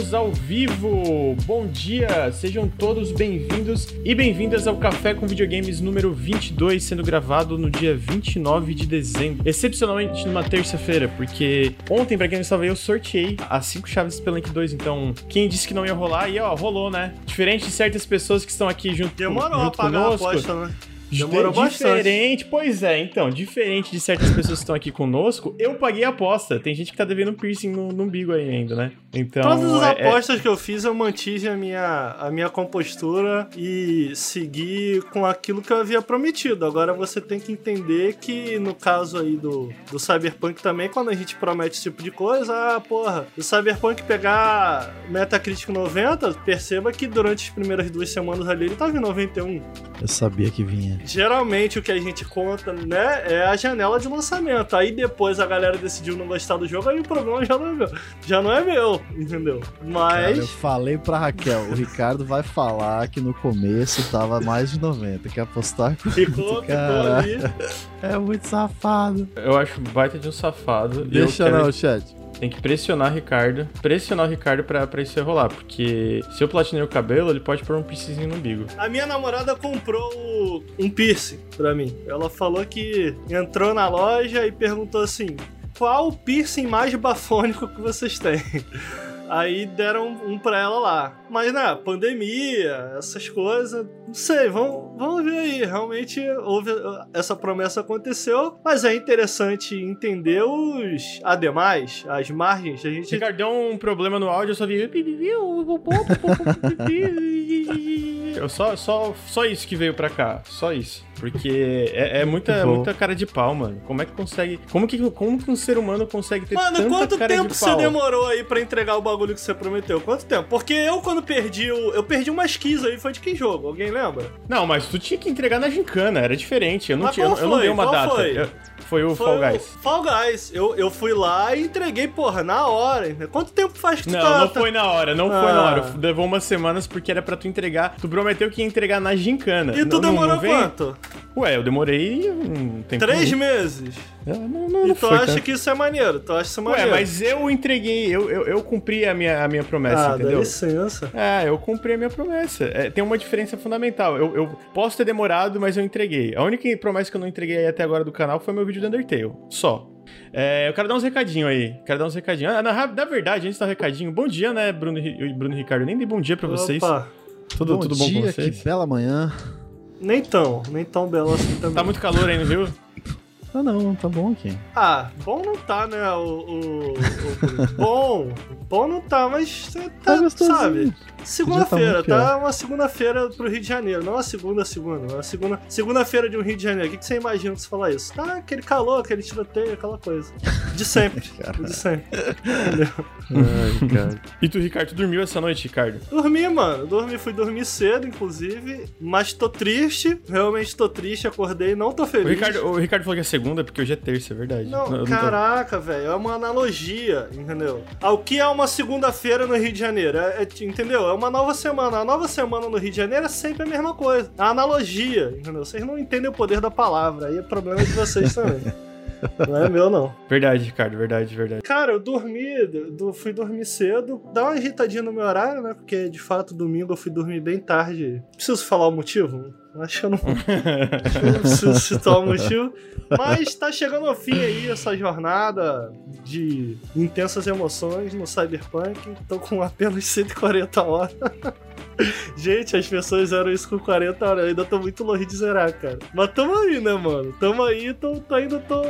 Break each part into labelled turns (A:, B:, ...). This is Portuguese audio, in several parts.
A: Estamos ao vivo! Bom dia! Sejam todos bem-vindos e bem-vindas ao Café com Videogames número 22, sendo gravado no dia 29 de dezembro. Excepcionalmente numa terça-feira, porque ontem, pra quem não aí, eu sorteei as 5 chaves Spelunk 2. Então, quem disse que não ia rolar, e ó, rolou, né? Diferente de certas pessoas que estão aqui junto,
B: Demorou
A: junto conosco.
B: a aposta, né? Demorou bastante.
A: diferente, pois é, então, diferente de certas pessoas que estão aqui conosco, eu paguei a aposta. Tem gente que tá devendo piercing no, no umbigo aí ainda, né? Então.
B: Todas as
A: é- é-
B: apostas que eu fiz, eu mantive a minha, a minha compostura e segui com aquilo que eu havia prometido. Agora você tem que entender que, no caso aí do, do Cyberpunk também, quando a gente promete esse tipo de coisa, ah, porra, o Cyberpunk pegar Metacritic 90, perceba que durante as primeiras duas semanas ali ele tava em 91.
C: Eu sabia que vinha.
B: Geralmente o que a gente conta, né, é a janela de lançamento. Aí depois a galera decidiu não gostar do jogo, aí o problema já não é meu. Já não é meu, entendeu?
C: Cara,
B: Mas.
C: eu falei pra Raquel, o Ricardo vai falar que no começo tava mais de 90. Quer apostar com
B: Ficou, ficou
C: Cara.
B: ali.
C: É muito safado.
A: Eu acho baita de um safado.
C: Deixa
A: eu quero-
C: não, chat.
A: Tem que pressionar o Ricardo. Pressionar o Ricardo pra, pra isso rolar. Porque se eu platinei o cabelo, ele pode pôr um piercingzinho no umbigo.
B: A minha namorada comprou um piercing pra mim. Ela falou que entrou na loja e perguntou assim: qual o piercing mais bafônico que vocês têm? Aí deram um pra ela lá. Mas, né, pandemia, essas coisas, não sei, vamos, vamos ver aí. Realmente houve, essa promessa aconteceu, mas é interessante entender os ademais, as margens. A gente
A: Ricardo, deu um problema no áudio, eu só vi. Eu só, só, só isso que veio pra cá. Só isso. Porque é, é muita, muita cara de pau, mano. Como é que consegue. Como que, como que um ser humano consegue ter
B: Mano,
A: tanta
B: quanto
A: cara
B: tempo
A: de
B: você
A: pau?
B: demorou aí pra entregar o bagulho que você prometeu? Quanto tempo? Porque eu, quando perdi o. Eu perdi umas keys aí, foi de que jogo? Alguém lembra?
A: Não, mas tu tinha que entregar na gincana, era diferente. Eu não,
B: Mas
A: tinha, eu, eu não
B: foi?
A: dei uma
B: Qual
A: data.
B: foi?
A: Eu- foi o Fall Guys.
B: Fall Guys. Eu, eu fui lá e entreguei, porra, na hora. Quanto tempo faz que tu
A: Não,
B: tá.
A: não
B: tá-
A: foi na hora, não foi
B: Ah.
A: na hora. Levou umas semanas porque era pra tu entregar. Tu prometeu que ia entregar na gincana.
B: E tu
A: Não- não-
B: demorou
A: não
B: quanto?
A: Ué, eu demorei um tempo.
B: Três
A: ruim.
B: meses.
A: É, Não, não,
B: E tu
A: foi
B: acha
A: tanto.
B: que isso é maneiro? Tu acha isso
A: Ué,
B: maneiro?
A: mas eu entreguei, eu, eu, eu cumpri a minha, a minha promessa,
B: Ah, dá
A: entendeu?
B: licença.
A: É, eu cumpri a minha promessa. É, tem uma diferença fundamental. Eu, eu posso ter demorado, mas eu entreguei. A única promessa que eu não entreguei aí até agora do canal foi meu vídeo do Undertale. Só. É, eu quero dar uns recadinhos aí. Quero dar uns recadinhos. Ah, na, na verdade, antes do recadinho, bom dia, né, Bruno e Bruno Ricardo? Nem dei bom dia pra vocês.
B: Opa.
A: Tudo,
C: bom
A: tudo bom
C: dia,
A: com vocês?
C: que bela manhã.
B: Nem tão, nem tão belo assim também.
A: Tá muito calor aí no Rio?
C: Ah não, tá bom aqui.
B: Ah, bom não tá, né? O. o- o- bom. Bom não tá, mas você
C: Tá
B: tá, sabe? Segunda-feira, tá?
C: pior.
B: Uma segunda-feira pro Rio de Janeiro. Não uma segunda, segunda. Uma segunda, segunda-feira de um Rio de Janeiro. O que, que você imagina se falar isso? Tá aquele calor, aquele tiroteio, aquela coisa. De sempre. de sempre.
C: Ai, cara.
A: E tu, Ricardo, tu dormiu essa noite, Ricardo?
B: Dormi, mano. Dormi, fui dormir cedo, inclusive. Mas tô triste. Realmente tô triste. Acordei, não tô
A: O
B: feliz.
A: Ricardo, o Ricardo falou que é segunda, porque hoje é terça, é verdade.
B: Não,
A: tô-
B: caraca, velho, é uma analogia, entendeu? Ao que é uma segunda-feira no Rio de Janeiro, é, é- entendeu? É uma nova semana. A nova semana no Rio de Janeiro é sempre a mesma coisa. A analogia, entendeu? Vocês não entendem o poder da palavra, aí é problema de vocês também. Não é meu, não.
A: Verdade, Ricardo, verdade, verdade.
B: Cara, eu dormi, do- fui dormir cedo. Dá uma irritadinha no meu horário, né? Porque, de fato, domingo eu fui dormir bem tarde. Preciso falar o motivo? Acho que eu não, eu não preciso citar o motivo. Mas tá chegando ao fim aí essa jornada de intensas emoções no Cyberpunk. Tô com apenas 140 horas. Gente, as pessoas eram isso com 40 horas. Eu ainda tô muito longe de zerar, cara. Mas tamo aí, né, mano? Tamo aí, tô, tô ainda tô.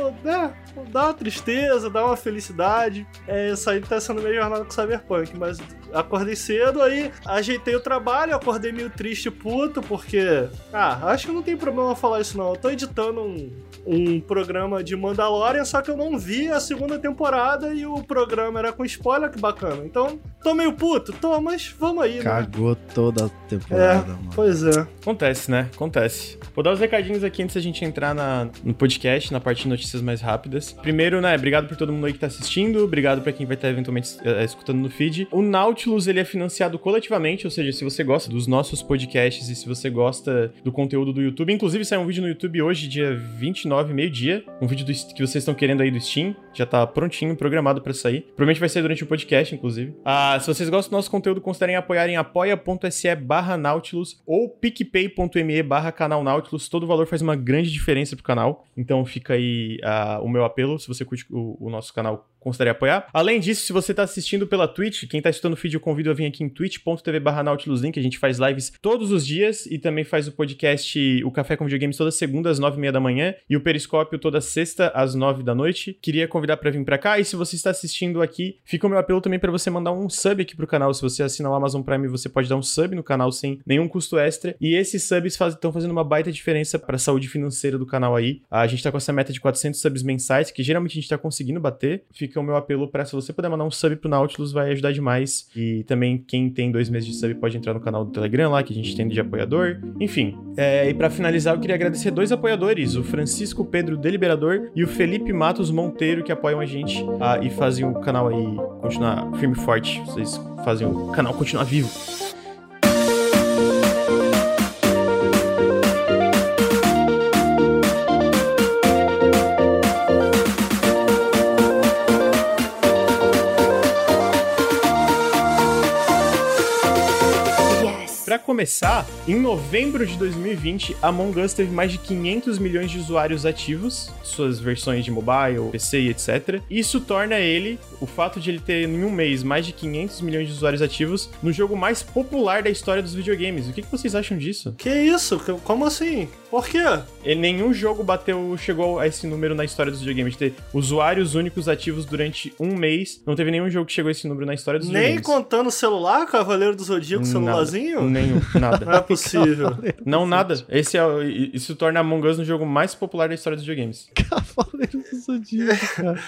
B: Né? Dá uma tristeza, dá uma felicidade. É, isso aí tá sendo minha jornada com Cyberpunk. Mas acordei cedo, aí ajeitei o trabalho, acordei meio triste e puto, porque. Ah, acho que não tem problema falar isso, não. Eu tô editando um, um programa de Mandalorian, só que eu não vi a segunda temporada e o programa era com spoiler, que bacana. Então, tô meio puto? Tô, mas vamos aí, né?
C: Cagou toda a
B: É,
C: temporada, mano.
B: pois é.
A: Acontece, né? Acontece. Vou dar os recadinhos aqui antes da gente entrar na- no podcast, na parte de notícias mais rápidas. Primeiro, né, obrigado por todo mundo aí que tá assistindo, obrigado pra quem vai estar eventualmente eh, escutando no feed. O Nautilus ele é financiado coletivamente, ou seja, se você gosta dos nossos podcasts e se você gosta do conteúdo do YouTube, inclusive saiu um vídeo no YouTube hoje, dia 29, meio-dia, um vídeo do, que vocês estão querendo aí do Steam, já tá prontinho, programado para sair. Provavelmente vai ser durante o podcast, inclusive. Ah, se vocês gostam do nosso conteúdo, considerem apoiar em apoia.se barra Nautilus ou picpay.me barra canal Nautilus. Todo valor faz uma grande diferença pro canal. Então fica aí uh, o meu apelo, se você curte o, o nosso canal considere apoiar. Além disso, se você está assistindo pela Twitch, quem está assistindo o vídeo, eu convido a vir aqui em twitch.tv barra nautiluslink, a gente faz lives todos os dias e também faz o podcast O Café com Videogames toda segunda às nove e meia da manhã e o Periscópio toda sexta às nove da noite. Queria convidar para vir para cá e se você está assistindo aqui, fica o meu apelo também para você mandar um sub aqui pro canal. Se você assinar o Amazon Prime, você pode dar um sub no canal sem nenhum custo extra e esses subs estão faz, fazendo uma baita diferença para a saúde financeira do canal aí. A gente tá com essa meta de 400 subs mensais, que geralmente a gente tá conseguindo bater. Fica o meu apelo para se você puder mandar um sub pro Nautilus, vai ajudar demais. E também quem tem dois meses de sub pode entrar no canal do Telegram lá, que a gente tem de apoiador. Enfim, é, e para finalizar, eu queria agradecer dois apoiadores, o Francisco Pedro Deliberador e o Felipe Matos Monteiro, que apoiam a gente ah, e fazem o canal aí continuar firme e forte. Vocês fazem o canal continuar vivo. Começar, em novembro de 2020, Among Us teve mais de 500 milhões de usuários ativos, suas versões de mobile, PC e etc. Isso torna ele, o fato de ele ter em um mês mais de 500 milhões de usuários ativos, no jogo mais popular da história dos videogames. O que, que vocês acham disso?
B: Que isso? Como assim? Por quê?
A: E nenhum jogo bateu, chegou a esse número na história dos videogames. De ter usuários únicos ativos durante um mês. Não teve nenhum jogo que chegou a esse número na história dos
B: Nem
A: videogames.
B: Nem contando o celular, Cavaleiro do Zodíaco, celularzinho?
A: Nenhum, nada.
B: Não é possível.
A: Não, nada. Esse é, isso torna Among Us o jogo mais popular da história dos videogames.
C: Cavaleiro do Zodíaco, cara.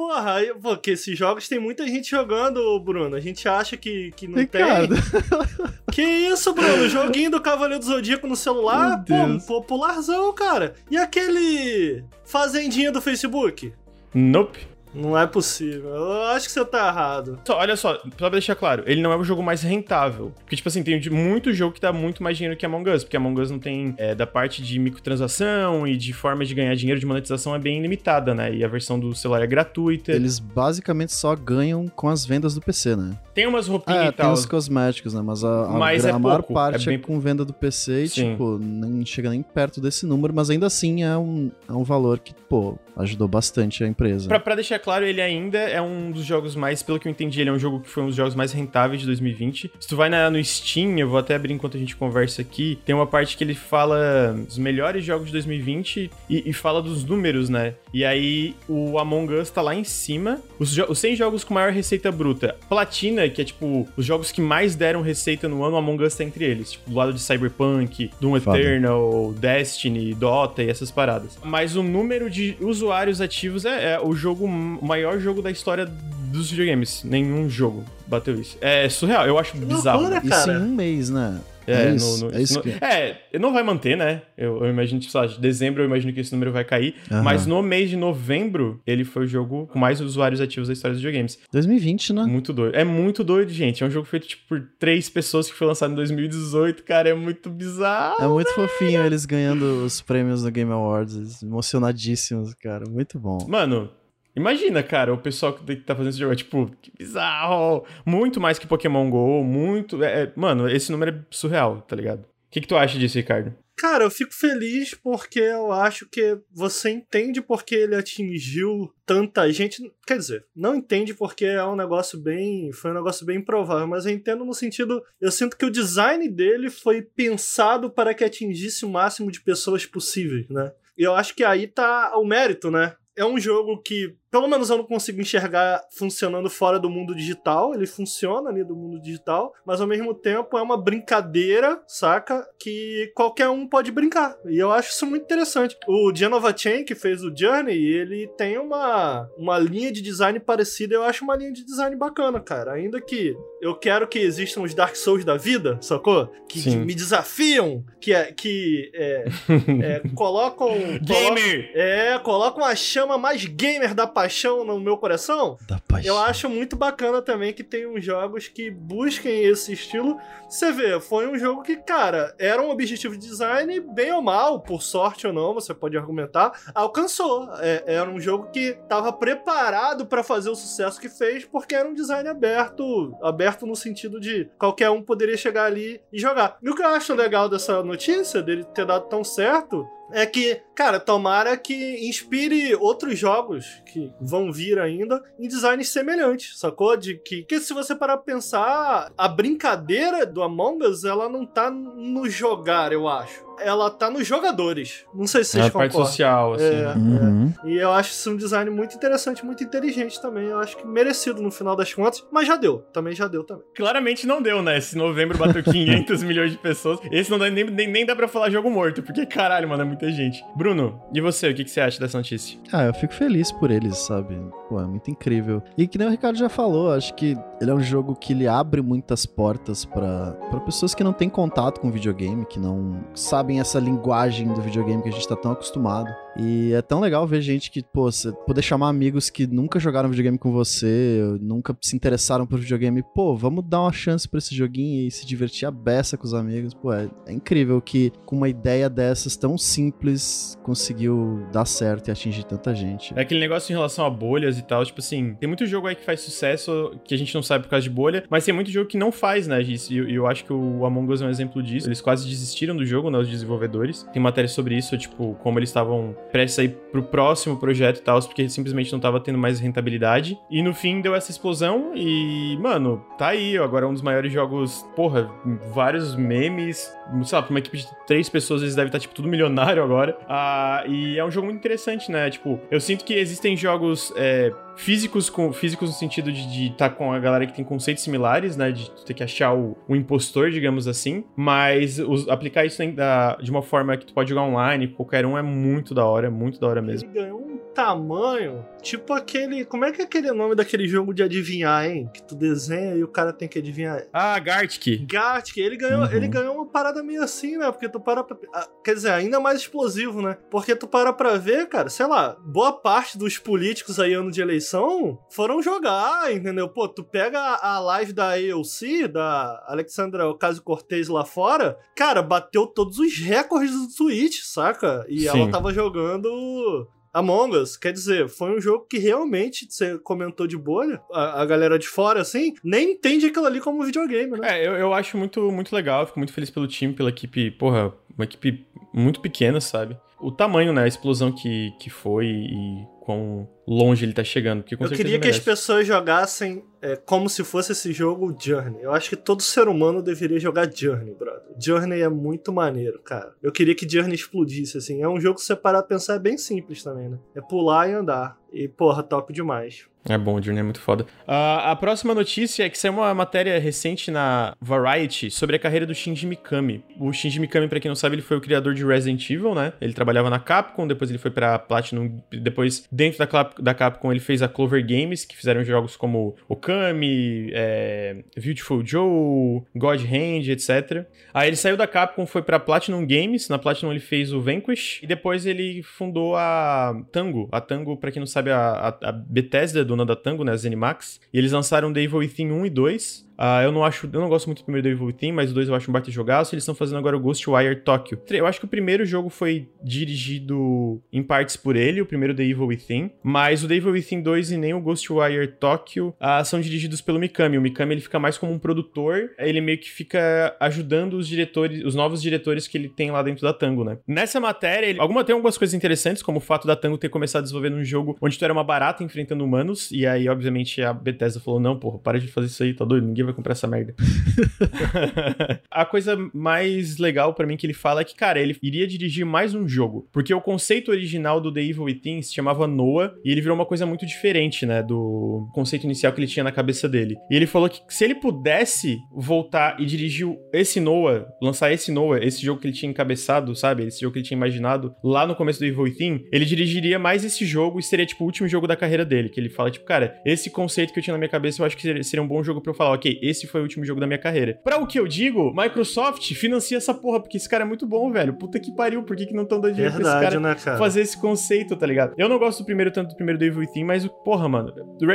B: Porra, porque esses jogos tem muita gente jogando, Bruno. A gente acha que, que não Ricardo. tem. Que isso, Bruno? Joguinho do Cavaleiro do Zodíaco no celular? Pô, popularzão, cara. E aquele Fazendinha do Facebook?
A: Nope.
B: Não é possível. Eu acho que você tá errado.
A: Só, olha só, pra deixar claro, ele não é o jogo mais rentável. Porque, tipo assim, tem muito jogo que dá muito mais dinheiro que Among Us. Porque Among Us não tem. É, da parte de microtransação e de formas de ganhar dinheiro de monetização é bem limitada, né? E a versão do celular é gratuita.
C: Eles basicamente só ganham com as vendas do PC, né?
A: Tem umas roupinhas
C: é,
A: e tal.
C: Tem os cosméticos, né? Mas a, a,
A: mas
C: a,
A: é
C: maior
A: pouco.
C: parte
A: é,
C: bem...
A: é
C: com venda do PC e, Sim. tipo, nem chega nem perto desse número, mas ainda assim é um, é um valor que, pô, ajudou bastante a empresa.
A: Pra, pra deixar claro, ele ainda é um dos jogos mais, pelo que eu entendi, ele é um jogo que foi um dos jogos mais rentáveis de 2020. Se tu vai na, no Steam, eu vou até abrir enquanto a gente conversa aqui, tem uma parte que ele fala dos melhores jogos de 2020 e, e fala dos números, né? E aí o Among Us tá lá em cima. Os, os 100 jogos com maior receita bruta. Platina, que é tipo os jogos que mais deram receita no ano, o Among Us tá entre eles. Tipo, do lado de Cyberpunk, Doom Eternal, Destiny, Dota e essas paradas. Mas o número de usuários ativos é, é o jogo, o maior jogo da história dos videogames. Nenhum jogo bateu isso. É surreal, eu acho bizarro.
C: Loucura, isso em um mês, né?
A: É, é, isso, no, no, é, isso que... é, não vai manter, né? Eu, eu imagino, tipo, de dezembro eu imagino que esse número vai cair. Uhum. Mas no mês de novembro, ele foi o jogo com mais usuários ativos da história dos videogames.
C: 2020, né?
A: Muito doido. É muito doido, gente. É um jogo feito, tipo, por três pessoas que foi lançado em 2018, cara. É muito bizarro.
C: É muito
A: né?
C: fofinho eles ganhando os prêmios no Game Awards. Emocionadíssimos, cara. Muito bom.
A: Mano, Imagina, cara, o pessoal que tá fazendo esse jogo é tipo, que bizarro! Muito mais que Pokémon GO, muito. É, é, mano, esse número é surreal, tá ligado? O que, que tu acha disso, Ricardo?
B: Cara, eu fico feliz porque eu acho que você entende porque ele atingiu tanta gente. Quer dizer, não entende porque é um negócio bem. Foi um negócio bem improvável, mas eu entendo no sentido. Eu sinto que o design dele foi pensado para que atingisse o máximo de pessoas possíveis, né? E eu acho que aí tá o mérito, né? É um jogo que pelo menos eu não consigo enxergar funcionando fora do mundo digital. Ele funciona ali do mundo digital, mas ao mesmo tempo é uma brincadeira, saca? Que qualquer um pode brincar. E eu acho isso muito interessante. O Genova Chen, que fez o Journey, ele tem uma, uma linha de design parecida. Eu acho uma linha de design bacana, cara. Ainda que eu quero que existam os Dark Souls da vida, sacou? Que, que me desafiam, que, é, que é, é, colocam.
A: Gamer!
B: Colocam, é, colocam a chama mais gamer da paixão no meu coração,
C: da paixão.
B: eu acho muito bacana também que tem uns jogos que busquem esse estilo. Você vê, foi um jogo que, cara, era um objetivo de design, bem ou mal, por sorte ou não, você pode argumentar, alcançou. É, era um jogo que estava preparado para fazer o sucesso que fez, porque era um design aberto, aberto no sentido de qualquer um poderia chegar ali e jogar. E o que eu acho legal dessa notícia, dele ter dado tão certo, é que, cara, tomara que inspire outros jogos que vão vir ainda em designs semelhantes, sacou? De que, que se você parar pra pensar, a brincadeira do Among Us, ela não tá no jogar, eu acho ela tá nos jogadores. Não sei se vocês é
A: concordam. parte social, assim. É,
B: uhum. é. E eu acho isso um design muito interessante, muito inteligente também. Eu acho que merecido no final das contas, mas já deu. Também já deu também.
A: Claramente não deu, né? Esse novembro bateu 500 milhões de pessoas. Esse não dá, nem, nem, nem dá pra falar jogo morto, porque caralho, mano, é muita gente. Bruno, e você? O que, que você acha dessa notícia?
C: Ah, eu fico feliz por eles, sabe? Pô, é muito incrível. E que nem o Ricardo já falou, acho que ele é um jogo que ele abre muitas portas para pessoas que não têm contato com videogame, que não sabem essa linguagem do videogame que a gente tá tão acostumado. E é tão legal ver gente que, pô, você poder chamar amigos que nunca jogaram videogame com você, nunca se interessaram por videogame, pô, vamos dar uma chance para esse joguinho e se divertir a beça com os amigos. Pô, é, é incrível que com uma ideia dessas tão simples conseguiu dar certo e atingir tanta gente.
A: É aquele negócio em relação a bolhas e tal, tipo assim, tem muito jogo aí que faz sucesso que a gente não sabe por causa de bolha, mas tem muito jogo que não faz, né, E eu, eu acho que o Among Us é um exemplo disso. Eles quase desistiram do jogo, né, os desenvolvedores. Tem matéria sobre isso, tipo, como eles estavam prestes a ir pro próximo projeto e tal, porque simplesmente não tava tendo mais rentabilidade. E no fim deu essa explosão e, mano, tá aí. Agora é um dos maiores jogos, porra, vários memes. Sei lá, pra uma equipe de três pessoas, eles devem estar, tipo, tudo milionário agora. Ah, e é um jogo muito interessante, né? Tipo, eu sinto que existem jogos. É, físicos com físicos no sentido de estar tá com a galera que tem conceitos similares, né, de ter que achar o, o impostor, digamos assim, mas os, aplicar isso da, de uma forma que tu pode jogar online, qualquer um é muito da hora, é muito da hora mesmo.
B: Ele ganhou um tamanho, tipo aquele, como é que é aquele nome daquele jogo de adivinhar, hein? Que tu desenha e o cara tem que adivinhar.
A: Ah, Gartic.
B: Gartic, ele ganhou, uhum. ele ganhou uma parada meio assim, né? Porque tu para pra, ah, quer dizer, ainda mais explosivo, né? Porque tu para pra ver, cara, sei lá, boa parte dos políticos aí ano de eleição eleição foram jogar, entendeu? Pô, tu pega a live da AOC, da Alexandra Ocasio-Cortez lá fora, cara, bateu todos os recordes do Twitch, saca? E Sim. ela tava jogando Among Us, quer dizer, foi um jogo que realmente, você comentou de bolha, a, a, galera de fora, assim, nem entende aquilo ali como videogame,
A: né? É, eu, eu acho muito, muito legal, fico muito feliz pelo time, pela equipe, porra, uma equipe muito pequena, sabe? O tamanho, né, a explosão que, que foi e quão longe ele tá chegando. Porque,
B: eu queria que as pessoas jogassem é, como se fosse esse jogo Journey. Eu acho que todo ser humano deveria jogar Journey, brother. Journey é muito maneiro, cara. Eu queria que Journey explodisse, assim. É um jogo que você parar pensar é bem simples também, né? É pular e andar. E, porra, top demais.
A: É bom, o Journey é muito foda. Uh, a próxima notícia é que saiu uma matéria recente na Variety sobre a carreira do Shinji Mikami. O Shinji Mikami, pra quem não sabe, ele foi o criador de Resident Evil, né? Ele trabalhava na Capcom, depois ele foi pra Platinum, depois dentro da, da Capcom ele fez a Clover Games, que fizeram jogos como Okami, é, Beautiful Joe, God Hand, etc. Aí ele saiu da Capcom, foi pra Platinum Games, na Platinum ele fez o Vanquish, e depois ele fundou a Tango. A Tango, pra quem não sabe, a, a, a Bethesda dona da Tango, né, a Zenimax, e eles lançaram The Evil Within 1 e 2, Uh, eu não acho, eu não gosto muito do primeiro Devil Within, mas o dois eu acho um baita jogaço. Eles estão fazendo agora o Ghostwire Tokyo. Eu acho que o primeiro jogo foi dirigido em partes por ele, o primeiro The Evil Within, mas o The Evil Within 2 e nem o Ghostwire Tokyo uh, são dirigidos pelo Mikami. O Mikami ele fica mais como um produtor, ele meio que fica ajudando os diretores, os novos diretores que ele tem lá dentro da Tango, né? Nessa matéria, ele, alguma tem algumas coisas interessantes, como o fato da Tango ter começado a desenvolver um jogo onde tu era uma barata enfrentando humanos, e aí obviamente a Bethesda falou: "Não, porra, para de fazer isso aí, tá doido, ninguém vai vai comprar essa merda. a coisa mais legal para mim que ele fala é que, cara, ele iria dirigir mais um jogo. Porque o conceito original do The Evil Within se chamava Noah e ele virou uma coisa muito diferente, né? Do conceito inicial que ele tinha na cabeça dele. E ele falou que se ele pudesse voltar e dirigir esse Noah, lançar esse Noah, esse jogo que ele tinha encabeçado, sabe? Esse jogo que ele tinha imaginado lá no começo do Evil Within, ele dirigiria mais esse jogo e seria, tipo, o último jogo da carreira dele. Que ele fala, tipo, cara, esse conceito que eu tinha na minha cabeça eu acho que seria, um bom jogo para eu falar, ok, esse foi o último jogo da minha carreira. Pra o que eu digo, Microsoft financia essa porra, porque esse cara é muito bom, velho. Puta que pariu, por que, que não estão dando dinheiro
B: Verdade,
A: pra esse cara,
B: né, cara?
A: fazer esse conceito, tá ligado? Eu não gosto do primeiro, tanto do primeiro do Evil Within, mas, porra, mano,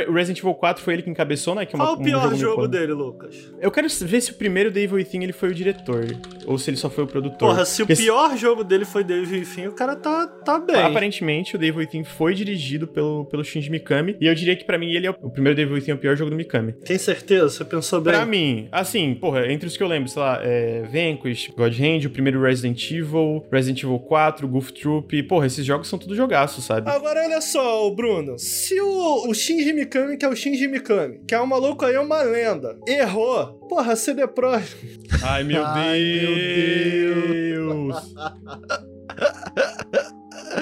A: o Resident Evil 4 foi ele que encabeçou, né? Que é uma,
B: Qual o
A: um
B: pior jogo
A: pano.
B: dele, Lucas?
A: Eu quero ver se o primeiro do Evil Within ele foi o diretor, ou se ele só foi o produtor.
B: Porra, se o
A: Porque
B: pior jogo dele foi David Enfim, o cara tá, tá bem.
A: Aparentemente, o Devil Within foi dirigido pelo, pelo Shinji Mikami. E eu diria que pra mim ele é o, o primeiro Devil Within é o pior jogo do Mikami.
B: Tem certeza? Você pensou bem?
A: Pra mim, assim, porra, entre os que eu lembro, sei lá, é Vanquish, God Hand, o primeiro Resident Evil, Resident Evil 4, Goof Troop. Porra, esses jogos são tudo jogaço, sabe?
B: Agora olha só, Bruno. Se o, o Shinji Mikami, que é o Shinji Mikami, que é um maluco aí, é uma lenda, errou, porra, CD Projekt.
A: Ai, meu
C: Ai, meu
A: Deus!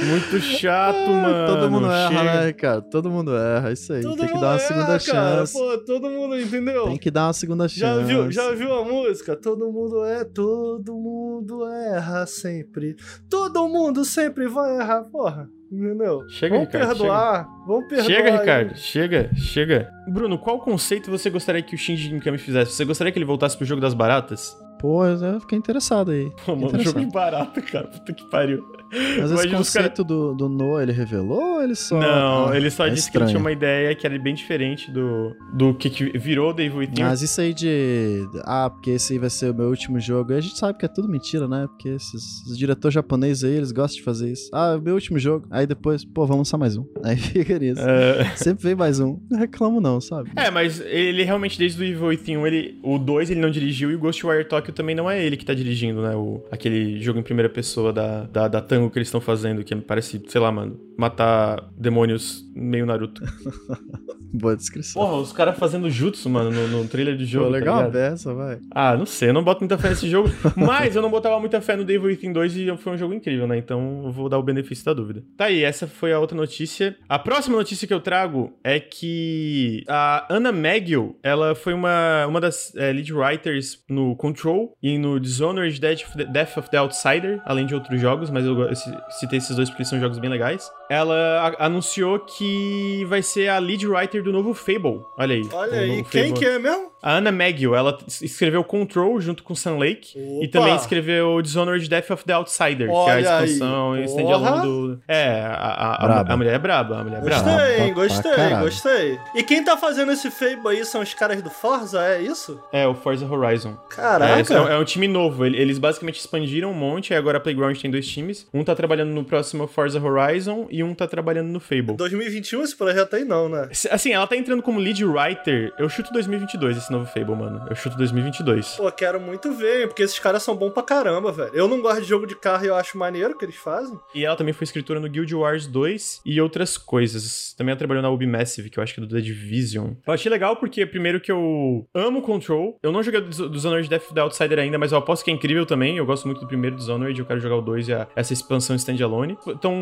A: Muito chato, mano.
C: Todo mundo erra,
A: Chega.
C: né, cara? Todo mundo erra, isso aí.
B: Todo
C: Tem que dar uma
B: erra,
C: segunda
B: cara.
C: chance.
B: Pô, todo mundo, entendeu?
C: Tem que dar uma segunda
B: Já
C: chance.
B: viu, já viu a música? Todo mundo é, todo mundo erra sempre. Todo mundo sempre vai errar, porra. Entendeu?
A: Chega,
B: vamos
A: Ricardo,
B: perdoar, vamos perdoar.
A: Chega,
B: aí.
A: Ricardo, chega, chega. Bruno, qual conceito você gostaria que o Shinji Mikami fizesse? Você gostaria que ele voltasse pro jogo das baratas?
C: Pô, eu fiquei interessado aí.
A: Pô, mano,
C: Interessante.
A: jogo de barata, cara. Puta que pariu.
C: Mas esse
A: Imagina
C: conceito do, do Noah, ele revelou ou ele só.
A: Não,
C: Ah,
A: ele só
C: é
A: disse que ele
C: estranho.
A: tinha uma ideia que era bem diferente do, do que, que virou o Devil Within.
C: Mas isso aí de. Ah, porque esse aí vai ser o meu último jogo. A gente sabe que é tudo mentira, né? Porque esses, diretores japoneses aí, eles gostam de fazer isso. Ah, é o meu último jogo. Aí depois, pô, vamos lançar mais um. Aí fica nisso.
A: É...
C: Sempre vem mais um. Não reclamo, não, sabe?
A: É, mas ele realmente, desde o Evil Within 1, ele, o 2 ele não dirigiu e o Ghostwire Tokyo também não é ele que tá dirigindo, né? O, aquele jogo em primeira pessoa da, da, da Tango que eles estão fazendo, que parece, sei lá, mano, matar demônios meio Naruto.
C: Boa descrição.
A: Porra, os caras fazendo jutsu, mano, no, no trailer do jogo.
C: Pô,
A: tá
C: legal a
A: ligado?
C: beça, vai.
A: Ah, não sei, eu não boto muita fé nesse jogo. mas eu não botava muita fé no Devil Within 2 e foi um jogo incrível, né? Então eu vou dar o benefício da dúvida. Tá aí, essa foi a outra notícia. A próxima notícia que eu trago é que a Anna Magill, ela foi uma, uma das é, lead writers no Control e no Dishonored Death of the, Death of the Outsider, além de outros jogos, mas eu, eu citei esses dois porque são jogos bem legais. Ela anunciou que vai ser a lead writer do novo Fable. Olha aí.
B: Olha aí, quem
A: Fable.
B: que é mesmo?
A: A Anna Magill, ela escreveu Control junto com Sun Lake. E
B: Opa!
A: também escreveu Dishonored Death of the Outsider, que é a
B: Olha aí,
A: expansão e standalone do. É, a, a, a, a mulher é braba, a mulher é braba.
B: Gostei, gostei, gostei. E quem tá fazendo esse Fable aí são os caras do Forza, é isso?
A: É, o Forza Horizon. É,
B: Caraca.
A: é, um- é um time novo. Ele- Eles basicamente expandiram um monte, e agora a Playground tem dois times. Um tá trabalhando no próximo Forza Horizon e um tá trabalhando no Fable.
B: 2021 esse projeto aí não, né?
A: Assim, ela tá entrando como lead writer. Eu chuto 2022 esse novo Fable, mano. Eu chuto 2022.
B: Pô, quero muito ver, porque esses caras são bons pra caramba, velho. Eu não gosto de jogo de carro e eu acho maneiro o que eles fazem.
A: E ela também foi escritora no Guild Wars 2 e outras coisas. Também ela trabalhou na Ubi Massive, que eu acho que é do The Division. Eu achei legal porque, primeiro, que eu amo Control. Eu não joguei o Dis- Dishonored Death the Outsider ainda, mas eu aposto que é incrível também. Eu gosto muito do primeiro Dishonored, eu quero jogar o 2 e a- essa expansão standalone. Estão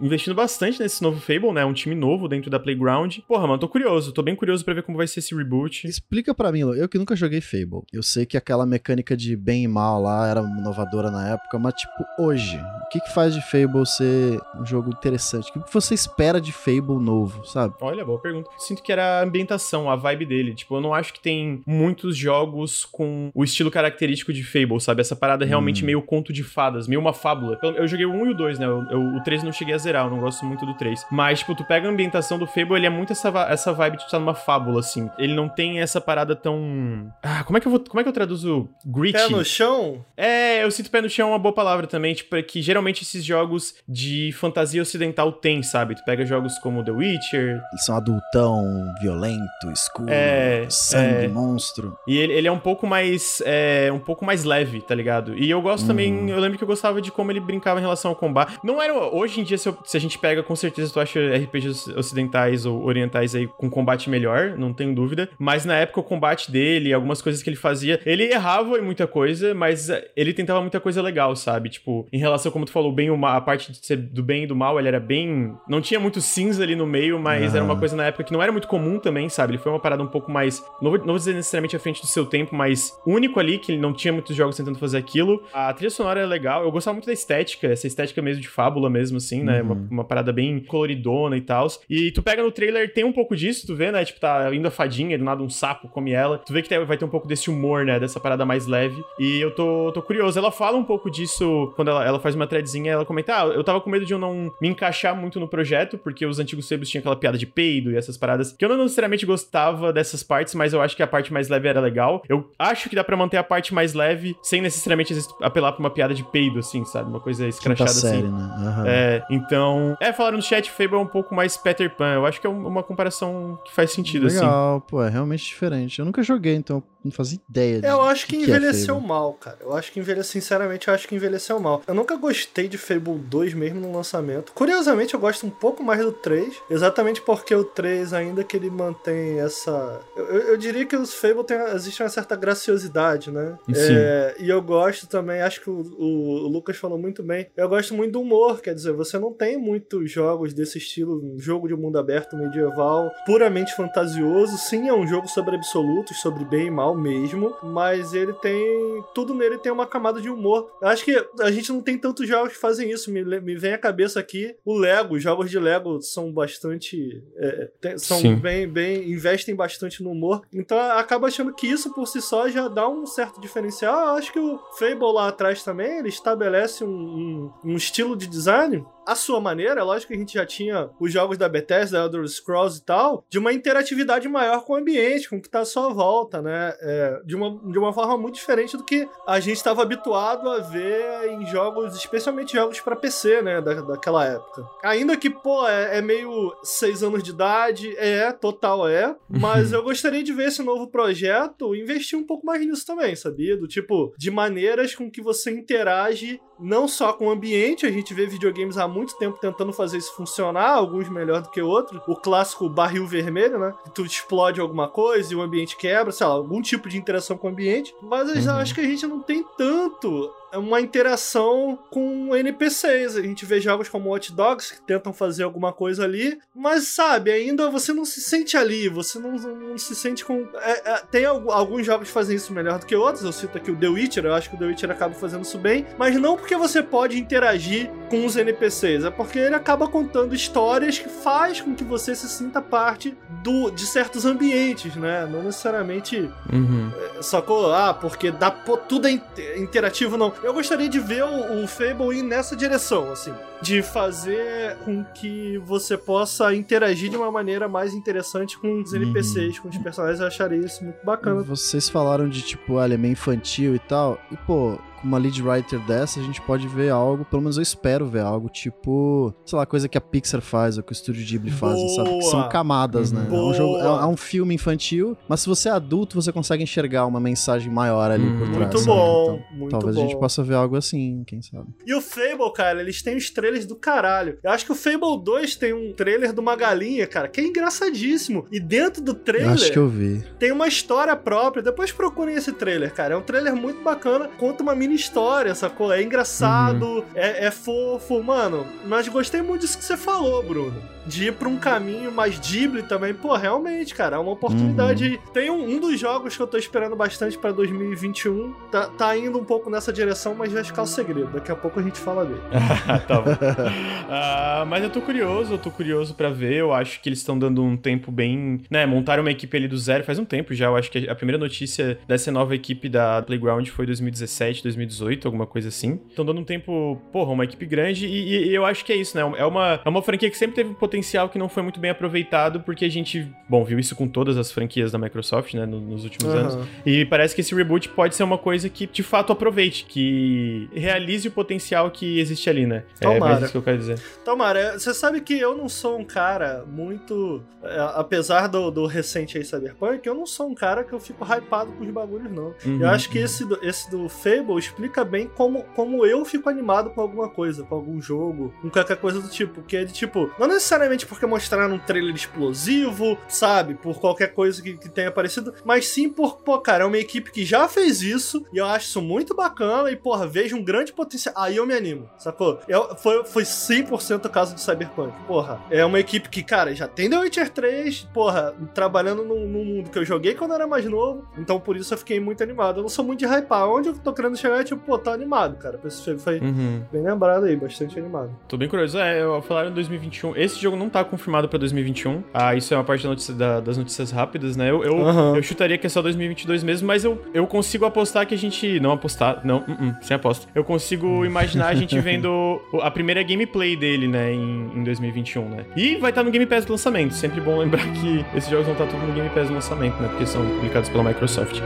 A: investindo bastante nesse novo Fable, né? Um time novo dentro da Playground. Porra, mano, tô curioso. Tô bem curioso pra ver como vai ser esse reboot.
C: Explica pra mim, eu que nunca joguei Fable. Eu sei que aquela mecânica de bem e mal lá era inovadora na época, mas tipo, hoje, o que que faz de Fable ser um jogo interessante? O que você espera de Fable novo, sabe?
A: Olha, boa pergunta. Sinto que era a ambientação, a vibe dele. Tipo, eu não acho que tem muitos jogos com o estilo característico de Fable, sabe? Essa parada realmente
C: Hum.
A: meio conto de fadas, meio uma fábula. Eu, eu joguei o 1 e o 2, né? Eu, eu- o 3 eu não cheguei a zerar, eu não gosto muito do 3. Mas, tipo, tu pega a ambientação do Fable, ele é muito essa, essa vibe de tu tá numa fábula, assim. Ele não tem essa parada tão. Ah, como é que eu vou. Como é que eu traduzo? Gritty.
B: Pé no chão?
A: É, eu sinto pé no chão é uma boa palavra também, tipo, é que geralmente esses jogos de fantasia ocidental tem, sabe? Tu pega jogos como The Witcher,
C: Eles são adultão, violento, escuro,
A: É,
C: sangue,
A: é.
C: monstro.
A: E ele, ele é um pouco mais. É, um pouco mais leve, tá ligado? E eu gosto também.
C: Hum.
A: Eu lembro que eu gostava de como ele brincava em relação ao combate. Não era. Hoje em dia, se, eu- se a gente pega, com certeza tu acha RPGs ocidentais ou orientais aí com combate melhor, não tenho dúvida. Mas na época o combate dele, algumas coisas que ele fazia, ele errava em muita coisa, mas eh, ele tentava muita coisa legal, sabe? Tipo, em relação, como tu falou, bem mal, a parte de ser do bem e do mal, ele era bem. Não tinha muito cinza ali no meio, mas era uma coisa na época que não era muito comum também, sabe? Ele foi uma parada um pouco mais. Não vou, não vou dizer necessariamente à frente do seu tempo, mas único ali, que ele não tinha muitos jogos tentando fazer aquilo. A trilha sonora é legal. Eu gostava muito da estética, essa estética mesmo de fábula mesmo, assim, né?
C: Uhum.
A: Uma, uma parada bem coloridona e tal. E tu pega no trailer, tem um pouco disso, tu vê, né? Tipo, tá indo a fadinha, do nada um sapo come ela. Tu vê que vai ter um pouco desse humor, né? Dessa parada mais leve. E eu tô, tô curioso. Ela fala um pouco disso quando ela, ela faz uma threadzinha, ela comenta: Ah, eu tava com medo de eu não me encaixar muito no projeto, porque os antigos sebos tinham aquela piada de peido e essas paradas. Que eu não necessariamente gostava dessas partes, mas eu acho que a parte mais leve era legal. Eu acho que dá para manter a parte mais leve sem necessariamente apelar pra uma piada de peido, assim, sabe? Uma coisa escrachada assim. Série, né? Uhum. É, então. É, falaram no chat, Fable é um pouco mais Peter Pan. Eu acho que é uma comparação que faz sentido,
C: legal,
A: assim.
C: Legal, pô, é realmente diferente. Eu nunca joguei, então não fazia ideia.
B: Eu acho que, que envelheceu é mal, cara. Eu acho que envelheceu, sinceramente, eu acho que envelheceu mal. Eu nunca gostei de Fable 2 mesmo no lançamento. Curiosamente, eu gosto um pouco mais do 3, exatamente porque o 3, ainda que ele mantém essa. Eu, eu diria que os Fable tem, existe uma certa graciosidade, né? É, e eu gosto também, acho que o, o, o, Lucas falou muito bem. Eu gosto muito do humor, quer dizer, você não tem muitos jogos desse estilo, um jogo de mundo aberto medieval, puramente fantasioso. Sim, é um jogo sobre absolutos, sobre bem e mal mesmo, mas ele tem. Tudo nele tem uma camada de humor. Eu acho que a gente não tem tantos jogos que fazem isso. Me, me vem à cabeça aqui o Lego. Os jogos de Lego são bastante. É, tem, são Sim. bem, bem. investem bastante no humor. Então acaba achando que isso por si só já dá um certo diferencial. Eu acho que o Fable lá atrás também ele estabelece um, um, um estilo de design a sua maneira, é lógico que a gente já tinha os jogos da Bethesda, Elder Scrolls e tal, de uma interatividade maior com o ambiente, com o que está à sua volta, né? É, de, uma, de uma forma muito diferente do que a gente estava habituado a ver em jogos, especialmente jogos para PC, né? Da, daquela época. Ainda que, pô, é, é meio seis anos de idade, é, total é, mas eu gostaria de ver esse novo projeto investir um pouco mais nisso também, sabia? Do tipo, de maneiras com que você interage não só com o ambiente, a gente vê videogames há muito tempo tentando fazer isso funcionar, alguns melhor do que outros. O clássico barril vermelho, né? Que tu explode alguma coisa e o ambiente quebra, sei lá, algum tipo de interação com o ambiente. Mas uhum. acho que a gente não tem tanto uma interação com NPCs. A gente vê jogos como Watch Dogs que tentam fazer alguma coisa ali, mas sabe, ainda você não se sente ali, você não, não se sente com. É, é, tem alguns jogos que fazem isso melhor do que outros. Eu cito aqui o The Witcher, eu acho que o The Witcher acaba fazendo isso bem, mas não porque você pode interagir com os NPCs, é porque ele acaba contando histórias que faz com que você se sinta parte do, de certos ambientes, né? Não necessariamente uhum. É, sacou? Ah, porque dá, pô, tudo é interativo, não eu gostaria de ver o, o Fable ir nessa direção, assim. De fazer com que você possa interagir de uma maneira mais interessante com os NPCs, uhum. com os personagens. Eu acharia isso muito bacana.
C: Vocês falaram de, tipo, é meio infantil e tal. E, pô, com uma lead writer dessa, a gente pode ver algo, pelo menos eu espero ver algo, tipo, sei lá, coisa que a Pixar faz ou que o Estúdio Ghibli faz, sabe? Que são camadas, né? É um, jogo, é, é, um filme infantil, mas se você é adulto, você consegue enxergar uma mensagem maior ali por trás.
B: Muito bom, então, muito
C: talvez
B: bom.
C: a gente possa ver algo assim, quem sabe.
B: E o Fable, cara, eles têm os trailers do caralho. Eu acho que o Fable 2 tem um trailer de uma galinha, cara, que é engraçadíssimo. E dentro do trailer. Eu
C: acho que eu vi.
B: Tem uma história própria. Depois procurem esse trailer, cara. É um trailer muito bacana. Conta uma mini mini história, sacou? É engraçado, uhum. é, é fofo, mano. Mas gostei muito disso que você falou, Bruno de ir pra um caminho mais Ghibli também. Pô, realmente, cara, é uma oportunidade. Uhum. Tem um, um, dos jogos que eu tô esperando bastante pra 2021. Tá, tá indo um pouco nessa direção, mas vai ficar o segredo. Daqui a pouco a gente fala dele.
A: tá bom. uh, mas eu tô curioso, eu tô curioso pra ver. Eu acho que eles estão dando um tempo bem. né, montaram uma equipe ali do zero faz um tempo já. Eu acho que a primeira notícia dessa nova equipe da Playground foi 2017, 2018, alguma coisa assim. Estão dando um tempo, porra, uma equipe grande. E, e, eu acho que é isso, né? É uma, é uma franquia que sempre teve potencial potencial que não foi muito bem aproveitado, porque a gente, bom, viu isso com todas as franquias da Microsoft, né, nos últimos uhum. anos. E parece que esse reboot pode ser uma coisa que de fato aproveite, que realize o potencial que existe ali, né?
B: Tomara.
A: É mais isso que eu quero dizer.
B: Tomara. Você sabe que eu não sou um cara muito. É, apesar do, do recente aí Cyberpunk, eu não sou um cara que eu fico hypado com os bagulhos, não. Uhum, eu acho que uhum. esse, do, esse do Fable explica bem como, como eu fico animado com alguma coisa, com algum jogo, com qualquer coisa do tipo. Que é de tipo, não necessariamente porque mostraram um trailer explosivo, sabe? Por qualquer coisa que, que tenha aparecido, mas sim por, pô, cara, é uma equipe que já fez isso e eu acho isso muito bacana e, porra, vejo um grande potencial. Aí eu me animo, sacou? Eu, foi, foi 100% o caso do Cyberpunk. Porra, é uma equipe que, cara, já tem The Witcher 3, porra, trabalhando num, num mundo que eu joguei quando eu era mais novo, então por isso eu fiquei muito animado. Eu não sou muito de hypar. Onde eu tô querendo chegar é tipo, pô, tá animado, cara. Esse jogo foi
A: Uhum.
B: bem lembrado aí, bastante animado.
A: Tô bem curioso. É, eu falaram em 2021. Esse jogo não tá confirmado pra 2021. Ah, isso é uma parte da notícia- da- das notícias rápidas, né? Eu, eu,
B: Aham.
A: eu chutaria que é só 2022 mesmo, mas eu, eu consigo apostar que a gente. Não apostar, não, uh -uh, sem aposta. Eu consigo imaginar a gente vendo a primeira gameplay dele, né, em, em 2021, né? E vai estar no Game Pass do lançamento. Sempre bom lembrar que esses jogos vão estar tudo no Game Pass do lançamento, né? Porque são publicados pela Microsoft.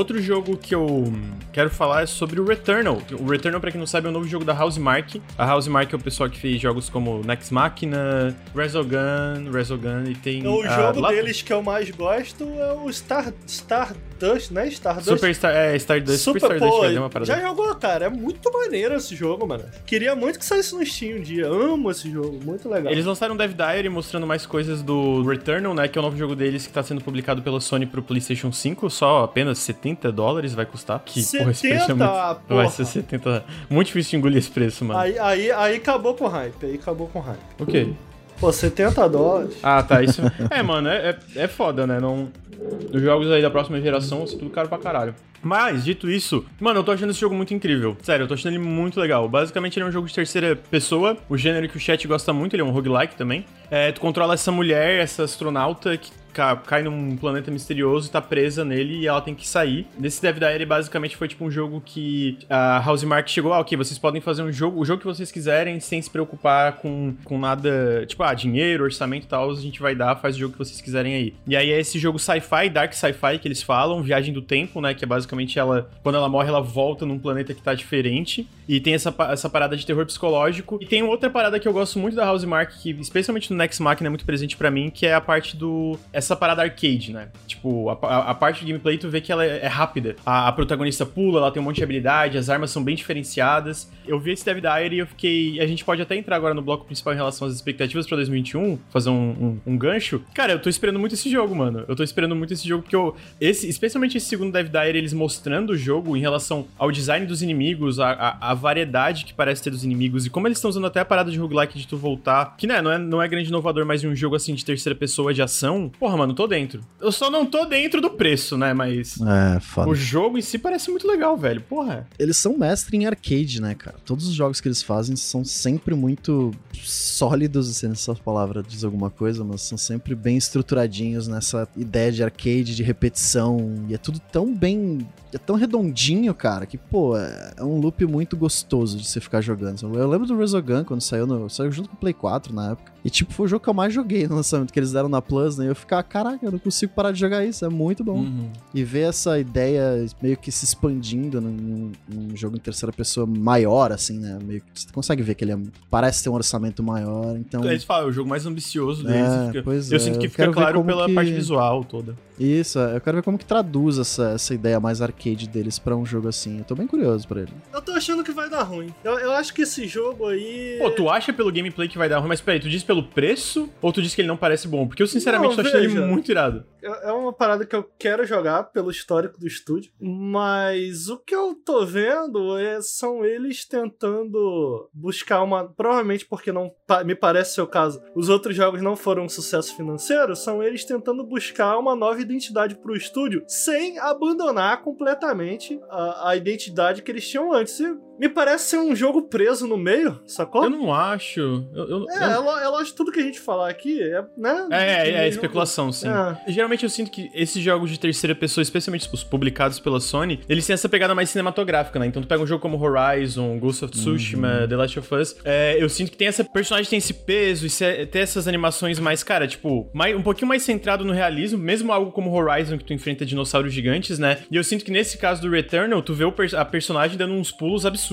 A: Outro jogo que eu quero falar é sobre o Returnal. O Returnal, pra quem não sabe, é um novo jogo da Housemark. A Housemark é o pessoal que fez jogos como Next Machina, Resogun, Resogun e tem...
B: O
A: ah,
B: jogo
A: lá-
B: deles que eu mais gosto é o Star, Stardust, né? Stardust.
A: Super Star, é, Stardust, Super, Stardust,
B: pô,
A: vai uma parada.
B: já jogou, cara? É muito maneiro esse jogo, mano. Queria muito que saísse no Steam um dia. Amo esse jogo, muito legal.
A: Eles lançaram Dev Diary mostrando mais coisas do Returnal, né? Que é o novo jogo deles que tá sendo publicado pela Sony pro PlayStation 5. Só apenas 70 dólares vai custar. Que, porra, esse preço é
B: 70,
A: muito... Vai ser 70... Muito difícil de engolir esse preço, mano.
B: Aí, aí, aí acabou com o hype, aí acabou com o hype.
A: O quê?
B: Pô, 70 dólares.
A: Ah, tá. Isso. é, mano, é, é, é foda, né? Não... Os jogos aí da próxima geração são tudo caro pra caralho. Mas, dito isso, mano, eu tô achando esse jogo muito incrível. Sério, eu tô achando ele muito legal. Basicamente, ele é um jogo de terceira pessoa, o gênero que o chat gosta muito, ele é um roguelike também. É, tu controla essa mulher, essa astronauta que cai num planeta misterioso e tá presa nele e ela tem que sair. Nesse Dev Diary, basicamente, foi tipo um jogo que a Housemark chegou, ah, ok, vocês podem fazer um jogo, o jogo que vocês quiserem, sem se preocupar com, com nada, tipo, ah, dinheiro, orçamento e tal, a gente vai dar, faz o jogo que vocês quiserem aí. E aí é esse jogo sci-fi, dark sci-fi que eles falam, Viagem do Tempo, né, que é basicamente ela, quando ela morre, ela volta num planeta que tá diferente, e tem essa, essa parada de terror psicológico. E tem outra parada que eu gosto muito da Housemark, que especialmente no Next Machina é muito presente pra mim, que é a parte do... essa parada arcade, né? Tipo, a, a- a parte do gameplay tu vê que ela é, é rápida. A, a protagonista pula, ela tem um monte de habilidade, as armas são bem diferenciadas. Eu vi esse Dev Diary e eu fiquei... A gente pode até entrar agora no bloco principal em relação às expectativas pra 2021, fazer um, um, um gancho. Cara, eu tô esperando muito esse jogo, mano. Eu tô esperando muito esse jogo, porque eu... Esse, especialmente esse segundo Dev Diary, eles mostrando o jogo em relação ao design dos inimigos, a, a, variedade que parece ter dos inimigos e como eles estão usando até a parada de roguelike de tu voltar. Que, né, não é, não é grande inovador, mas um jogo assim de terceira pessoa de ação. Porra, mano, tô dentro. Eu só não tô dentro do preço, né, mas.
C: É, foda.
A: O jogo em si parece muito legal, velho. Porra.
C: Eles são mestre em arcade, né, cara? Todos os jogos que eles fazem são sempre muito sólidos, se essa palavra diz alguma coisa, mas são sempre bem estruturadinhos nessa ideia de arcade, de repetição. E é tudo tão bem. É tão redondinho, cara, que, pô, é é um loop muito gostoso de você ficar jogando. Eu lembro do Resogun quando saiu, no, saiu junto com o Play 4 na época. E, tipo, foi o jogo que eu mais joguei no lançamento que eles deram na Plus, né? E eu ficava, caraca, eu não consigo parar de jogar isso, é muito bom.
A: Uhum.
C: E ver essa ideia meio que se expandindo num, num jogo em terceira pessoa maior, assim, né? Meio que você consegue ver que ele é- parece ter um orçamento maior, então.
A: Eles falam, é o jogo mais ambicioso deles.
C: É,
A: fica-
C: pois
A: eu
C: é,
A: sinto que
C: eu
A: fica claro pela
C: que-
A: parte visual toda.
C: Isso, é, eu quero ver como que traduz essa, essa ideia mais arcade deles pra um jogo assim. Eu tô bem curioso pra ele.
B: Eu tô achando que vai dar ruim. Eu, eu acho que esse jogo aí.
A: Pô, tu acha pelo gameplay que vai dar ruim, mas peraí, tu diz pelo preço ou tu diz que ele não parece bom? Porque eu sinceramente
B: Não,
A: tô achando ele muito irado.
B: É é uma parada que eu quero jogar pelo histórico do estúdio, mas o que eu tô vendo é, são eles tentando buscar uma. Provavelmente porque não me parece ser o caso, os outros jogos não foram um sucesso financeiro, são eles tentando buscar uma nova identidade pro estúdio sem abandonar completamente a, a identidade que eles tinham antes. E me parece ser um jogo preso no meio, sacou?
A: Eu não acho. Eu, eu-
B: É,
A: eu-
B: é, lo- é lógico, tudo que a gente falar aqui é, né?
A: É, é, é especulação, sim.
B: É.
A: Geralmente eu sinto que esses jogos de terceira pessoa, especialmente os publicados pela Sony, eles têm essa pegada mais cinematográfica, né? Então tu pega um jogo como Horizon, Ghost of Tsushima, The Last of Us, é, eu sinto que tem essa personagem tem esse peso e tem essas animações mais, cara, tipo, mais, um pouquinho mais centrado no realismo, mesmo algo como Horizon que tu enfrenta dinossauros gigantes, né? E eu sinto que nesse caso do Returnal, tu vê o per- a personagem dando uns pulos absurdos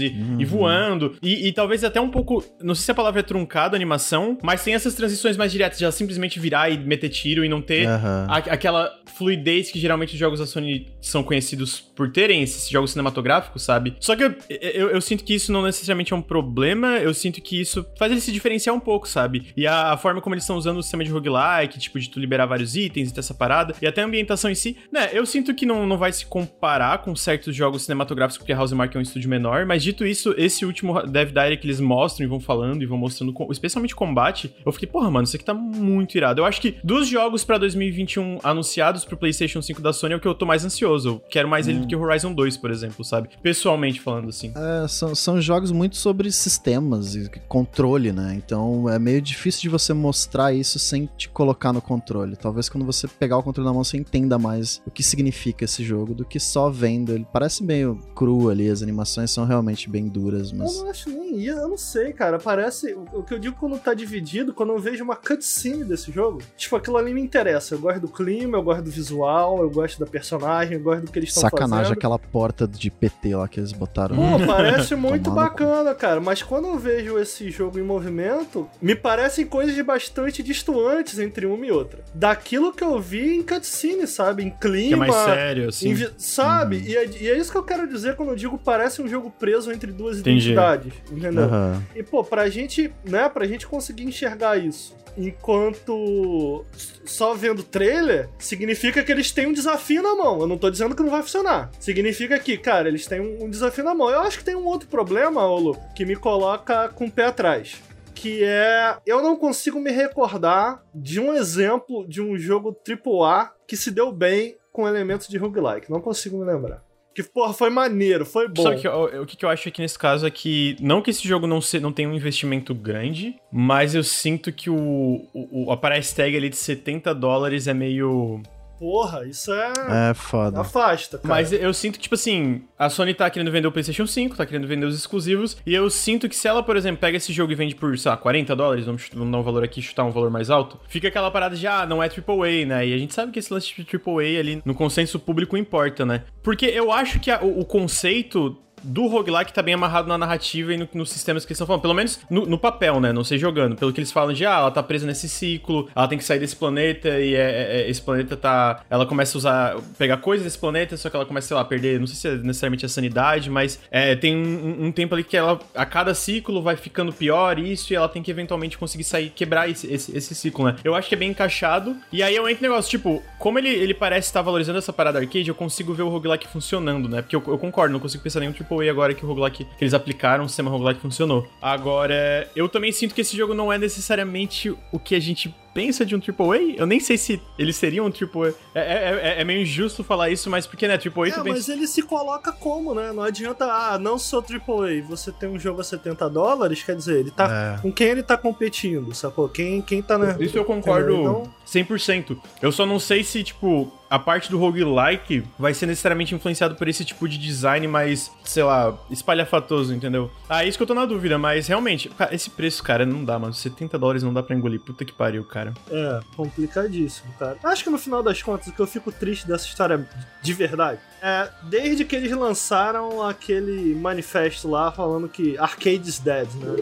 A: e, e voando. E, e talvez até um pouco, não sei se a palavra é truncada a animação, mas tem essas transições mais diretas, de ela simplesmente virar e meter tiro e não ter Uhum. aquela fluidez que geralmente os jogos da Sony são conhecidos por terem, esses jogos cinematográficos, sabe? Só que eu, eu, eu, sinto que isso não necessariamente é um problema, eu sinto que isso faz ele se diferenciar um pouco, sabe? E a, a forma como eles estão usando o sistema de roguelike, tipo, de tu liberar vários itens e ter essa parada, e até a ambientação em si, né? Eu sinto que não, não vai se comparar com certos jogos cinematográficos, porque a Housemark é um estúdio menor, mas dito isso, esse último Dev Direct que eles mostram e vão falando e vão mostrando, especialmente combate, eu fiquei, porra, mano, isso aqui tá muito irado. Eu acho que dos jogos pra 2021 anunciados pro PlayStation 5 da Sony é o que eu tô mais ansioso. Eu quero mais hum. ele do que Horizon 2, por exemplo, sabe? Pessoalmente falando assim.
C: É, são, são jogos muito sobre sistemas e controle, né? Então é meio difícil de você mostrar isso sem te colocar no controle. Talvez quando você pegar o controle na mão você entenda mais o que significa esse jogo do que só vendo. Ele parece meio cru ali, as animações são realmente bem duras, mas.
B: Eu não acho nem eu não sei, cara. Parece. O que eu digo quando tá dividido, quando eu vejo uma cutscene desse jogo, tipo, aquilo ali me interessa. Eu gosto do clima, eu gosto do visual, eu gosto da personagem, eu gosto do que eles estão fazendo.
C: Sacanagem aquela porta de PT lá que eles botaram.
B: Pô, parece muito bacana, cara. Mas quando eu vejo esse jogo em movimento, me parecem coisas bastante distantes entre uma e outra. Daquilo que eu vi em cutscene, sabe? Em clima. Que é
A: mais sério, assim. Em,
B: sabe? Uhum. E, é, e, é, isso que eu quero dizer quando eu digo parece um jogo preso entre duas Entendi. identidades. Entendeu? Uhum. E, pô, pra gente, né, pra gente conseguir enxergar isso enquanto só vendo trailer, significa que eles têm um desafio na mão. Eu não tô dizendo que não vai funcionar. Significa que, cara, eles têm um desafio na mão. Eu acho que tem um outro problema, Olo, que me coloca com o pé atrás que é eu não consigo me recordar de um exemplo de um jogo AAA que se deu bem com elementos de roguelike. Não consigo me lembrar. Que, porra, foi maneiro, foi bom.
A: Sabe que, o, o que eu acho aqui nesse caso é que, não que esse jogo não, se, não tenha um investimento grande, mas eu sinto que o, o, a price tag ali de 70 dólares é meio
B: Porra, isso é.
C: É foda.
B: Afasta, cara.
A: Mas eu sinto que, tipo assim, a Sony tá querendo vender o PlayStation 5, tá querendo vender os exclusivos. E eu sinto que se ela, por exemplo, pega esse jogo e vende por, sei lá, 40 dólares, vamos, vamos dar um valor aqui, chutar um valor mais alto, fica aquela parada de, ah, não é AAA, né? E a gente sabe que esse lance de AAA ali no consenso público importa, né? Porque eu acho que a, o, o conceito do roguelike tá bem amarrado na narrativa e no, nos sistemas que eles estão falando. Pelo menos no, no, papel, né? Não sei jogando. Pelo que eles falam de, ah, ela tá presa nesse ciclo, ela tem que sair desse planeta e é, é, é, esse planeta tá. Ela começa a usar. pegar coisas desse planeta, só que ela começa, sei lá, a perder. Não sei se é necessariamente a sanidade, mas é, tem um, um, tempo ali que ela, a cada ciclo, vai ficando pior isso e ela tem que eventualmente conseguir sair, quebrar esse, esse, esse ciclo, né? Eu acho que é bem encaixado. E aí eu entro no negócio, tipo, como ele, ele parece estar valorizando essa parada arcade, eu consigo ver o roguelike funcionando, né? Porque eu, eu concordo, não consigo pensar nenhum AAA agora que o roguelike que eles aplicaram, o sistema roguelike funcionou. Agora, eu também sinto que esse jogo não é necessariamente o que a gente pensa de um AAA, eu nem sei se eles seriam um AAA. É, é, é, é meio injusto falar isso, mas porque, né, AAA... É,
B: mas pensa... ele se coloca como, né? Não adianta, ah, não sou AAA, você tem um jogo a 70 dólares, quer dizer, ele tá... É. Com quem ele tá competindo, sacou? Quem, quem tá, né?
A: Isso eu concordo então... 100%. Eu só não sei se, tipo, a parte do roguelike vai ser necessariamente influenciado por esse tipo de design mais, sei lá, espalhafatoso, entendeu? Ah, isso que eu tô na dúvida, mas realmente, esse preço, cara, não dá, mano. 70 dólares não dá pra engolir. Puta que pariu, cara cara.
B: É, complicadíssimo, cara. Acho que no final das contas, o que eu fico triste dessa história de verdade é desde que eles lançaram aquele manifesto lá falando que Arcade's Dead, né?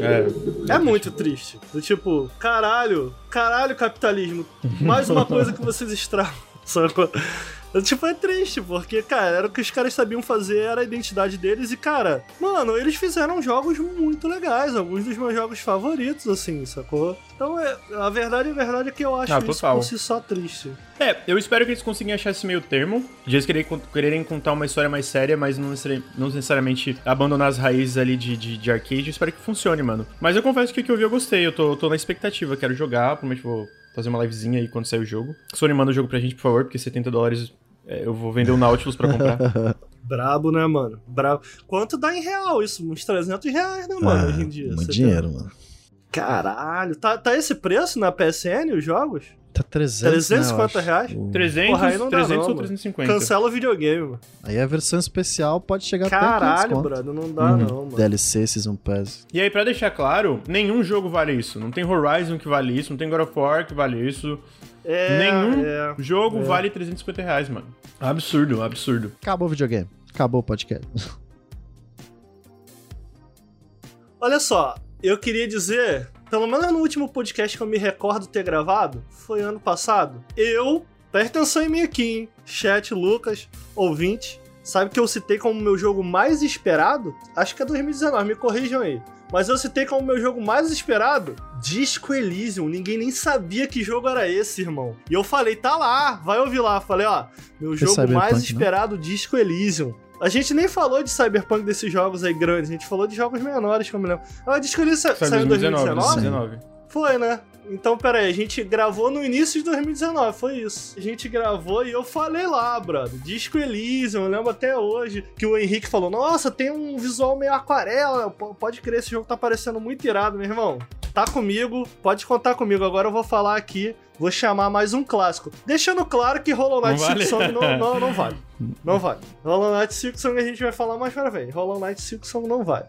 B: É, é muito triste. Do tipo, caralho, caralho, capitalismo. Mais uma coisa que vocês estragam. Sabe? Tipo, é triste, porque, cara, era o que os caras sabiam fazer, era a identidade deles. E, cara, mano, eles fizeram jogos muito legais, alguns dos meus jogos favoritos, assim, sacou? Então, é, a verdade, a verdade é que eu acho ah, isso por si só triste.
A: É, eu espero que eles consigam achar esse meio termo, de eles quererem, quererem contar uma história mais séria, mas não necessariamente, não necessariamente abandonar as raízes ali de, de, de, arcade. Eu espero que funcione, mano. Mas eu confesso que o que eu vi eu gostei, eu tô, tô na expectativa, quero jogar, provavelmente vou fazer uma livezinha aí quando sair o jogo. Sony manda o jogo pra gente, por favor, porque 70 dólares eu vou vender o Nautilus pra comprar.
B: Brabo, né, mano? Brabo. Quanto dá em real isso? Uns 300 reais, né, mano, ah, hoje em dia?
C: Muito dinheiro, mano.
B: Caralho. Tá, tá esse preço na PSN, os jogos?
C: Tá 300, 350
B: né, reais?
A: 300, Porra, aí não 300 não, ou 350.
B: Cancela o videogame, mano.
C: Aí a versão especial pode chegar
B: Caralho, até Caralho, não dá uhum. não, mano.
C: DLC, Season Pass.
A: E aí, pra deixar claro, nenhum jogo vale isso. Não tem Horizon que vale isso, não tem God of War que vale isso. É, Nenhum é, jogo é. vale 350 reais, mano. Absurdo, absurdo.
C: Acabou o videogame. Acabou o podcast.
B: Olha só, eu queria dizer, pelo menos no último podcast que eu me recordo ter gravado, foi ano passado, eu Presta atenção em mim aqui, hein? Chat, Lucas, ouvinte. Sabe que eu citei como meu jogo mais esperado? Acho que é 2019, me corrijam aí. Mas eu citei como meu jogo mais esperado Disco Elysium. Ninguém nem sabia que jogo era esse, irmão. E eu falei, tá lá, vai ouvir lá. Falei, ó, meu jogo mais esperado, Disco Elysium. A gente nem falou de Cyberpunk desses jogos aí grandes, a gente falou de jogos menores, como eu lembro. Ah, Disco Elysium saiu em 2019? 2019. Foi, né? Então, pera aí, a gente gravou no início de 2019, foi isso. A gente gravou e eu falei lá, brother, Disco Elysium, eu lembro até hoje que o Henrique falou, nossa, tem um visual meio aquarela, pode crer, esse jogo tá parecendo muito irado, meu irmão. Tá comigo, pode contar comigo, agora eu vou falar aqui, vou chamar mais um clássico. Deixando claro que Hollow Knight não vale. Silk Song não, não, não vale. Não vale. Hollow Knight Silk Song a gente vai falar mais pra frente. Hollow Knight Silk Song não vale.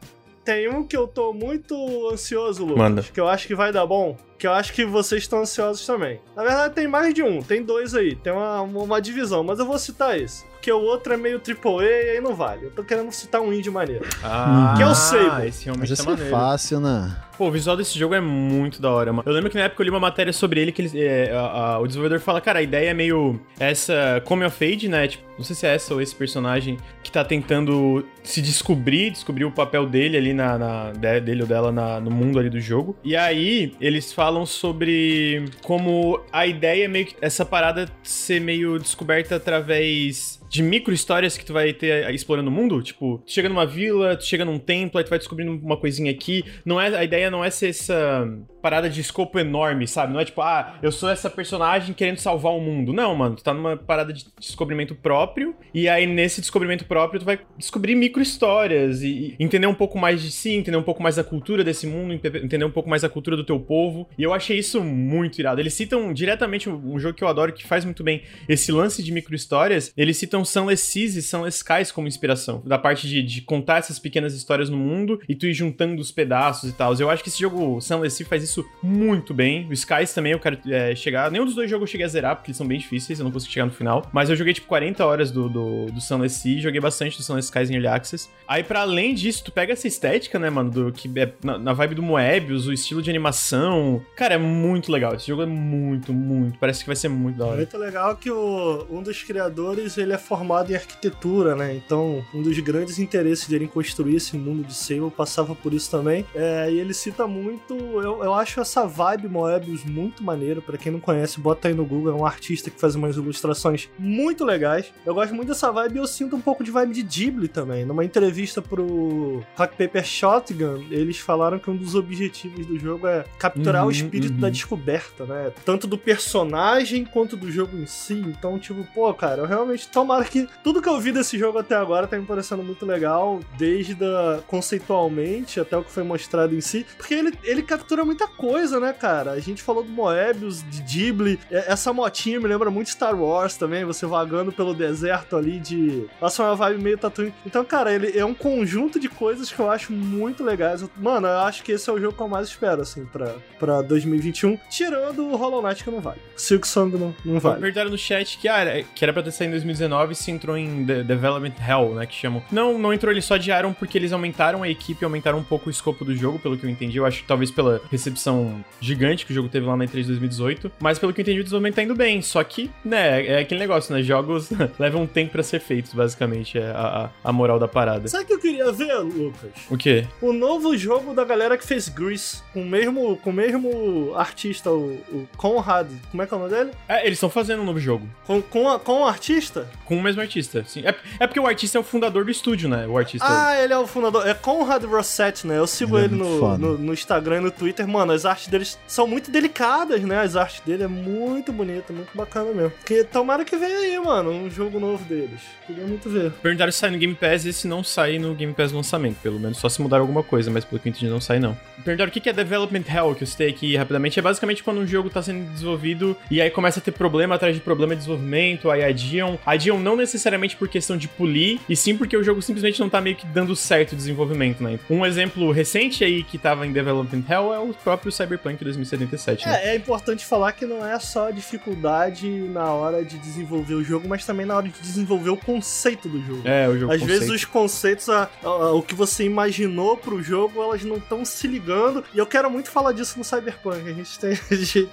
B: Tem um que eu tô muito ansioso, Lucas. Manda. Que eu acho que vai dar bom. Que eu acho que vocês estão ansiosos também. Na verdade, tem mais de um. Tem dois aí. Tem uma, uma divisão. Mas eu vou citar esse. Porque o outro é meio AAA e aí não vale. Eu tô querendo citar um indie maneiro.
A: Ah,
B: que é o Sable.
A: Esse realmente
C: Mas tá é fácil, né?
A: Pô, o visual desse jogo é muito da hora, mano. Eu lembro que na época eu li uma matéria sobre ele que ele, é, a, a, o desenvolvedor fala, cara, a ideia é meio essa Come of Age, né? Tipo, não sei se é essa ou esse personagem que tá tentando se descobrir, descobrir o papel dele ali na, na dele ou dela na, no mundo ali do jogo. E aí eles falam sobre como a ideia é meio que essa parada ser meio descoberta através de micro histórias que tu vai ter explorando o mundo. Tipo, tu chega numa vila, tu chega num templo, aí tu vai descobrindo uma coisinha aqui. Não é, a ideia não é ser essa parada de escopo enorme, sabe? Não é tipo, ah, eu sou essa personagem querendo salvar o mundo. Não, mano, tu tá numa parada de descobrimento próprio. E aí, nesse descobrimento próprio, tu vai descobrir micro histórias e, entender um pouco mais de si, entender um pouco mais da cultura desse mundo, entender um pouco mais da cultura do teu povo. E eu achei isso muito irado. Eles citam diretamente um jogo que eu adoro, que faz muito bem esse lance de micro histórias. Eles citam Sunless Seas e Sunless Skies como inspiração. Da parte de, de contar essas pequenas histórias no mundo e tu ir juntando os pedaços e tal. Eu acho que esse jogo Sunless Sea faz isso muito bem. O Skies também eu quero é, chegar. Nenhum dos dois jogos eu cheguei a zerar, porque eles são bem difíceis, eu não consegui chegar no final. Mas eu joguei tipo 40 horas do, do, do Sunless joguei bastante do Sunless Skies em Early Access. Aí, para além disso, tu pega essa estética, né, mano, do que é na, na, vibe do Moebius, o estilo de animação. Cara, é muito legal. Esse jogo é muito, muito. Parece que vai ser muito da hora.
B: Muito legal que o, um dos criadores ele é formado em arquitetura, né? Então, um dos grandes interesses dele em construir esse mundo de Sable passava por isso também. É, e ele cita muito. Eu, eu acho essa vibe Moebius muito maneiro. para quem não conhece, bota aí no Google. É um artista que faz umas ilustrações muito legais. Eu gosto muito dessa vibe e eu sinto um pouco de vibe de Ghibli também. Numa entrevista pro Rock Paper Shotgun, eles falaram que um dos objetivos do jogo é capturar uhum, o espírito uhum. da descoberta, né? Tanto do personagem quanto do jogo em si. Então, tipo, pô, cara, eu realmente que tudo que eu vi desse jogo até agora tá me parecendo muito legal, desde a, conceitualmente até o que foi mostrado em si, porque ele, ele captura muita coisa, né, cara? A gente falou do Moebius, de Ghibli, essa motinha me lembra muito Star Wars também, você vagando pelo deserto ali de... Nossa, uma vibe meio Tatooine. Então, cara, ele é um conjunto de coisas que eu acho muito legais. Mano, eu acho que esse é o jogo que eu mais espero, assim, pra, pra 2021, tirando o Hollow Knight que não vale. Silk Song não, não vale.
A: Perguntaram no chat que, ah, que era pra ter saído em 2019 se entrou em The Development Hell, né, que chamam. Não, não entrou, eles só adiaram porque eles aumentaram a equipe, aumentaram um pouco o escopo do jogo, pelo que eu entendi. Eu acho que talvez pela recepção gigante que o jogo teve lá na E3 2018. Mas pelo que eu entendi, o desenvolvimento tá indo bem. Só que, né, é aquele negócio, né? Jogos levam um tempo para ser feitos, basicamente, é a, a, moral da parada.
B: Sabe o que eu queria ver, Lucas?
A: O quê?
B: O novo jogo da galera que fez Grease, com o mesmo, com o mesmo artista, o, o Conrad. Como é que é o nome dele?
A: É, eles estão fazendo um novo jogo.
B: Com, com, a, com o artista?
A: Com o mesmo artista, sim. É, é porque o artista é o fundador do estúdio, né? O artista.
B: Ah, ele é o fundador. É Conrad Rosset, né? Eu sigo ele, ele é no, no, no, Instagram e no Twitter. Mano, as artes deles são muito delicadas, né? As artes dele é muito bonita, muito bacana mesmo. Que tomara que venha aí, mano, um jogo novo deles. Queria muito ver.
A: Perguntaram se sai no Game Pass e se não sai no Game Pass lançamento. Pelo menos só se mudar alguma coisa, mas pelo que eu entendi não sai não. Perguntaram o que é Development Hell, que eu citei aqui rapidamente. É basicamente quando um jogo tá sendo desenvolvido e aí começa a ter problema atrás de problema de desenvolvimento, aí adiam. Adiam não necessariamente por questão de polir, e sim porque o jogo simplesmente não tá meio que dando certo o desenvolvimento, né? Um exemplo recente aí que tava em Development Hell é o próprio Cyberpunk 2077, né?
B: É, é importante falar que não é só dificuldade na hora de desenvolver o jogo, mas também na hora de desenvolver o conceito do jogo.
A: É, o jogo
B: Às
A: conceito.
B: vezes os conceitos, a- a- o que você imaginou pro jogo, elas não estão se ligando. E eu quero muito falar disso no Cyberpunk. A gente tem jeito.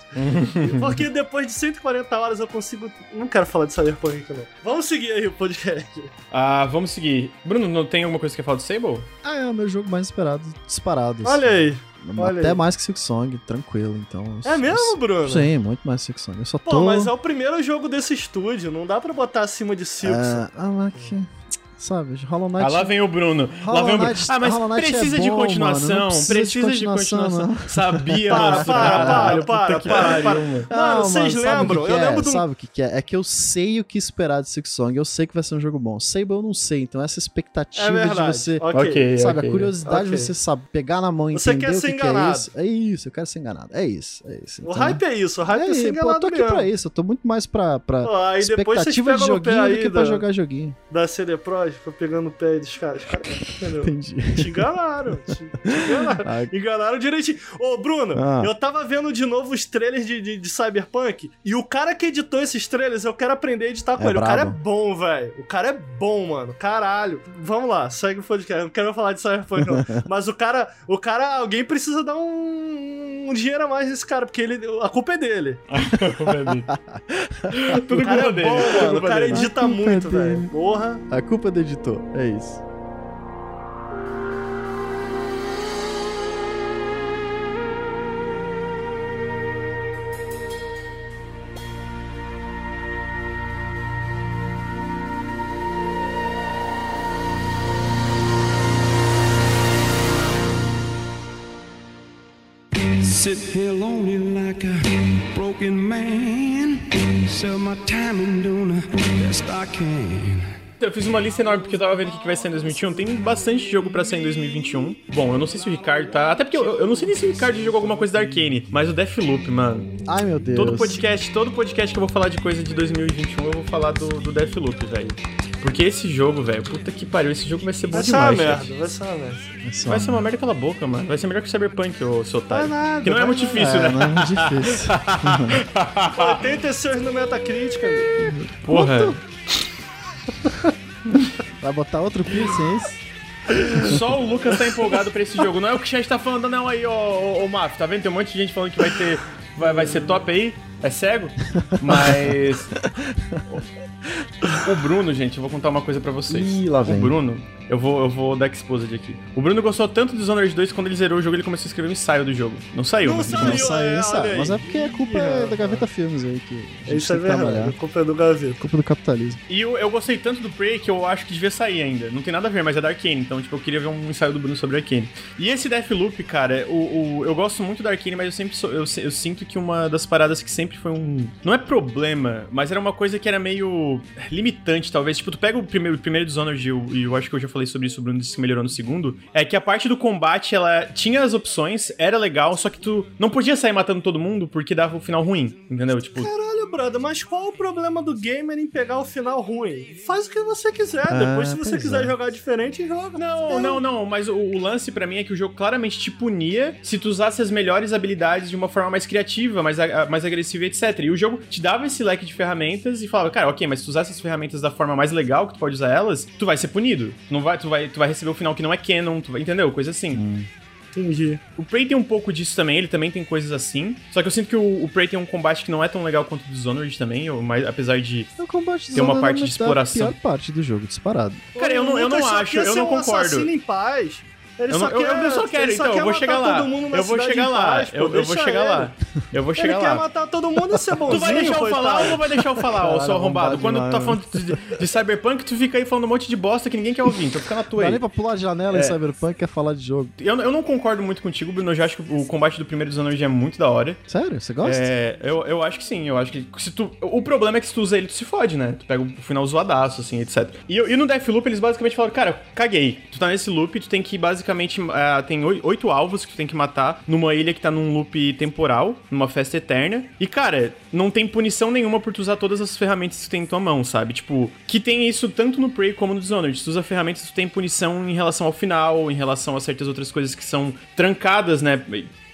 B: Porque depois de 140 horas eu consigo. Não quero falar de Cyberpunk, não. Vamos seguir aí o podcast.
A: Ah, vamos seguir. Bruno, não tem alguma coisa que quer falar do Sable?
C: Ah, é o meu jogo mais esperado, disparado.
B: Olha aí.
C: assim.
B: olha
C: Até
B: aí.
C: mais que Silk Song, tranquilo, então...
B: É mesmo, Bruno?
C: Sim, muito mais Silk Song. Eu só tô...
B: Pô, mas é o primeiro jogo desse estúdio. Não dá pra botar acima de Silks.
C: É, ah, mas que... Sabe, Hollow Knight...
A: Ah, lá vem o Bruno. lá
C: Hollow
A: vem o Bruno.
C: Knight-
A: Ah, mas
C: Knight
A: precisa
C: é
A: de
C: bom,
A: continuação.
C: mano, não precisa de
A: precisa de
C: continuação,
A: continuação.
C: não.
A: Sabia,
B: Para,
A: mano.
B: para, para, para, para.
A: mano.
B: Mano, vocês
C: o que
B: lembram? Eu
C: é?
B: lembro de um-
C: Sabe o que, é? É que eu sei o que esperar de Silk Song, eu sei que vai ser um jogo bom. Sable eu não sei, então essa expectativa
B: É
C: de você...
B: Ok.
C: Sabe,
A: ok.
C: a curiosidade
B: ok.
C: de você sabe, pegar na mão e
B: Você
C: entender
B: quer
C: o
B: ser
C: que, que é
B: enganado.
C: isso. É isso, eu quero ser enganado. É isso, é isso.
B: O
C: Então,
B: hype é isso, o hype é,
C: é,
B: ser
C: pô, eu
B: enganado
C: tô aqui
B: mesmo.
C: pra isso, eu tô muito mais pra, expectativa de joguinho do que pra jogar joguinho.
B: da CD Pros, foi pegando o pé dos caras. Entendeu?
C: Entendi.
B: Te enganaram, te, te enganaram.
C: Ah,
B: Enganaram direitinho. Ô, Bruno,
C: Ah.
B: eu tava vendo de novo os trailers de, de, de Cyberpunk e o cara que editou esses trailers, eu quero aprender a editar com
C: É
B: ele. O cara é
C: brabo.
B: bom, velho. O cara é bom, mano. Caralho. Vamos lá, segue o podcast. Eu não quero falar de Cyberpunk, não. Mas o cara, o cara, alguém precisa dar um, um dinheiro a mais nesse cara, porque ele, a culpa é dele.
A: Tudo
B: o cara
A: culpa
B: é
A: dele.
B: bom, mano. O
A: culpa
B: cara
A: dele.
B: edita
C: A culpa é
B: muito,
C: dele.
B: velho. Porra.
C: A culpa do editor, é isso.
D: Sit here lonely like a broken man. Sell my time and doing the best I can.
A: Eu fiz uma lista enorme porque eu tava vendo o que vai sair em 2021. Tem bastante jogo pra sair em 2021. Bom, eu não sei se o Ricardo tá. Até porque eu, eu não sei nem se o Ricardo jogou alguma coisa da Arcane, mas o Deathloop, mano.
C: Ai, meu Deus.
A: Todo podcast, todo podcast que eu vou falar de coisa de 2021, eu vou falar do, do Deathloop, velho. Porque esse jogo, velho, puta que pariu, esse jogo vai ser bom
B: Vai ser uma
A: demais.
B: merda,
A: gente.
B: vai ser uma merda.
C: É
A: Vai ser uma merda cala a boca, mano. Vai ser melhor que o Cyberpunk, ô seu otário.
B: Vai nada,
A: que não é
B: vai
A: muito difícil,
C: É,
A: né?
C: não é muito difícil.
B: 86 no Metacritic, amigo.
A: Porra.
C: Vai botar outro piercing, é isso?
A: Só o Lucas tá empolgado pra esse jogo. Não é o que o chat tá falando, não, aí, ô, ô, ô Maf, tá vendo? Tem um monte de gente falando que vai ter. Vai, vai ser top aí. É cego? Mas. O Bruno, gente, eu vou contar uma coisa pra vocês.
C: Ih, lá vem.
A: O Bruno, eu vou, eu vou dar exposed aqui. O Bruno gostou tanto do Dishonored 2 que quando ele zerou o jogo, ele começou a escrever um ensaio do jogo. Não saiu,
B: Não
A: mas
B: saiu.
C: Não saiu,
B: é,
C: saiu. Mas é porque a culpa é da Gaveta Filmes aí, que a gente
B: Isso é
C: trabalhar.
B: verdade, a culpa é do Gaveta.
C: Culpa do capitalismo.
A: E eu, eu gostei tanto do Prey que eu acho que devia sair ainda. Não tem nada a ver, mas é da Arkane. Então, tipo, eu queria ver um ensaio do Bruno sobre Arkane. E esse Deathloop, cara, o, o- eu gosto muito da Arkane, mas eu sempre sou- eu, eu sinto que uma das paradas que sempre foi um. Não é problema, mas era uma coisa que era meio limitante, talvez. Tipo, tu pega o primeiro, o primeiro Dishonored e eu, e eu acho que eu já falei sobre isso, o Bruno disse que melhorou no segundo. É que a parte do combate, ela tinha as opções, era legal, só que tu não podia sair matando todo mundo porque dava o final ruim, entendeu? Tipo.
B: Caralho, brother, mas qual o problema do gamer em pegar o final ruim? Faz o que você quiser.
C: Ah,
B: Depois, se você
C: pois
B: quiser
C: é.
B: jogar diferente, joga.
A: Não, não, não, mas o, o lance pra mim é que o jogo claramente te punia se tu usasse as melhores habilidades de uma forma mais criativa, mais, mais agressiva, etc. E o jogo te dava esse leque de ferramentas e falava, cara, ok, mas se tu usar essas ferramentas da forma mais legal que tu pode usar elas, tu vai ser punido. Tu não vai, tu vai, tu vai receber o final que não é canon, tu vai, entendeu? Coisa assim.
B: Entendi.
A: O Prey tem um pouco disso também, ele também tem coisas assim. Só que eu sinto que o, o Prey tem um combate que não é tão legal quanto o Dishonored também, eu- mas apesar de.
C: O combate
A: Tem uma parte
C: é
A: de exploração.
C: A pior parte do jogo, disparado.
A: Cara, eu não- eu não
B: Lucas só
A: acho, eu não
B: um
A: concordo.
B: assassino em paz. Ele
A: Eu,
B: só
A: não,
B: quer,
A: eu só quero,
B: ele só
A: então,
B: quer
A: eu vou
B: matar
A: chegar lá.
B: todo mundo na
A: Eu vou chegar lá.
B: paz, pô,
A: eu, eu vou chegar
B: ele.
A: lá. Eu vou chegar
B: Ele quer
A: lá.
B: matar todo mundo e ser bonzinho,
A: Tu vai deixar eu falar ou não vai deixar eu falar, ô seu arrombado? Quando tu tá falando de, de Cyberpunk, tu fica aí falando um monte de bosta que ninguém quer ouvir, então fica na tua
C: Dá
A: aí.
C: nem pra pular de janela
A: É.
C: em Cyberpunk quer falar de jogo.
A: Eu, eu não concordo muito contigo, Bruno, eu já acho que o combate do primeiro Dishonored é muito da hora.
C: Sério? Você gosta?
A: É, eu, eu acho que sim, eu acho que se tu... O problema é que se tu usa ele, tu se fode, né? Tu pega o final zoadaço, assim, etc. E, e no Deathloop, eles basicamente falaram, cara, caguei. Tu tá nesse loop, tu tem que basicamente... ah, tem oi- oito alvos que tu tem que matar numa ilha que tá num loop temporal, numa festa eterna. E, cara, não tem punição nenhuma por tu usar todas as ferramentas que tu tem em tua mão, sabe? Tipo, que tem isso tanto no Prey como no Dishonored. Tu usa ferramentas, tu tem punição em relação ao final, em relação a certas outras coisas que são trancadas, né?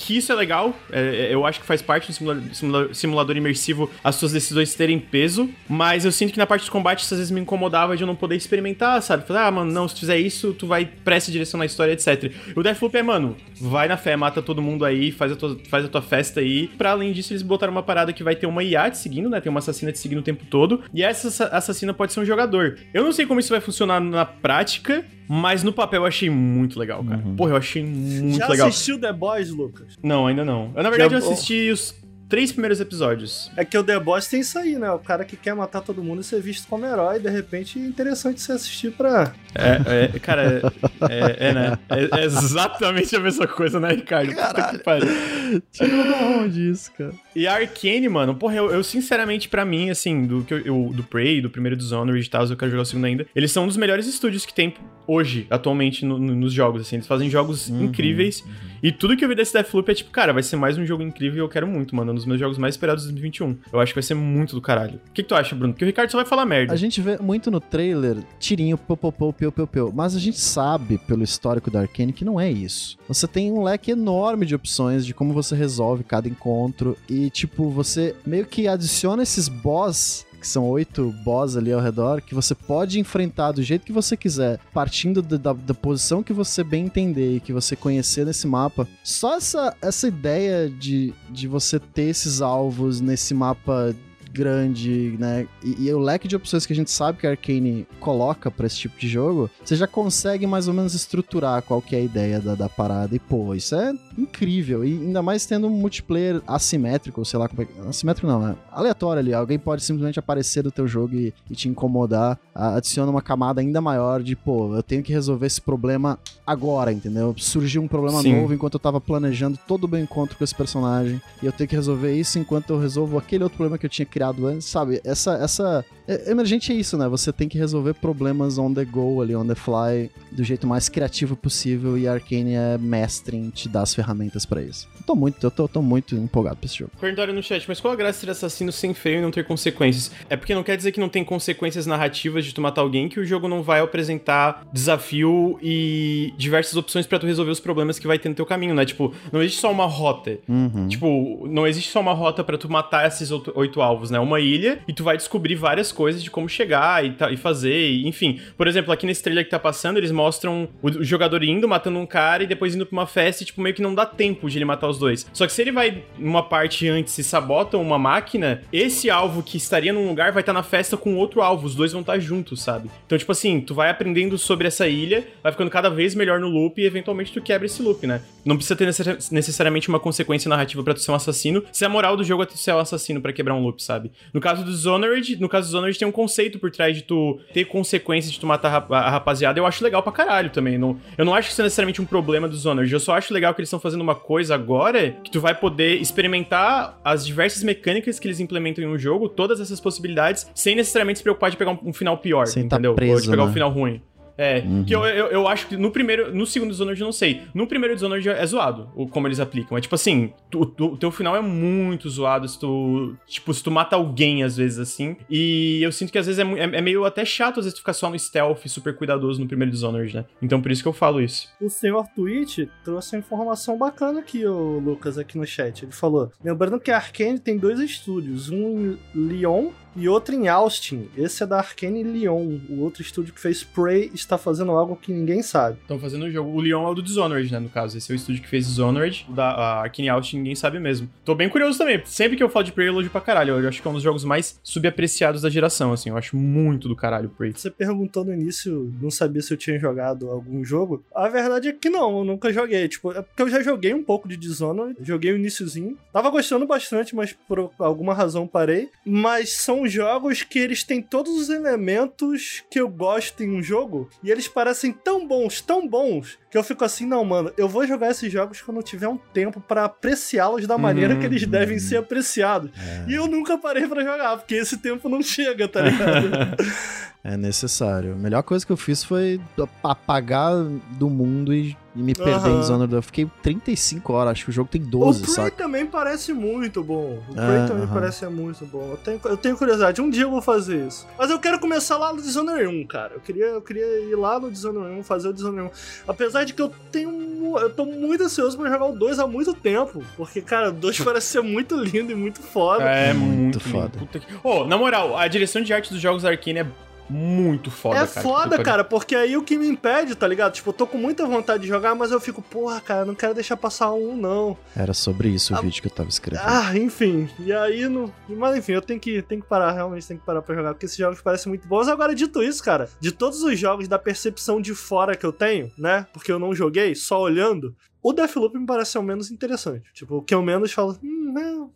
A: que isso é legal. É, é, eu acho que faz parte do simulador, imersivo as suas decisões terem peso. Mas eu sinto que na parte de combate isso às vezes me incomodava de eu não poder experimentar, sabe? Falar, ah, mano, não, se tu fizer isso, tu vai pra essa direção na história, etc. O Deathloop é, mano, vai na fé, mata todo mundo aí, faz a tua, faz a tua festa aí. Pra além disso, eles botaram uma parada que vai ter uma IA te seguindo, né? Tem uma assassina te seguindo o tempo todo. E essa assassina pode ser um jogador. Eu não sei como isso vai funcionar na prática, mas no papel eu achei muito legal, cara. Uhum. Porra, eu achei muito Já legal.
B: Já assistiu The Boys, Lucas?
A: Não, ainda não. Eu, na verdade, eu assisti os três primeiros episódios.
B: É que o The Boss tem isso aí, né? O cara que quer matar todo mundo e ser visto como herói, de repente é interessante você assistir pra.
A: É, é cara, é, é, né? É, é, exatamente a mesma coisa, né, Ricardo?
C: Caralho. Puta que Tirou da onde isso, cara?
A: E a Arcane, mano, porra, eu, eu sinceramente, para mim, assim, do, que eu, do Prey, do primeiro Dishonored e tal, eu quero jogar o segundo ainda, eles são um dos melhores estúdios que tem hoje, atualmente, no, no, nos jogos, assim. Eles fazem jogos uhum, incríveis. Uhum. E tudo que eu vi desse Deathloop é tipo, cara, vai ser mais um jogo incrível e eu quero muito, mano. Um dos meus jogos mais esperados de 2021. Eu acho que vai ser muito do caralho. O que, que tu acha, Bruno? Porque o Ricardo só vai falar merda.
C: A gente vê muito no trailer tirinho, popopô, piu, piu, piu. Mas a gente sabe, pelo histórico da Arkane, que não é isso. Você tem um leque enorme de opções de como você resolve cada encontro. E, tipo, você meio que adiciona esses boss que são oito boss ali ao redor, que você pode enfrentar do jeito que você quiser, partindo da, da, da, posição que você bem entender e que você conhecer nesse mapa. Só essa, essa ideia de, de você ter esses alvos nesse mapa grande, né? E, e, o leque de opções que a gente sabe que a Arkane coloca para esse tipo de jogo, você já consegue mais ou menos estruturar qual que é a ideia da, da parada. E, pô, isso é incrível. E ainda mais tendo um multiplayer assimétrico, sei lá como é Assimétrico não, é aleatório ali. Alguém pode simplesmente aparecer do teu jogo e, e te incomodar. Adiciona uma camada ainda maior de, pô, eu tenho que resolver esse problema agora, entendeu? Surgiu um problema Sim. novo enquanto eu tava planejando todo o meu encontro com esse personagem. E eu tenho que resolver isso enquanto eu resolvo aquele outro problema que eu tinha criado criado antes, sabe? Essa, essa é, emergente é isso, né? Você tem que resolver problemas on the go ali, on the fly, do jeito mais criativo possível e a Arkane é mestre em te dar as ferramentas para isso. Eu tô muito, eu tô, tô muito empolgado pra esse jogo.
A: Perguntaram no chat, mas qual a graça de ser assassino sem freio e não ter consequências? É porque não quer dizer que não tem consequências narrativas de tu matar alguém que o jogo não vai apresentar desafio e diversas opções para tu resolver os problemas que vai ter no teu caminho, né? Tipo, não existe só uma rota. Uhum. Tipo, não existe só uma rota para tu matar esses oito alvos, né? Uma ilha e tu vai descobrir várias coisas de como chegar e, e fazer, e, enfim. Por exemplo, aqui nesse trailer que tá passando, eles mostram o, jogador indo, matando um cara e depois indo pra uma festa e, tipo, meio que não dá tempo de ele matar os dois. Só que se ele vai numa parte antes e sabota uma máquina, esse alvo que estaria num lugar vai estar tá na festa com outro alvo, os dois vão estar tá juntos, sabe? Então, tipo assim, tu vai aprendendo sobre essa ilha, vai ficando cada vez melhor no loop e eventualmente tu quebra esse loop, né? Não precisa ter necessariamente uma consequência narrativa para tu ser um assassino, se a moral do jogo é tu ser um assassino para quebrar um loop, sabe? No caso do Dishonored, no caso do Dishonored tem um conceito por trás de tu ter consequências de tu matar a rapaziada, eu acho legal pra caralho também. Não, eu não acho que isso é necessariamente um problema do Dishonored, eu só acho legal que eles estão fazendo uma coisa agora que tu vai poder experimentar as diversas mecânicas que eles implementam em um jogo, todas essas possibilidades, sem necessariamente se preocupar de pegar um, um final pior, sem tá entendeu? Tá preso, Ou de pegar né? um final ruim. É, uhum. que eu, eu, eu, acho que no primeiro, no segundo Dishonored eu não sei. No primeiro Dishonored é zoado, o, como eles aplicam. É tipo assim, tu, tu, o teu final é muito zoado se tu, tipo, se tu mata alguém às vezes assim. E eu sinto que às vezes é, é, é, meio até chato às vezes tu ficar só no stealth super cuidadoso no primeiro Dishonored, né? Então por isso que eu falo isso.
B: O senhor Twitch trouxe uma informação bacana aqui, o Lucas, aqui no chat. Ele falou, lembrando que a Arkane tem dois estúdios, um em Lyon e outro em Austin. Esse é da Arkane Lyon. O outro estúdio que fez Prey está fazendo algo que ninguém sabe.
A: Estão fazendo o jogo. O Lyon é o do Dishonored, né? No caso, esse é o estúdio que fez Dishonored. O da Arkane Austin ninguém sabe mesmo. Tô bem curioso também. Sempre que eu falo de Prey, eu elogio pra caralho. Eu acho que é um dos jogos mais subapreciados da geração, assim. Eu acho muito do caralho Prey.
B: Você perguntou no início, não sabia se eu tinha jogado algum jogo. A verdade é que não, eu nunca joguei. Tipo, é porque eu já joguei um pouco de Dishonored. Joguei o iníciozinho. Tava gostando bastante, mas por alguma razão parei. Mas são jogos que eles têm todos os elementos que eu gosto em um jogo e eles parecem tão bons, tão bons, que eu fico assim, não, mano, eu vou jogar esses jogos quando eu tiver um tempo para apreciá-los da maneira que eles devem uhum. ser apreciados. É. E eu nunca parei para jogar, porque esse tempo não chega, tá ligado?
C: é necessário. A melhor coisa que eu fiz foi apagar do mundo e e me perder
B: Aham.
C: em Dishonored. Eu fiquei 35 horas, acho que o jogo tem
B: O
C: 12,
B: Prey
C: sabe?
B: também parece muito bom. O Prey também
C: aham.
B: parece ser muito bom. Eu tenho, eu tenho curiosidade. Um dia eu vou fazer isso. Mas eu quero começar lá no Dishonored 1, cara. Eu queria, eu queria ir lá no Dishonored 1, fazer o Dishonored 1. Apesar de que eu tenho. Eu tô muito ansioso pra jogar o 2 há muito tempo. Porque, cara, o 2 parece ser muito lindo e muito foda.
A: É
C: Muito
A: muito,
C: foda.
A: Puta que... Ô, na moral, a direção de arte dos jogos da Arkane é muito foda,
B: É
A: cara.
B: foda,
A: Puta
B: cara, porque aí o que me impede, tá ligado? Tipo, eu tô com muita vontade de jogar, mas eu fico, porra, cara, não quero deixar passar um, não.
C: Era sobre isso o
B: Ah,
C: vídeo que eu tava escrevendo.
B: Ah, enfim. E aí, não... mas enfim, eu tenho que, tenho que parar, realmente tenho que parar pra jogar, porque esses jogos parecem muito bons. Agora, dito isso, cara, de todos os jogos da percepção de fora que eu tenho, né? Porque eu não joguei, só olhando, o Deathloop me parece ser o menos interessante. Tipo, o que eu menos falo, hum, é,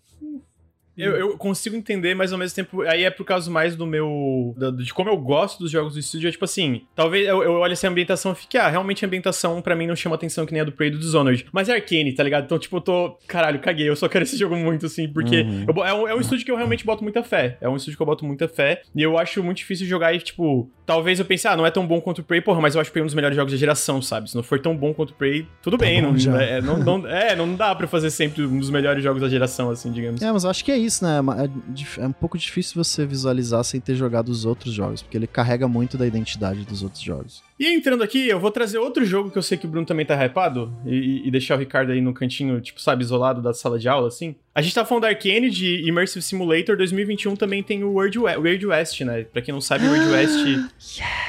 A: Eu, eu consigo entender, mas ao mesmo tempo, aí é por causa mais do meu. da- de como eu gosto dos jogos do estúdio. É tipo assim, talvez eu, eu olhe essa ambientação e fique, ah, realmente a ambientação pra mim não chama atenção que nem a do Prey e do Dishonored. Mas é Arcane, tá ligado? Então, tipo, eu tô. Caralho, caguei, eu só quero esse jogo muito, assim, porque
C: Uhum.
A: eu é, um, é um estúdio que eu realmente boto muita fé. É um estúdio que eu boto muita fé. E eu acho muito difícil jogar e, tipo, talvez eu pense, ah, não é tão bom quanto o Prey, porra, mas eu acho o Prey um dos melhores jogos da geração, sabe? Se não for tão bom quanto o Prey, tudo bem.
C: bom
A: Não,
C: já.
A: é, não, não- é, não dá pra fazer sempre um dos melhores jogos da geração, assim, digamos.
C: É, mas eu acho que é isso, né? É, dif- é um pouco difícil você visualizar sem ter jogado os outros jogos, porque ele carrega muito da identidade dos outros jogos.
A: E entrando aqui, eu vou trazer outro jogo que eu sei que o Bruno também tá hypado, e, e deixar o Ricardo aí no cantinho, tipo, sabe, isolado da sala de aula, assim. A gente tá falando da Arcane, de Immersive Simulator 2021 também tem o World We- Weird West, né? Pra quem não sabe, o Weird West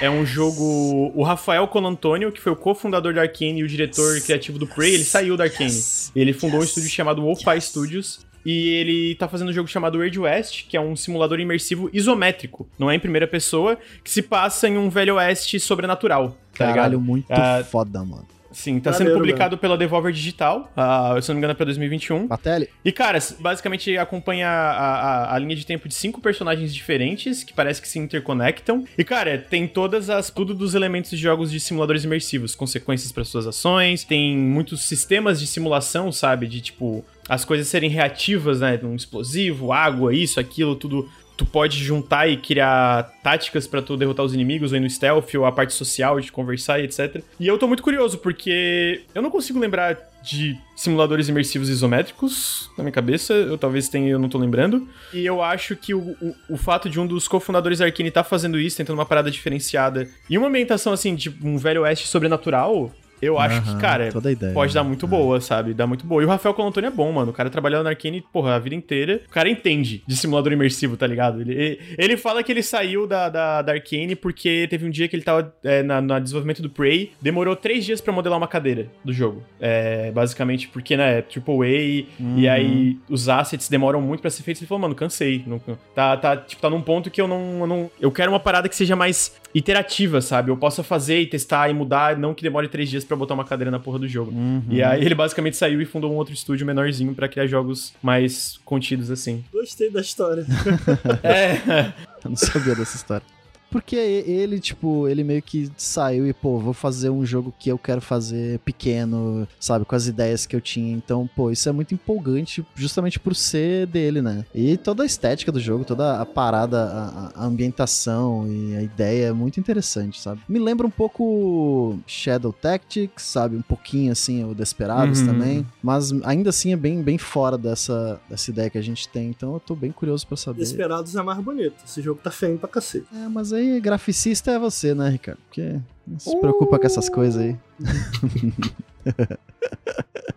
A: é um jogo... O Rafael Colantônio, que foi o cofundador da Arcane e o diretor criativo do Prey, ele saiu da Arcane. Ele fundou um estúdio chamado Wolfeye Studios, e ele tá fazendo um jogo chamado Weird West, que é um simulador imersivo isométrico, não é em primeira pessoa, que se passa em um velho oeste sobrenatural, tá
C: Caralho,
A: ligado?
C: muito
A: Ah,
C: foda, mano.
A: Sim, tá sendo publicado pela Devolver Digital, ah, se eu não me engano é pra 2021.
C: Batelli,
A: E, cara, basicamente acompanha a, a, a linha de tempo de cinco personagens diferentes, que parece que se interconectam. E, cara, tem todas as. tudo dos elementos de jogos de simuladores imersivos, consequências para suas ações, tem muitos sistemas de simulação, sabe? De tipo. As coisas serem reativas, né? Um explosivo, água, isso, aquilo, tudo. Tu pode juntar e criar táticas pra tu derrotar os inimigos, ou ir no stealth, ou a parte social de conversar e etc. E eu tô muito curioso, porque eu não consigo lembrar de simuladores imersivos isométricos na minha cabeça. Eu talvez tenha, eu não tô lembrando. E eu acho que o, o, o fato de um dos cofundadores da Arkane tá fazendo isso, tentando uma parada diferenciada, e uma ambientação assim, de um velho oeste sobrenatural, eu acho que, cara,
C: ideia,
A: pode dar
C: né?
A: muito boa, sabe? Dá muito boa. E o Rafael Colantoni é bom, mano. O cara trabalhou na Arkane, porra, a vida inteira. O cara entende de simulador imersivo, tá ligado? Ele, ele fala que ele saiu da, da, da Arkane porque teve um dia que ele tava é, na, na desenvolvimento do Prey, demorou três dias pra modelar uma cadeira do jogo. É, basicamente porque, né, é AAA, e
C: Uhum.
A: aí os assets demoram muito pra ser feitos. Ele falou, mano, cansei. Não, tá, tá, tipo, tá num ponto que eu não, eu não... Eu quero uma parada que seja mais iterativa, sabe? Eu possa fazer e testar e mudar, não que demore três dias pra botar uma cadeira na porra do jogo.
C: Uhum.
A: E aí ele basicamente saiu e fundou um outro estúdio menorzinho pra criar jogos mais contidos assim.
B: gostei da história.
A: é.
C: Eu não sabia dessa história. Porque ele, tipo, ele meio que saiu e, pô, vou fazer um jogo que eu quero fazer pequeno, sabe, com as ideias que eu tinha. Então, pô, isso é muito empolgante justamente por ser dele, né? E toda a estética do jogo, toda a parada, a, a ambientação e a ideia é muito interessante, sabe? Me lembra um pouco Shadow Tactics, sabe? Um pouquinho, assim, o Desperados
A: Uhum.
C: também. Mas ainda assim é bem, bem fora dessa, dessa ideia que a gente tem. Então eu tô bem curioso pra saber.
B: Esperados é mais bonito. Esse jogo tá feio pra cacete.
C: É, mas aí graficista é você, né, Ricardo? Porque não se preocupa com essas coisas aí.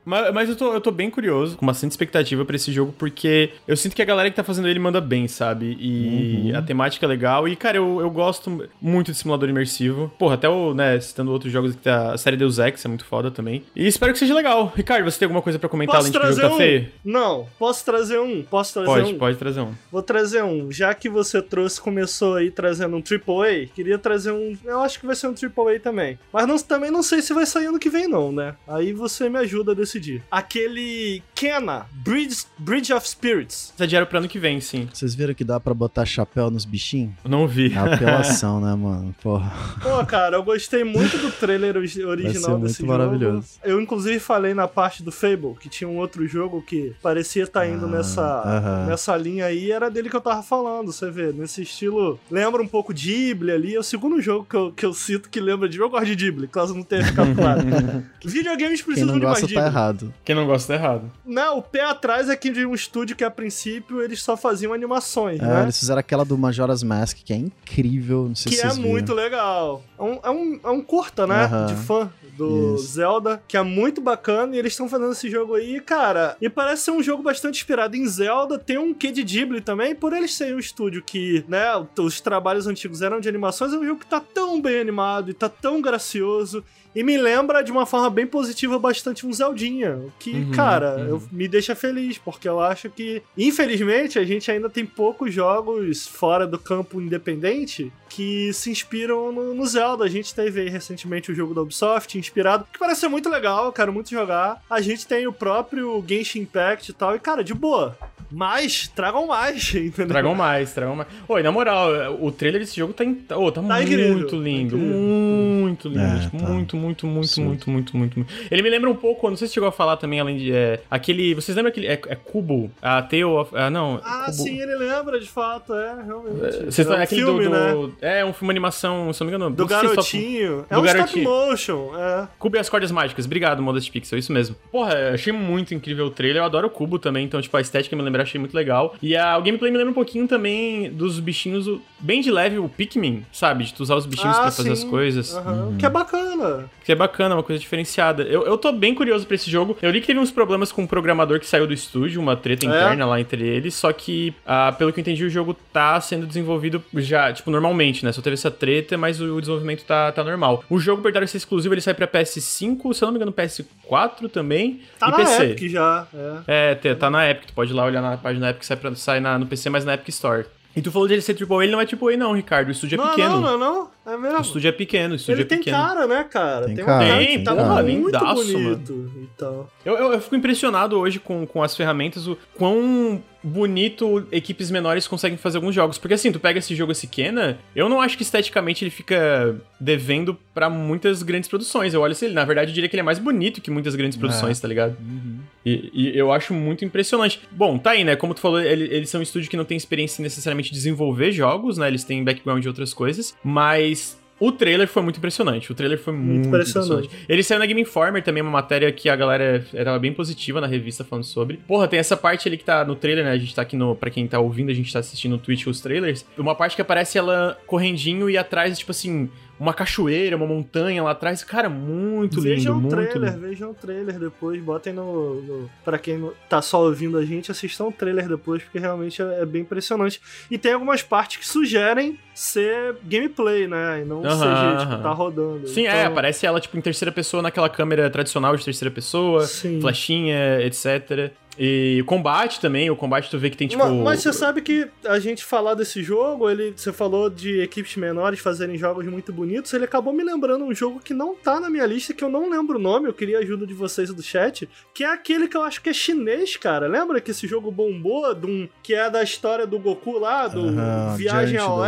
A: Mas, mas eu, tô, eu tô bem curioso, com bastante expectativa pra esse jogo, porque eu sinto que a galera que tá fazendo ele manda bem, sabe? E
C: Uhum.
A: a temática é legal. E, cara, eu, eu gosto muito de simulador imersivo. Porra, até o, né, citando outros jogos que tá. A série Deus Ex é muito foda também. E espero que seja legal. Ricardo, você tem alguma coisa pra comentar
B: Posso
A: além de que o
B: trazer
A: jogo tá
B: um?
A: feio?
B: Não, posso trazer um? Posso trazer
A: Pode,
B: um?
A: pode trazer um.
B: Vou trazer um. Já que você trouxe, começou aí trazendo um AAA, queria trazer um. Eu acho que vai ser um AAA também. Mas não- também não sei se vai sair ano que vem, não, né? Aí você me ajuda decidir. Aquele Kena, Bridge, Bridge of Spirits.
A: Tá dinheiro pro ano que vem, sim.
C: Vocês viram que dá pra botar chapéu nos bichinhos?
A: Não vi.
C: É apelação, né, mano? Porra.
B: Pô, cara, eu gostei muito do trailer ori- original desse jogo.
C: maravilhoso.
B: Eu, inclusive, falei na parte do Fable que tinha um outro jogo que parecia estar indo
C: Ah,
B: nessa,
C: aham.
B: nessa linha aí. Era dele que eu tava falando, você vê. Nesse estilo, lembra um pouco de Ghibli ali. É o segundo jogo que eu, que eu cito que lembra de. Eu gosto de Ghibli, caso não tenha ficado claro. Videogames
C: Quem
B: precisam
C: não
B: de mais
C: gosta
B: Ghibli.
C: tá errado.
A: Quem não gosta tá errado.
B: Não, o pé atrás é que de um estúdio que a princípio eles só faziam animações,
C: É,
B: né?
C: eles fizeram aquela do Majora's Mask, que é incrível. Não sei
B: Que
C: se
B: é
C: viram.
B: muito legal. É um, é um, é um curta, né? De fã do
C: Isso.
B: Zelda, que é muito bacana. E eles estão fazendo esse jogo aí, cara. E parece ser um jogo bastante inspirado em Zelda. Tem um quê de Ghibli também, por eles serem um estúdio que, né? Os trabalhos antigos eram de animações. É um jogo que tá tão bem animado e tá tão gracioso. E me lembra de uma forma bem positiva bastante um Zeldinha. O que,
A: Uhum,
B: cara,
A: uhum.
B: eu, me deixa feliz, porque eu acho que, infelizmente, a gente ainda tem poucos jogos fora do campo independente que se inspiram no, no Zelda. A gente teve aí recentemente o jogo da Ubisoft, inspirado, que parece ser muito legal, eu quero muito jogar. A gente tem o próprio Genshin Impact e tal, e, cara, de boa. Mas, tragam mais, entendeu?
A: Tragam mais, tragam mais. Oi, na moral, o trailer desse jogo tá, em... oh, tá, muito
B: incrível,
A: lindo.
B: tá.
A: Muito lindo.
C: É,
A: tipo,
C: tá.
A: Muito, muito, muito,
C: Sim.
A: muito, muito, muito, muito. Ele me lembra um pouco, não sei se chegou a falar também, além de. É, aquele. Vocês lembram aquele. É, é Cubo? A Tale of. Ah, não.
B: Ah,
A: Cubo.
B: sim, ele lembra, de fato, é, realmente.
A: Vocês
B: é
A: estão
B: um
A: aquele
B: filme,
A: do,
B: né?
A: do- É, um filme animação, se eu não me engano.
B: Do
A: stop-
B: garotinho. é
A: do
B: um
A: garotinho.
B: stop motion, é.
A: Cubo e as cordas mágicas. Obrigado, Modest Pixel, isso mesmo. Porra, eu achei muito incrível o trailer. Eu adoro o Cubo também, então, tipo, a estética me lembra, achei muito legal. E a, o gameplay me lembra um pouquinho também dos bichinhos, bem de leve, o Pikmin, sabe? De tu usar os bichinhos
B: Ah,
A: pra fazer as
B: sim.
A: coisas.
B: Aham, Que é bacana.
A: Que é bacana, uma coisa diferenciada. Eu, eu tô bem curioso pra esse jogo. Eu li que teve uns problemas com o programador que saiu do estúdio, uma treta
B: É?
A: interna lá entre eles. Só que, ah, pelo que eu entendi, o jogo tá sendo desenvolvido já, tipo, normalmente, né? Só teve essa treta, mas o, o desenvolvimento tá, tá normal. O jogo, apesar de ser exclusivo, ele sai pra PS5, se eu não me engano, PS4 também.
B: Tá
A: e
B: na
A: PC.
B: Epic já, é.
A: É, tá na Epic, tu pode ir lá olhar na página da Epic, sai, pra, sai na, no PC, mas na Epic Store. E tu falou de ele ser AAA, ele não é AAA não, Ricardo, o estúdio é
B: não,
A: pequeno.
B: não, não, não. É mesmo.
A: O estúdio é pequeno, o estúdio
B: Ele
A: é
B: tem
A: pequeno.
B: cara, né, cara?
C: Tem
B: um
C: cara,
B: cara
A: tem
B: que tá
A: cara.
B: muito
A: Lindaço,
B: bonito. Então.
A: Eu, eu, eu fico impressionado hoje com, com as ferramentas, o quão bonito equipes menores conseguem fazer alguns jogos. Porque assim, tu pega esse jogo, esse Kena, eu não acho que esteticamente ele fica devendo pra muitas grandes produções. Eu olho assim, ele, na verdade, eu diria que ele é mais bonito que muitas grandes produções, tá ligado? E, e eu acho muito impressionante. Bom, tá aí, né? Como tu falou, ele- eles são um estúdio que não tem experiência em necessariamente desenvolver jogos, né? Eles têm background de outras coisas, mas. O trailer foi muito impressionante. O trailer foi muito,
B: impressionante.
A: impressionante. Ele saiu na Game Informer também, uma matéria que a galera era bem positiva na revista falando sobre. Porra, tem essa parte ali que tá no trailer, né? A gente tá aqui no. Pra quem tá ouvindo, a gente tá assistindo no Twitch os trailers. Uma parte que aparece ela correndinho e atrás, tipo assim, uma cachoeira, uma montanha lá atrás. Cara, muito lindo,
B: Vejam o
A: muito
B: trailer,
A: lindo.
B: vejam o trailer depois, botem no, no. Pra quem não- tá só ouvindo a gente, assistam o trailer depois, porque realmente é, é bem impressionante. E tem algumas partes que sugerem ser gameplay, né? E não
A: Aham,
B: seja, tipo,
A: aham.
B: tá rodando.
A: Sim, é,
B: Então,
A: aparece ela, tipo, em terceira pessoa naquela câmera tradicional de terceira pessoa,
B: Sim.
A: flechinha, etc. E o combate também, o combate tu vê que tem, tipo.
B: Ma- Mas você sabe que a gente falar desse jogo, ele, você falou de equipes menores fazerem jogos muito bonitos, ele acabou me lembrando um jogo que não tá na minha lista, que eu não lembro o nome, eu queria a ajuda de vocês do chat, que é aquele que eu acho que é chinês, cara. Lembra que esse jogo bombou, de um, que é da história do Goku lá, do
C: Aham,
B: Viagem ao
C: do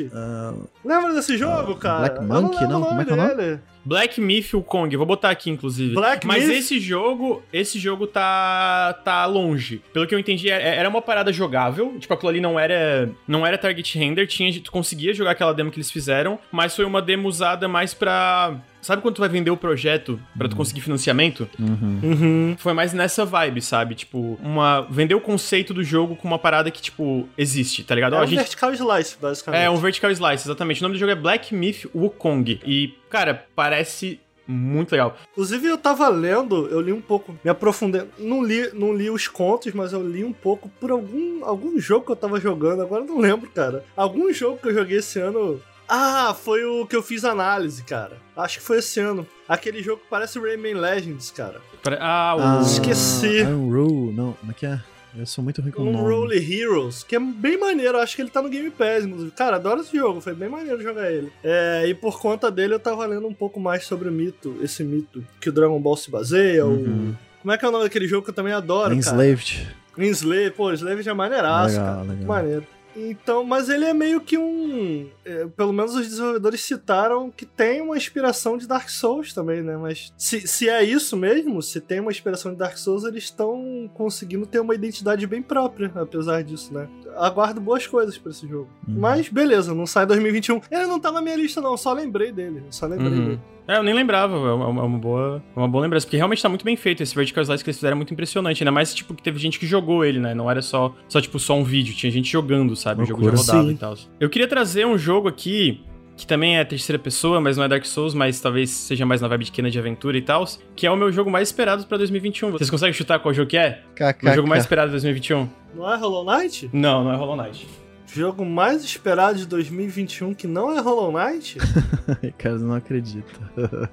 B: Oeste?
C: Ah,
B: Lembra desse jogo,
C: Ah,
B: cara?
C: Black Monkey, não?
B: o
C: Como é que é o nome?
B: dele.
A: Black Myth Kong, vou botar aqui, inclusive.
B: Black
A: Mas
B: Myth?
A: esse jogo, esse jogo tá tá longe. Pelo que eu entendi, é- era uma parada jogável. Tipo, aquilo ali não era não era target render, tinha, tu conseguia jogar aquela demo que eles fizeram, mas foi uma demo usada mais pra Sabe quando tu vai vender o projeto pra tu conseguir financiamento?
C: uhum.
B: Uhum.
A: Foi mais nessa vibe, sabe? Tipo, uma vender o conceito do jogo com uma parada que tipo existe, tá ligado?
B: É
A: Ó,
B: um
A: a gente
B: vertical slice, basicamente.
A: é um vertical slice, exatamente. O nome do jogo é Black Myth Wukong e, cara, parece muito legal.
B: Inclusive, eu tava lendo, eu li um pouco, me aprofundei. Não li, não li os contos, mas eu li um pouco por algum, algum jogo que eu tava jogando, agora eu não lembro, cara. Algum jogo que eu joguei esse ano. Ah, foi o que eu fiz análise, cara. Acho que foi esse ano. Aquele jogo que parece Rayman Legends, cara.
A: Ah, o...
C: Ah,
B: Esqueci.
C: Unroll, não, como é que é? Eu sou muito ruim com
B: Um. Roller Heroes, que é bem maneiro. Acho que ele tá no Game Pass, inclusive. Cara, adoro esse jogo, foi bem maneiro jogar ele. É, e por conta dele, eu tava lendo um pouco mais sobre o mito, esse mito que o Dragon Ball se baseia,
C: Uhum.
B: o Como é que é o nome daquele jogo que eu também adoro, cara?
C: Enslaved.
B: Enslaved, pô, Enslaved é maneiraço,
C: Legal,
B: cara.
C: legal.
B: Maneiro. Então, mas ele é meio que um. é, pelo menos os desenvolvedores citaram que tem uma inspiração de Dark Souls também, né? Mas se, se é isso mesmo, se tem uma inspiração de Dark Souls, eles estão conseguindo ter uma identidade bem própria, apesar disso, né? Aguardo boas coisas pra esse jogo.
C: Uhum.
B: Mas beleza, não sai em 2021. Ele não tá na minha lista, não, só lembrei dele. eu Só lembrei
A: Uhum.
B: dele.
A: É, eu nem lembrava, é uma, é uma boa, é uma boa lembrança, porque realmente tá muito bem feito. Esse Vertical Slice que eles fizeram é muito impressionante. Ainda mais, tipo, que teve gente que jogou ele, né? Não era só, só tipo, só um vídeo. Tinha gente jogando, sabe? O jogo já rodava
B: Sim.
A: e tal. Eu queria trazer um jogo aqui, que também é terceira pessoa, mas não é Dark Souls, mas talvez seja mais na vibe de Kena de aventura e tal, que é o meu jogo mais esperado pra 2021. Vocês conseguem chutar qual jogo que é?
C: KKK.
A: Meu jogo mais esperado de 2021?
B: Não é Hollow Knight?
A: Não, não é Hollow Knight.
B: Jogo mais esperado de 2021 que não é Hollow Knight?
C: Ricardo não acredita.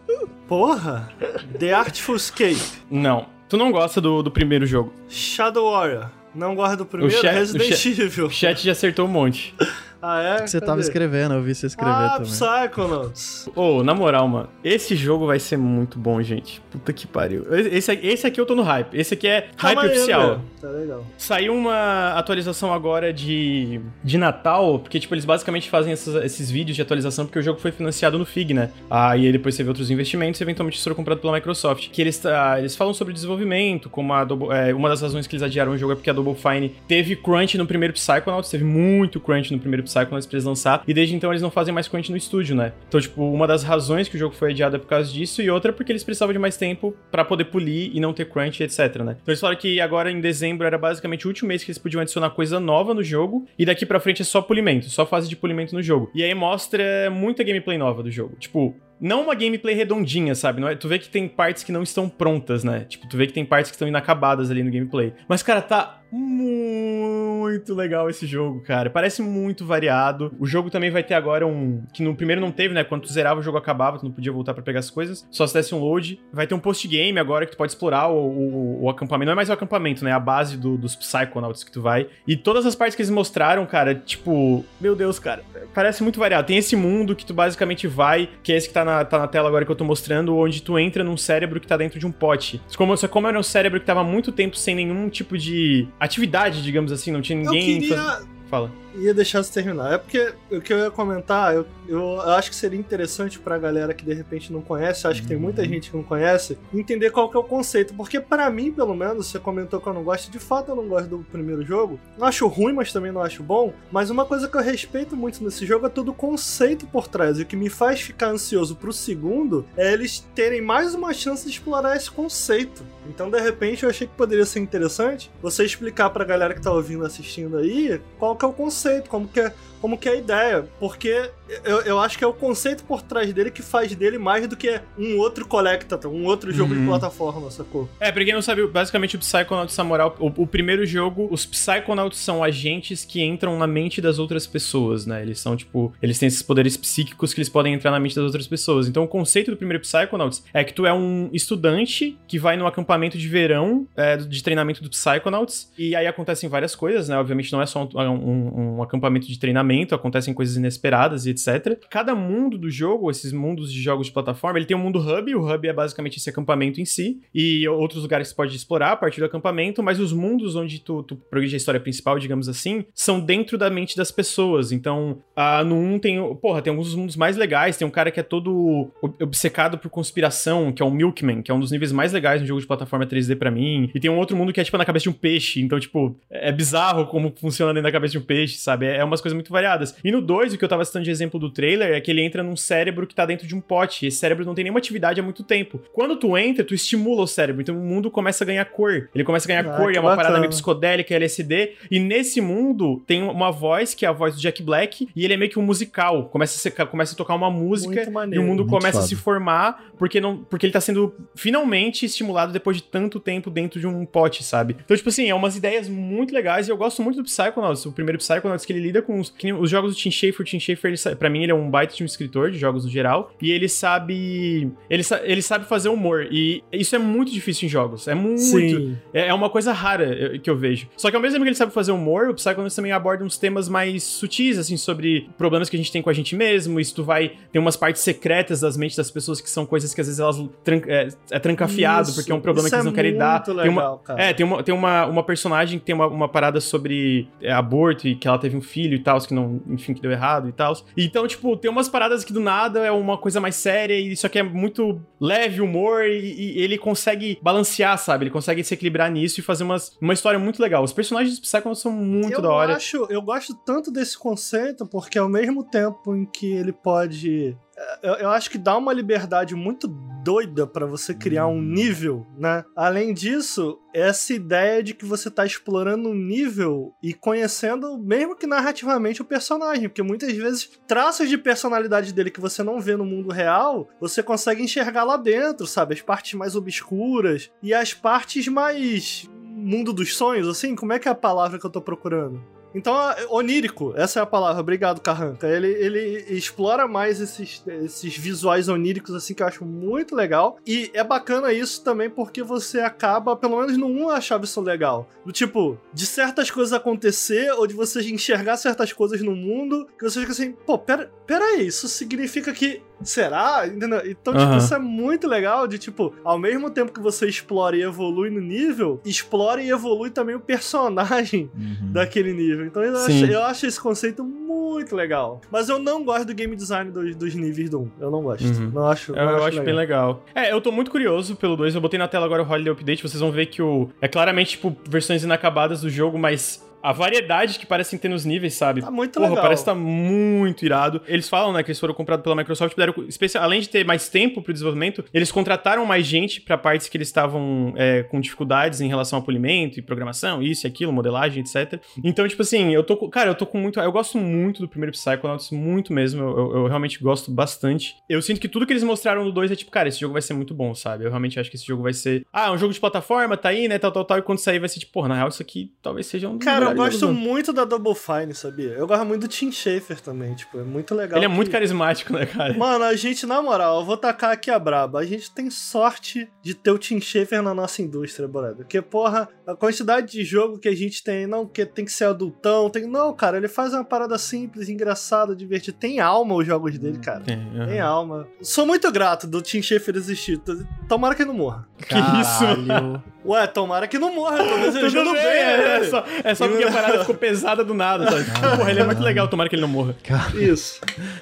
B: Porra! The Artful Escape.
A: Não. Tu não gosta do, do primeiro jogo.
B: Shadow Warrior. Não gosto do primeiro,
A: chat-
B: Resident
A: o chat-
B: Evil.
A: O chat já acertou um monte.
B: Ah, é?
C: Que você tava
B: Cadê?
C: escrevendo, eu vi você escrever
B: ah,
C: também.
B: Psychonauts.
A: Ô, na moral, mano, esse jogo vai ser muito bom, gente. Puta que pariu. Esse, esse aqui eu tô no hype. Esse aqui é
B: Tá
A: hype
B: maneiro,
A: oficial.
B: né? Tá legal.
A: Saiu uma atualização agora de, de Natal, porque, tipo, eles basicamente fazem essas- esses vídeos de atualização porque o jogo foi financiado no FIG, né? Aí depois você vê outros investimentos e eventualmente isso foi comprado pela Microsoft. Que eles, ah, eles falam sobre desenvolvimento, como a Double, é, uma das razões que eles adiaram o jogo é porque a Double Fine teve crunch no primeiro Psychonauts, teve muito crunch no primeiro Psychonauts pra eles lançar, e desde então eles não fazem mais crunch no estúdio, né? Então, tipo, uma das razões que o jogo foi adiado é por causa disso, e outra é porque eles precisavam de mais tempo pra poder polir e não ter crunch, etc, né? Então eles falaram que agora em dezembro era basicamente o último mês que eles podiam adicionar coisa nova no jogo, e daqui pra frente é só polimento, só fase de polimento no jogo. E aí mostra muita gameplay nova do jogo. Tipo, não uma gameplay redondinha, sabe? É- tu vê que tem partes que não estão prontas, né? Tipo, tu vê que tem partes que estão inacabadas ali no gameplay. Mas, cara, tá muito legal esse jogo, cara. Parece muito variado. O jogo também vai ter agora um. Que no primeiro não teve, né? Quando tu zerava, o jogo acabava, tu não podia voltar pra pegar as coisas. Só se desse um load. Vai ter um post-game agora que tu pode explorar o, o- o acampamento. Não é mais o acampamento, né? A base do- dos Psychonauts que tu vai. E todas as partes que eles mostraram, cara, tipo. Meu Deus, cara. Parece muito variado. Tem esse mundo que tu basicamente vai, que é esse que tá na, tá na tela agora que eu tô mostrando, onde tu entra num cérebro que tá dentro de um pote. Como, só como era um cérebro que tava muito tempo sem nenhum tipo de atividade, digamos assim, não tinha ninguém.
B: Eu queria...
A: Fala.
B: Ia deixar você terminar. É porque o que eu ia comentar, eu, eu acho que seria interessante pra galera que de repente não conhece, acho que tem muita gente que não conhece, entender qual que é o conceito. Porque pra mim, pelo menos, você comentou que eu não gosto, de fato eu não gosto do primeiro jogo. Não acho ruim, mas também não acho bom. Mas uma coisa que eu respeito muito nesse jogo é todo o conceito por trás. E o que me faz ficar ansioso pro segundo é eles terem mais uma chance de explorar esse conceito. Então, de repente, eu achei que poderia ser interessante você explicar pra galera que tá ouvindo, assistindo aí, qual que é o conceito, como que é, como que é a ideia. Porque eu, eu acho que é o conceito por trás dele que faz dele mais do que um outro Collector, um outro jogo de
A: Uhum.
B: plataforma, sacou?
A: É, pra quem não sabe, basicamente o Psychonauts Samurai, o, o primeiro jogo, os Psychonauts são agentes que entram na mente das outras pessoas, né? Eles são, tipo, eles têm esses poderes psíquicos que eles podem entrar na mente das outras pessoas. Então o conceito do primeiro Psychonauts é que tu é um estudante que vai no acampamento de verão é, de treinamento do Psychonauts, e aí acontecem várias coisas, né? Obviamente não é só um, um- um acampamento de treinamento, acontecem coisas inesperadas e etc. Cada mundo do jogo, esses mundos de jogos de plataforma, ele tem um mundo hub, o hub é basicamente esse acampamento em si, e outros lugares que você pode explorar a partir do acampamento, mas os mundos onde tu, tu progride a história principal, digamos assim, são dentro da mente das pessoas. Então, ah, no 1 tem, porra, tem alguns dos mundos mais legais, tem um cara que é todo ob- obcecado por conspiração, que é o Milkman, que é um dos níveis mais legais no jogo de plataforma 3D pra mim, e tem um outro mundo que é tipo na cabeça de um peixe, então, tipo, é bizarro como funciona dentro da cabeça de um peixe, sabe? É, é umas coisas muito variadas. E no 2, o que eu tava citando de exemplo do trailer é que ele entra num cérebro que tá dentro de um pote, e esse cérebro não tem nenhuma atividade há muito tempo. Quando tu entra, tu estimula o cérebro, então o mundo começa a ganhar cor. Ele começa a ganhar
B: Ah,
A: cor, e é uma parada
B: bacana.
A: meio psicodélica, LSD, e nesse mundo tem uma voz, que é a voz do Jack Black, e ele é meio que um musical, começa a, ser- começa a tocar uma música, e o mundo
C: Muito
A: começa a
C: foda.
A: se formar, porque, não, porque ele tá sendo finalmente estimulado depois de tanto tempo dentro de um pote, sabe? Então, tipo assim, é umas ideias muito legais, e eu gosto muito do Psychonauts, o primeiro Psychonauts, que ele lida com os, que os jogos do Tim Schafer, o Tim Schafer, ele, pra mim, ele é um baita de um escritor de jogos no geral, e ele sabe, ele, ele sabe fazer humor, e isso é muito difícil em jogos, é muito, é é uma coisa rara que eu vejo. Só que ao mesmo tempo que ele sabe fazer humor, o Psychonauts também aborda uns temas mais sutis, assim, sobre problemas que a gente tem com a gente mesmo. Isso tu vai. Tem umas partes secretas das mentes das pessoas que são coisas que às vezes elas tran- é, é trancafiado,
B: Isso.
A: porque é um problema que eles não
B: é
A: querem dar.
B: muito
A: Tem uma-
B: legal, cara.
A: É, tem uma, tem uma, uma personagem que tem uma, uma parada sobre é, aborto e que ela teve um filho e tal, que não, enfim, que deu errado e tal. Então, tipo, tem umas paradas que do nada é uma coisa mais séria e isso aqui é muito leve, humor, e, e ele consegue balancear, sabe? Ele consegue se equilibrar nisso e fazer umas, uma história muito legal. Os personagens do Psychonauts são muito
B: eu
A: da hora.
B: Acho, eu gosto tanto desse conceito porque ao mesmo tempo em que ele pode. Eu, eu acho que dá uma liberdade muito doida pra você criar um nível, né? Além disso, essa ideia de que você tá explorando um nível e conhecendo, mesmo que narrativamente, o personagem. Porque muitas vezes traços de personalidade dele que você não vê no mundo real, você consegue enxergar lá dentro, sabe? As partes mais obscuras e as partes mais mundo dos sonhos, assim, como é que é a palavra que eu tô procurando? Então, é onírico, essa é a palavra. Obrigado, Carranca. Ele, ele explora mais esses, esses visuais oníricos, assim, que eu acho muito legal. E é bacana isso também porque você acaba, pelo menos no 1, eu achava isso legal. Do tipo, de certas coisas acontecer ou de você enxergar certas coisas no mundo que você fica assim, pô, pera, pera aí, isso significa que. Será? Entendeu? Então, tipo,
A: Aham.
B: isso é muito legal de, tipo, ao mesmo tempo que você explora e evolui no nível, explora e evolui também o personagem
C: Uhum.
B: daquele nível. Então eu acho, eu acho esse conceito muito legal. Mas eu não gosto do game design dos, dos níveis do 1. Eu não gosto.
A: Uhum.
B: Não acho.
A: Eu,
B: não
A: eu acho bem legal. É, eu tô muito curioso pelo 2. Eu botei na tela agora o Holiday Update. Vocês vão ver que o. É claramente, tipo, versões inacabadas do jogo, mas. A variedade que parecem ter nos níveis, sabe?
B: Tá muito
A: Porra,
B: legal.
A: parece estar muito irado. Eles falam, né, que eles foram comprados pela Microsoft, deram, especial, além de ter mais tempo pro desenvolvimento, eles contrataram mais gente pra partes que eles estavam é, com dificuldades em relação a polimento e programação, isso e aquilo, modelagem, etc. Então, tipo assim, eu tô cara, eu tô com muito, eu gosto muito do primeiro Psychonauts, muito mesmo, eu, eu- eu realmente gosto bastante. Eu sinto que tudo que eles mostraram no 2 é tipo, cara, esse jogo vai ser muito bom, sabe? Eu realmente acho que esse jogo vai ser, ah, é um jogo de plataforma, tá aí, né, tal, tal, tal, e quando sair vai ser tipo, porra, na real isso aqui talvez seja um dos
B: Cara, eu gosto muito da Double Fine, sabia? Eu gosto muito do Tim Schafer também, tipo, é muito legal.
A: Ele é
B: que-
A: muito carismático, né, cara?
B: Mano, a gente, na moral, eu vou tacar aqui a braba. A gente tem sorte de ter o Tim Schafer na nossa indústria, brother. Porque, porra, a quantidade de jogo que a gente tem, não que tem que ser adultão, tem. Não, cara, ele faz uma parada simples, engraçada, divertida. Tem alma os jogos dele, cara.
A: Tem, aham.
B: Tem alma. Sou muito grato do Tim Schafer existir. Tomara que ele não morra.
A: Que isso,
C: Caralho.
B: Ué, tomara que não morra. Tô
A: Tudo
B: desejando
A: bem,
B: bem.
A: é, é
B: né?
A: só, é só porque a parada ficou pesada do nada, sabe? Porra, ele é muito legal, tomara que ele não morra.
C: Cara,
B: Isso.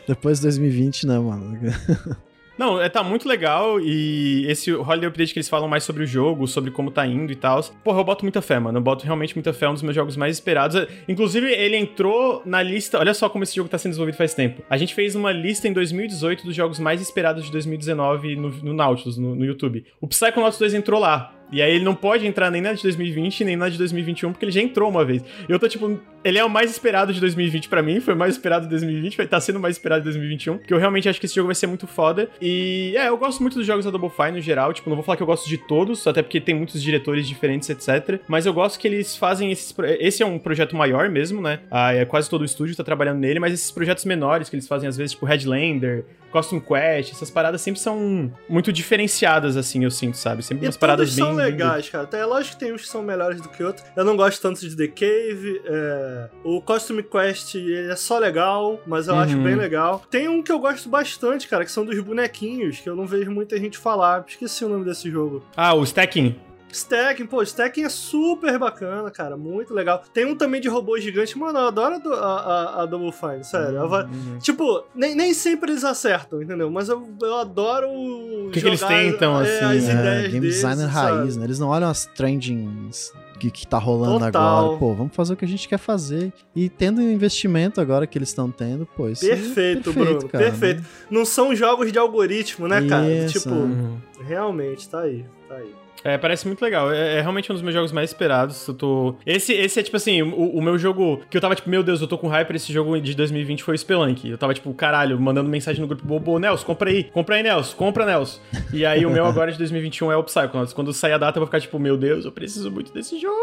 C: depois de 2020, né, mano?
A: Não, é, tá muito legal e esse Holiday Update que eles falam mais sobre o jogo, sobre como tá indo e tal. Porra, eu boto muita fé, mano. Eu boto realmente muita fé, é um dos meus jogos mais esperados. Inclusive, ele entrou na lista. Olha só como esse jogo tá sendo desenvolvido faz tempo. A gente fez uma lista em 2018 dos jogos mais esperados de 2019 no, no Nautilus, no, no YouTube. O Psychonauts 2 entrou lá. E aí ele não pode entrar nem na de 2020, nem na de 2021, porque ele já entrou uma vez. Eu tô tipo, ele é o mais esperado de 2020 pra mim, foi o mais esperado de 2020, vai estar sendo o mais esperado de 2021, porque eu realmente acho que esse jogo vai ser muito foda. E é, eu gosto muito dos jogos da Double Fine no geral, tipo, não vou falar que eu gosto de todos, até porque tem muitos diretores diferentes, etc. Mas eu gosto que eles fazem esses. Esse é um projeto maior mesmo, né? Ah, é quase todo o estúdio tá trabalhando nele, mas esses projetos menores que eles fazem às vezes, tipo Headlander, Costume Quest, essas paradas sempre são muito diferenciadas, assim, eu sinto, sabe? Sempre
B: E
A: umas paradas bem.
B: são legais, cara. Até, lógico que tem uns que são melhores do que outros. Eu não gosto tanto de The Cave. é, O Costume Quest ele é só legal, mas eu
A: Uhum.
B: acho bem legal. Tem um que eu gosto bastante, cara, que são dos bonequinhos, que eu não vejo muita gente falar. Esqueci o nome desse jogo.
A: Ah, o Stacking.
B: Stacking, pô, Stacking é super bacana, cara, muito legal. Tem um também de robô gigante, mano, eu adoro a, a, a- Double Fine, sério. Vai-
A: Uhum.
B: Tipo, nem, nem sempre eles acertam, entendeu? Mas eu, eu adoro o
A: que que eles tentam, assim,
B: as
A: é,
B: ideias
C: game
B: deles,
C: designer
B: sabe?
C: raiz, né? Eles não olham as trendings que, que tá rolando
B: Total.
C: agora. Pô, vamos fazer o que a gente quer fazer. E tendo o investimento agora que eles estão tendo, pô, isso é
B: Perfeito, Bruno,
C: cara,
B: perfeito. Não são jogos de algoritmo, né, cara?
C: Isso,
B: Tipo,
A: Uhum.
B: realmente, tá aí, tá aí.
A: É, parece muito legal. É, é realmente um dos meus jogos mais esperados. Eu tô... esse, esse é, tipo assim, o, o meu jogo que eu tava, tipo, meu Deus, eu tô com hype. Esse jogo de 2020 foi o Spelunk. Eu tava, tipo, caralho, mandando mensagem no grupo, Bobo, Nelson, compra aí, compra aí, Nelson, compra, Nelson. E aí o meu agora de 2021 é o Psychonauts. Quando sair a data, eu vou ficar, tipo, meu Deus, eu preciso muito desse jogo.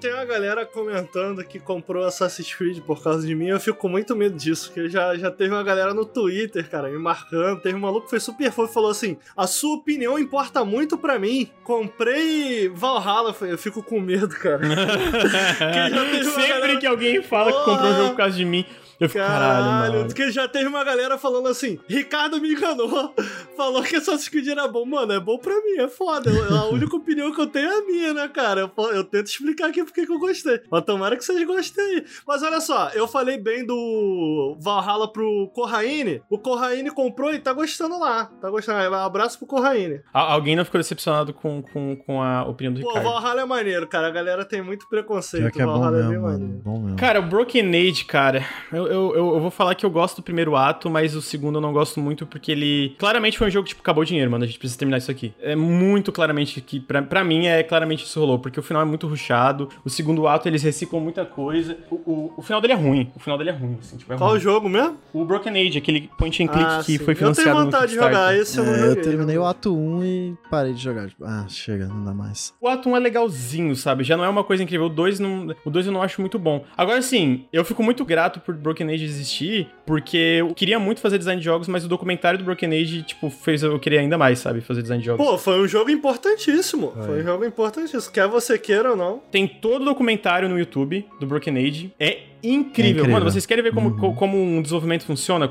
B: Tem uma galera comentando que comprou Assassin's Creed por causa de mim. Eu fico com muito medo disso, porque já, já teve uma galera no Twitter, cara, me marcando. Teve um maluco que foi super fofo e falou assim: A sua opinião importa muito pra mim. Comprei Valhalla. Eu fico com medo, cara.
A: Sempre
B: galera-
A: que alguém fala que comprou um jogo por causa de mim. Eu fico, caralho, mano.
B: porque já teve uma galera falando assim, Ricardo me enganou, falou que Assassin's Creed era bom. Mano, é bom pra mim, é foda. A única opinião que eu tenho é a minha, né, cara? Eu, eu tento explicar aqui porque que eu gostei. Mas tomara que vocês gostem aí. Mas olha só, eu falei bem do Valhalla pro Corraine. O Corraine comprou e tá gostando lá. Tá gostando. Um abraço pro Corraine.
A: Alguém não ficou decepcionado com, com, com a opinião do
B: Pô,
A: Ricardo?
B: Pô, Valhalla é maneiro, cara. A galera tem muito preconceito.
C: que é bom
B: Valhalla
C: mesmo,
B: é bem
C: mano.
B: maneiro.
C: Bom mesmo.
A: Cara, o Broken Age, cara, eu, eu, eu, eu vou falar que eu gosto do primeiro ato, mas o segundo eu não gosto muito porque ele. Claramente foi um jogo, tipo, acabou o dinheiro, mano. A gente precisa terminar isso aqui. É muito claramente que, pra, pra mim, é claramente isso rolou, porque o final é muito ruchado. O segundo ato eles reciclam muita coisa. O, o, o final dele é ruim. O final dele é ruim, assim, tipo, é
B: Qual
A: ruim.
B: o jogo mesmo?
A: O Broken Age, aquele point and click
B: Ah,
A: que
B: sim.
A: foi financiado
B: Eu tenho
A: no
B: vontade de jogar esse, eu não
C: É, eu
B: joguei.
C: terminei o ato 1 e parei de jogar. Tipo, ah, chega, não dá mais.
A: O ato 1 é legalzinho, sabe? Já não é uma coisa incrível. O 2 não, o 2 eu não acho muito bom. Agora sim, eu fico muito grato por Broken Age existir, porque eu queria muito fazer design de jogos, mas o documentário do Broken Age, tipo, fez eu querer ainda mais, sabe? Fazer design de jogos.
B: Pô, foi um jogo importantíssimo. Foi um jogo importantíssimo. Quer você queira ou não.
A: Tem todo o documentário no YouTube do Broken Age. É incrível.
C: incrível.
A: Mano, vocês querem ver como,
C: Uhum.
A: co- como um desenvolvimento funciona?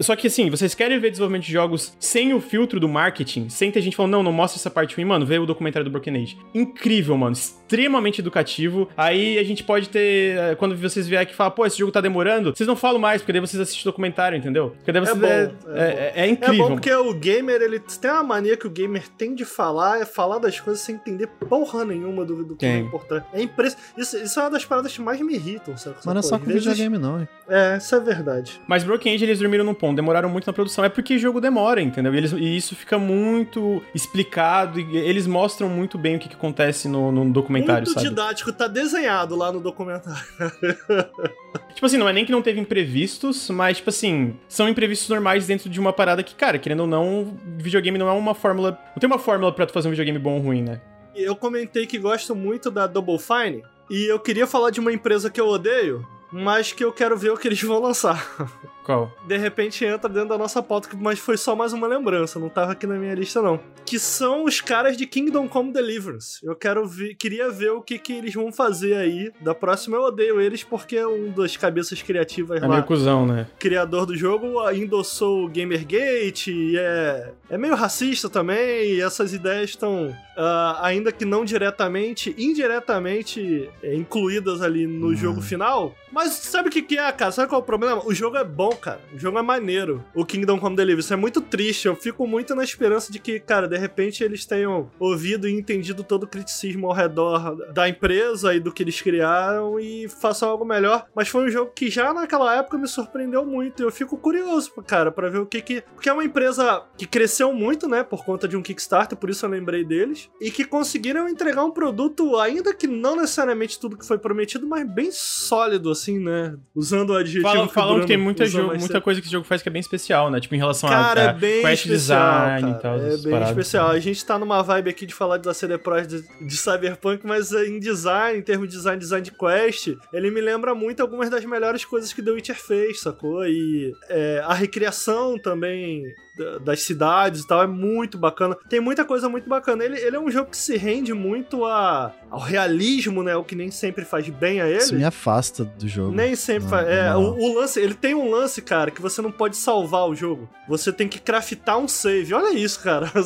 A: Só que assim, vocês querem ver desenvolvimento de jogos sem o filtro do marketing, sem ter gente falando, não, não mostra essa parte ruim, mano, vê o documentário do Broken Age. Incrível, mano. Extremamente educativo. Aí a gente pode ter. eh, Quando vocês vierem aqui e falar, pô, esse jogo tá demorando, vocês não falam mais, porque daí vocês assistem o documentário, entendeu? Porque daí
B: É
A: vocês.
B: bom,
A: é,
B: é
A: é-
B: bom.
A: é
B: É
A: incrível.
B: bom porque o gamer, ele tem uma mania que o gamer tem de falar, é falar das coisas sem entender porra nenhuma do, do que é importante. É impressionante. Isso, isso é uma das paradas que mais me irritam, sabe?
C: Mas não é só com
B: vezes-
C: videogame, não. hein?
B: É, isso é verdade.
A: Mas Broken Age eles dormiram num ponto, demoraram muito na produção. É porque jogo demora, entendeu? E, eles- e isso fica muito explicado e eles mostram muito bem o que, que acontece no, no documentário,
B: Muito
A: sabe?
B: didático, tá desenhado lá no documentário.
A: Tipo assim, não é nem que não teve imprevistos, mas, tipo assim, são imprevistos normais dentro de uma parada que, cara, querendo ou não, videogame não é uma fórmula. Não tem uma fórmula pra tu fazer um videogame bom ou ruim, né?
B: Eu comentei que gosto muito da Double Fine e eu queria falar de uma empresa que eu odeio, mas que eu quero ver o que eles vão lançar.
A: Qual?
B: De repente entra dentro da nossa pauta, mas foi só mais uma lembrança, não tava aqui na minha lista não. Que são os caras de Kingdom Come Deliverance. Eu quero ver, queria ver o que que eles vão fazer aí. Da próxima eu odeio eles porque é um das cabeças criativas
A: É
B: lá
A: meio cuzão, né?
B: criador do jogo endossou o Gamergate e é, é meio racista também, e essas ideias estão, ah, ainda que não diretamente, indiretamente é, incluídas ali no
C: Uhum.
B: jogo final. Mas sabe o que, que é, cara? Sabe qual é o problema? O jogo é bom, cara. O jogo é maneiro. O Kingdom Come Deliverance é muito triste. Eu fico muito na esperança de que, cara, de repente eles tenham ouvido e entendido todo o criticismo ao redor da empresa e do que eles criaram e façam algo melhor. Mas foi um jogo que já naquela época me surpreendeu muito. Eu fico curioso, cara, pra ver o que que. Porque é uma empresa que cresceu muito, né, por conta de um Kickstarter, por isso eu lembrei deles. E que conseguiram entregar um produto, ainda que não necessariamente tudo que foi prometido, mas bem sólido, assim, né? Usando o adjetivo.
A: Falam,
B: que
A: falam que tem muita,
B: usou
A: jo-
B: mais
A: muita coisa que esse jogo faz que é bem especial, né? Tipo, em relação
B: Cara,
A: a,
B: é
A: a
B: bem
A: quest
B: especial,
A: design
B: cara.
A: e tal.
B: É bem
A: paradas.
B: especial. A gente tá numa vibe aqui de falar da CD Projekt de, de Cyberpunk, mas é, em design, em termos de design, design de quest, ele me lembra muito algumas das melhores coisas que The Witcher fez, sacou? E é, a recriação também das cidades e tal é muito bacana. Tem muita coisa muito bacana. Ele, ele é um jogo que se rende muito a, ao realismo, né? O que nem sempre faz bem a ele.
C: Isso me afasta do jogo.
B: Nem sempre
C: Não,
B: faz. É,
C: não.
B: o, o lance, ele tem um lance, cara, que você não pode salvar o jogo. Você tem que craftar um save. Olha isso, cara.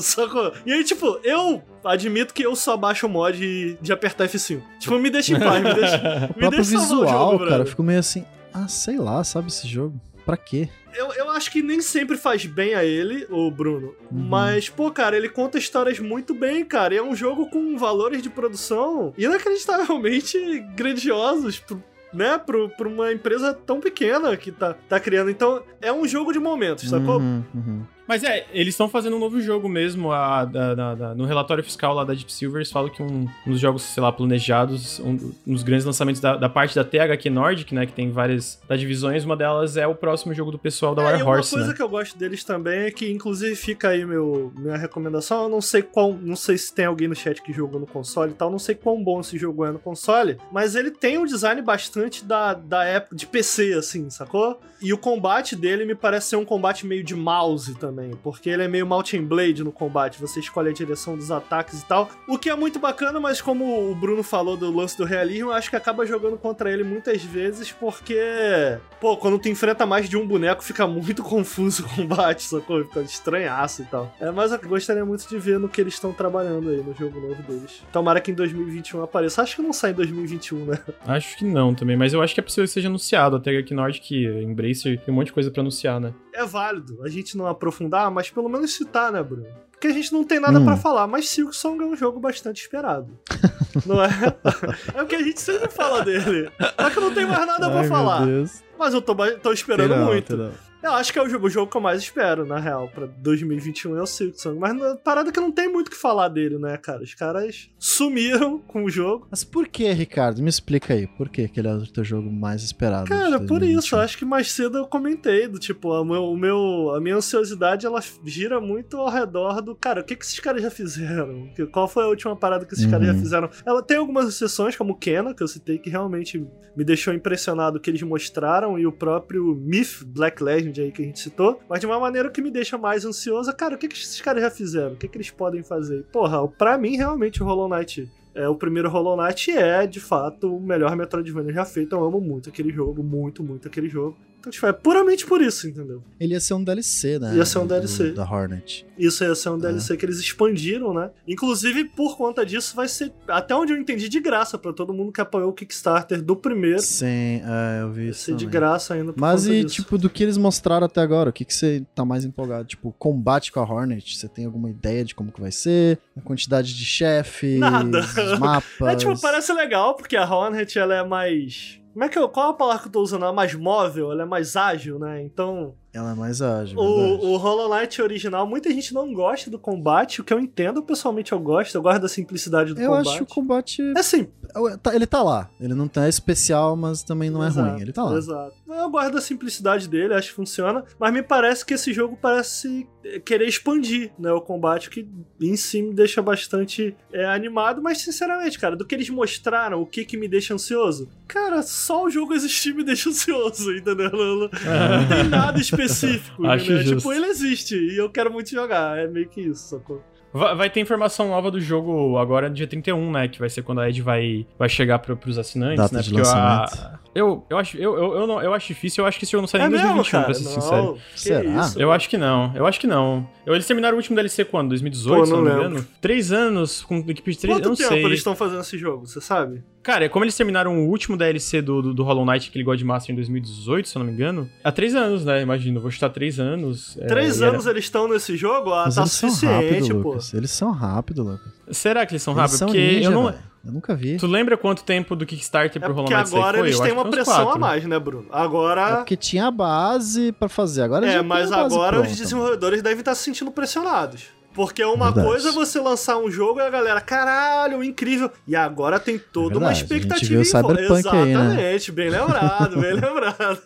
B: E aí, tipo, eu admito que eu só baixo o mod de, de apertar F5. Tipo, me deixa em paz, me deixa.
C: O
B: me
C: próprio
B: deixa salvar o
C: visual,
B: jogo,
C: cara, eu fico meio assim, ah, sei lá, sabe esse jogo? Pra quê?
B: Eu, eu acho que nem sempre faz bem a ele, o Bruno.
C: Uhum.
B: Mas, pô, cara, ele conta histórias muito bem, cara. E é um jogo com valores de produção inacreditavelmente grandiosos. pro- Né, pro, pra uma empresa tão pequena que tá, tá criando. Então, é um jogo de momentos, sacou?
C: Uhum, uhum.
A: Mas é, eles estão fazendo um novo jogo mesmo. a- da- da- da- no relatório fiscal lá da Deep Silver, eles falam que um, um dos jogos, sei lá, planejados, um, um dos grandes lançamentos da, parte da THQ Nordic, né? Que tem várias das divisões, uma delas é o próximo jogo do pessoal da
B: É, e
A: War
B: uma
A: Horse,
B: coisa
A: né?
B: que eu gosto deles também é que, inclusive, fica aí meu, minha recomendação. Eu não sei qual. Não sei se tem alguém no chat que jogou no console e tal. Não sei quão bom esse jogo é no console. Mas ele tem um design bastante da, da época de PC, assim, sacou? E o combate dele me parece ser um combate meio de mouse também. Também, porque ele é meio Mountain Blade no combate, você escolhe a direção dos ataques e tal, o que é muito bacana, mas como o Bruno falou do lance do realismo, eu acho que acaba jogando contra ele muitas vezes, porque, pô, quando tu enfrenta mais de um boneco, fica muito confuso o combate, sacou? Fica estranhaço e tal. É, mas eu gostaria muito de ver no que eles estão trabalhando aí no jogo novo deles. Tomara que em 2021 apareça. Acho que não sai em 2021, né?
A: Acho que não também, mas eu acho que é possível que seja anunciado. Até aqui que Embracer tem um monte de coisa pra anunciar, né?
B: É válido a gente não aprofundar, mas pelo menos citar, né, Bruno? Porque a gente não tem nada hum. para falar, mas Silksong é um jogo bastante esperado. não é? É o que a gente sempre fala dele. Só que não tem mais nada para falar. Mas eu tô, tô esperando muito. Eu acho que é o jogo, o jogo que eu mais espero, na real, pra 2021 é o Silksong. Mas na parada que não tem muito o que falar dele, né, cara? Os caras sumiram com o jogo.
C: Mas por que, Ricardo? Me explica aí. Por que, que ele é o teu jogo mais esperado?
B: Cara, por isso. Eu acho que mais cedo eu comentei. Do tipo, o meu, o meu, a minha ansiosidade ela gira muito ao redor do. Cara, o que, que esses caras já fizeram? Qual foi a última parada que esses uhum. caras já uhum. fizeram? Ela tem algumas exceções, como o Kena, que eu citei, que realmente me deixou impressionado o que eles mostraram, e o próprio Myth Black Legend aí que a gente citou, mas de uma maneira que me deixa mais ansiosa. Cara, o que, que esses caras já fizeram? O que, que eles podem fazer? Porra, pra mim, realmente, o Hollow Knight é, o primeiro Hollow Knight é, de fato, o melhor Metroidvania já feito. Eu amo muito aquele jogo, muito, muito aquele jogo. Tipo, é puramente por isso, entendeu?
C: Ele ia ser um DLC, né?
B: Ia ser um DLC.
C: Da Hornet.
B: Isso ia ser um DLC é. que eles expandiram, né? Inclusive, por conta disso, vai ser, até onde eu entendi, de graça para todo mundo que apoiou o Kickstarter do primeiro.
C: Sim, é, eu vi vai isso.
B: Ser de graça ainda
C: Mas
B: e,
C: disso. tipo, do que eles mostraram até agora, o que, que você tá mais empolgado? Tipo, combate com a Hornet, você tem alguma ideia de como que vai ser? A quantidade de chefes,
B: Nada.
C: mapas?
B: É, tipo, parece legal, porque a Hornet, ela é mais como é que eu, qual é a palavra que eu tô usando? Ela é mais móvel, ela é mais ágil, né? Então.
C: Ela é mais ágil.
B: O, o Hollow Knight original, muita gente não gosta do combate, o que eu entendo, pessoalmente eu gosto, eu gosto da simplicidade do
C: eu
B: combate.
C: Eu acho o combate.
B: É assim.
C: Ele tá lá. Ele não tá especial, mas também não
B: exato,
C: é ruim. Ele tá lá.
B: Exato. Eu gosto da simplicidade dele, acho que funciona, mas me parece que esse jogo parece querer expandir, né, o combate, que em si me deixa bastante é, animado, mas sinceramente, cara, do que eles mostraram, o que que me deixa ansioso? Cara, só o jogo existir me deixa ansioso, entendeu? Não, não tem nada específico, né? Tipo, ele existe e eu quero muito jogar, é meio que isso, sacou?
A: Vai, ter informação nova do jogo agora dia 31, né? Que vai ser quando a Ed vai, vai chegar pro, pros assinantes,
C: Data
A: né?
C: De Porque
A: a, eu, eu, acho, eu, eu, eu, não, eu acho difícil, eu acho que esse jogo não sai nem em 2021, pra ser não, sincero.
C: Será?
A: Isso, eu acho que não, eu acho que não. Eles terminaram o último DLC quando? 2018, Pô, se não me engano? Três anos, com equipe de três,
B: Quanto
A: eu não
B: tempo
A: sei.
B: eles estão fazendo esse jogo, você sabe?
A: Cara, é como eles terminaram o último DLC do, do, do Hollow Knight, aquele God Master, em 2018, se eu não me engano. Há três anos, né? Imagino, vou chutar três anos.
B: É, três é, anos era... eles estão nesse jogo? Ah, Mas tá suficiente, rápido, pô.
C: Lucas. Eles são rápidos, Lucas.
A: Será que eles são rápidos?
C: Porque ninja, eu não. Véio. Eu nunca vi.
A: Tu lembra quanto tempo do Kickstarter pro é Hollow Knight
B: agora
A: foi?
B: eles têm uma pressão a mais, né, Bruno? Agora...
C: É porque tinha a base pra fazer, agora
B: É, mas agora os desenvolvedores devem estar se sentindo pressionados. Porque uma Verdade. coisa é você lançar um jogo e a galera, caralho, incrível. E agora tem toda é uma expectativa. A gente
C: viu Cyberpunk
B: Exatamente,
C: aí, né?
B: bem lembrado, bem lembrado.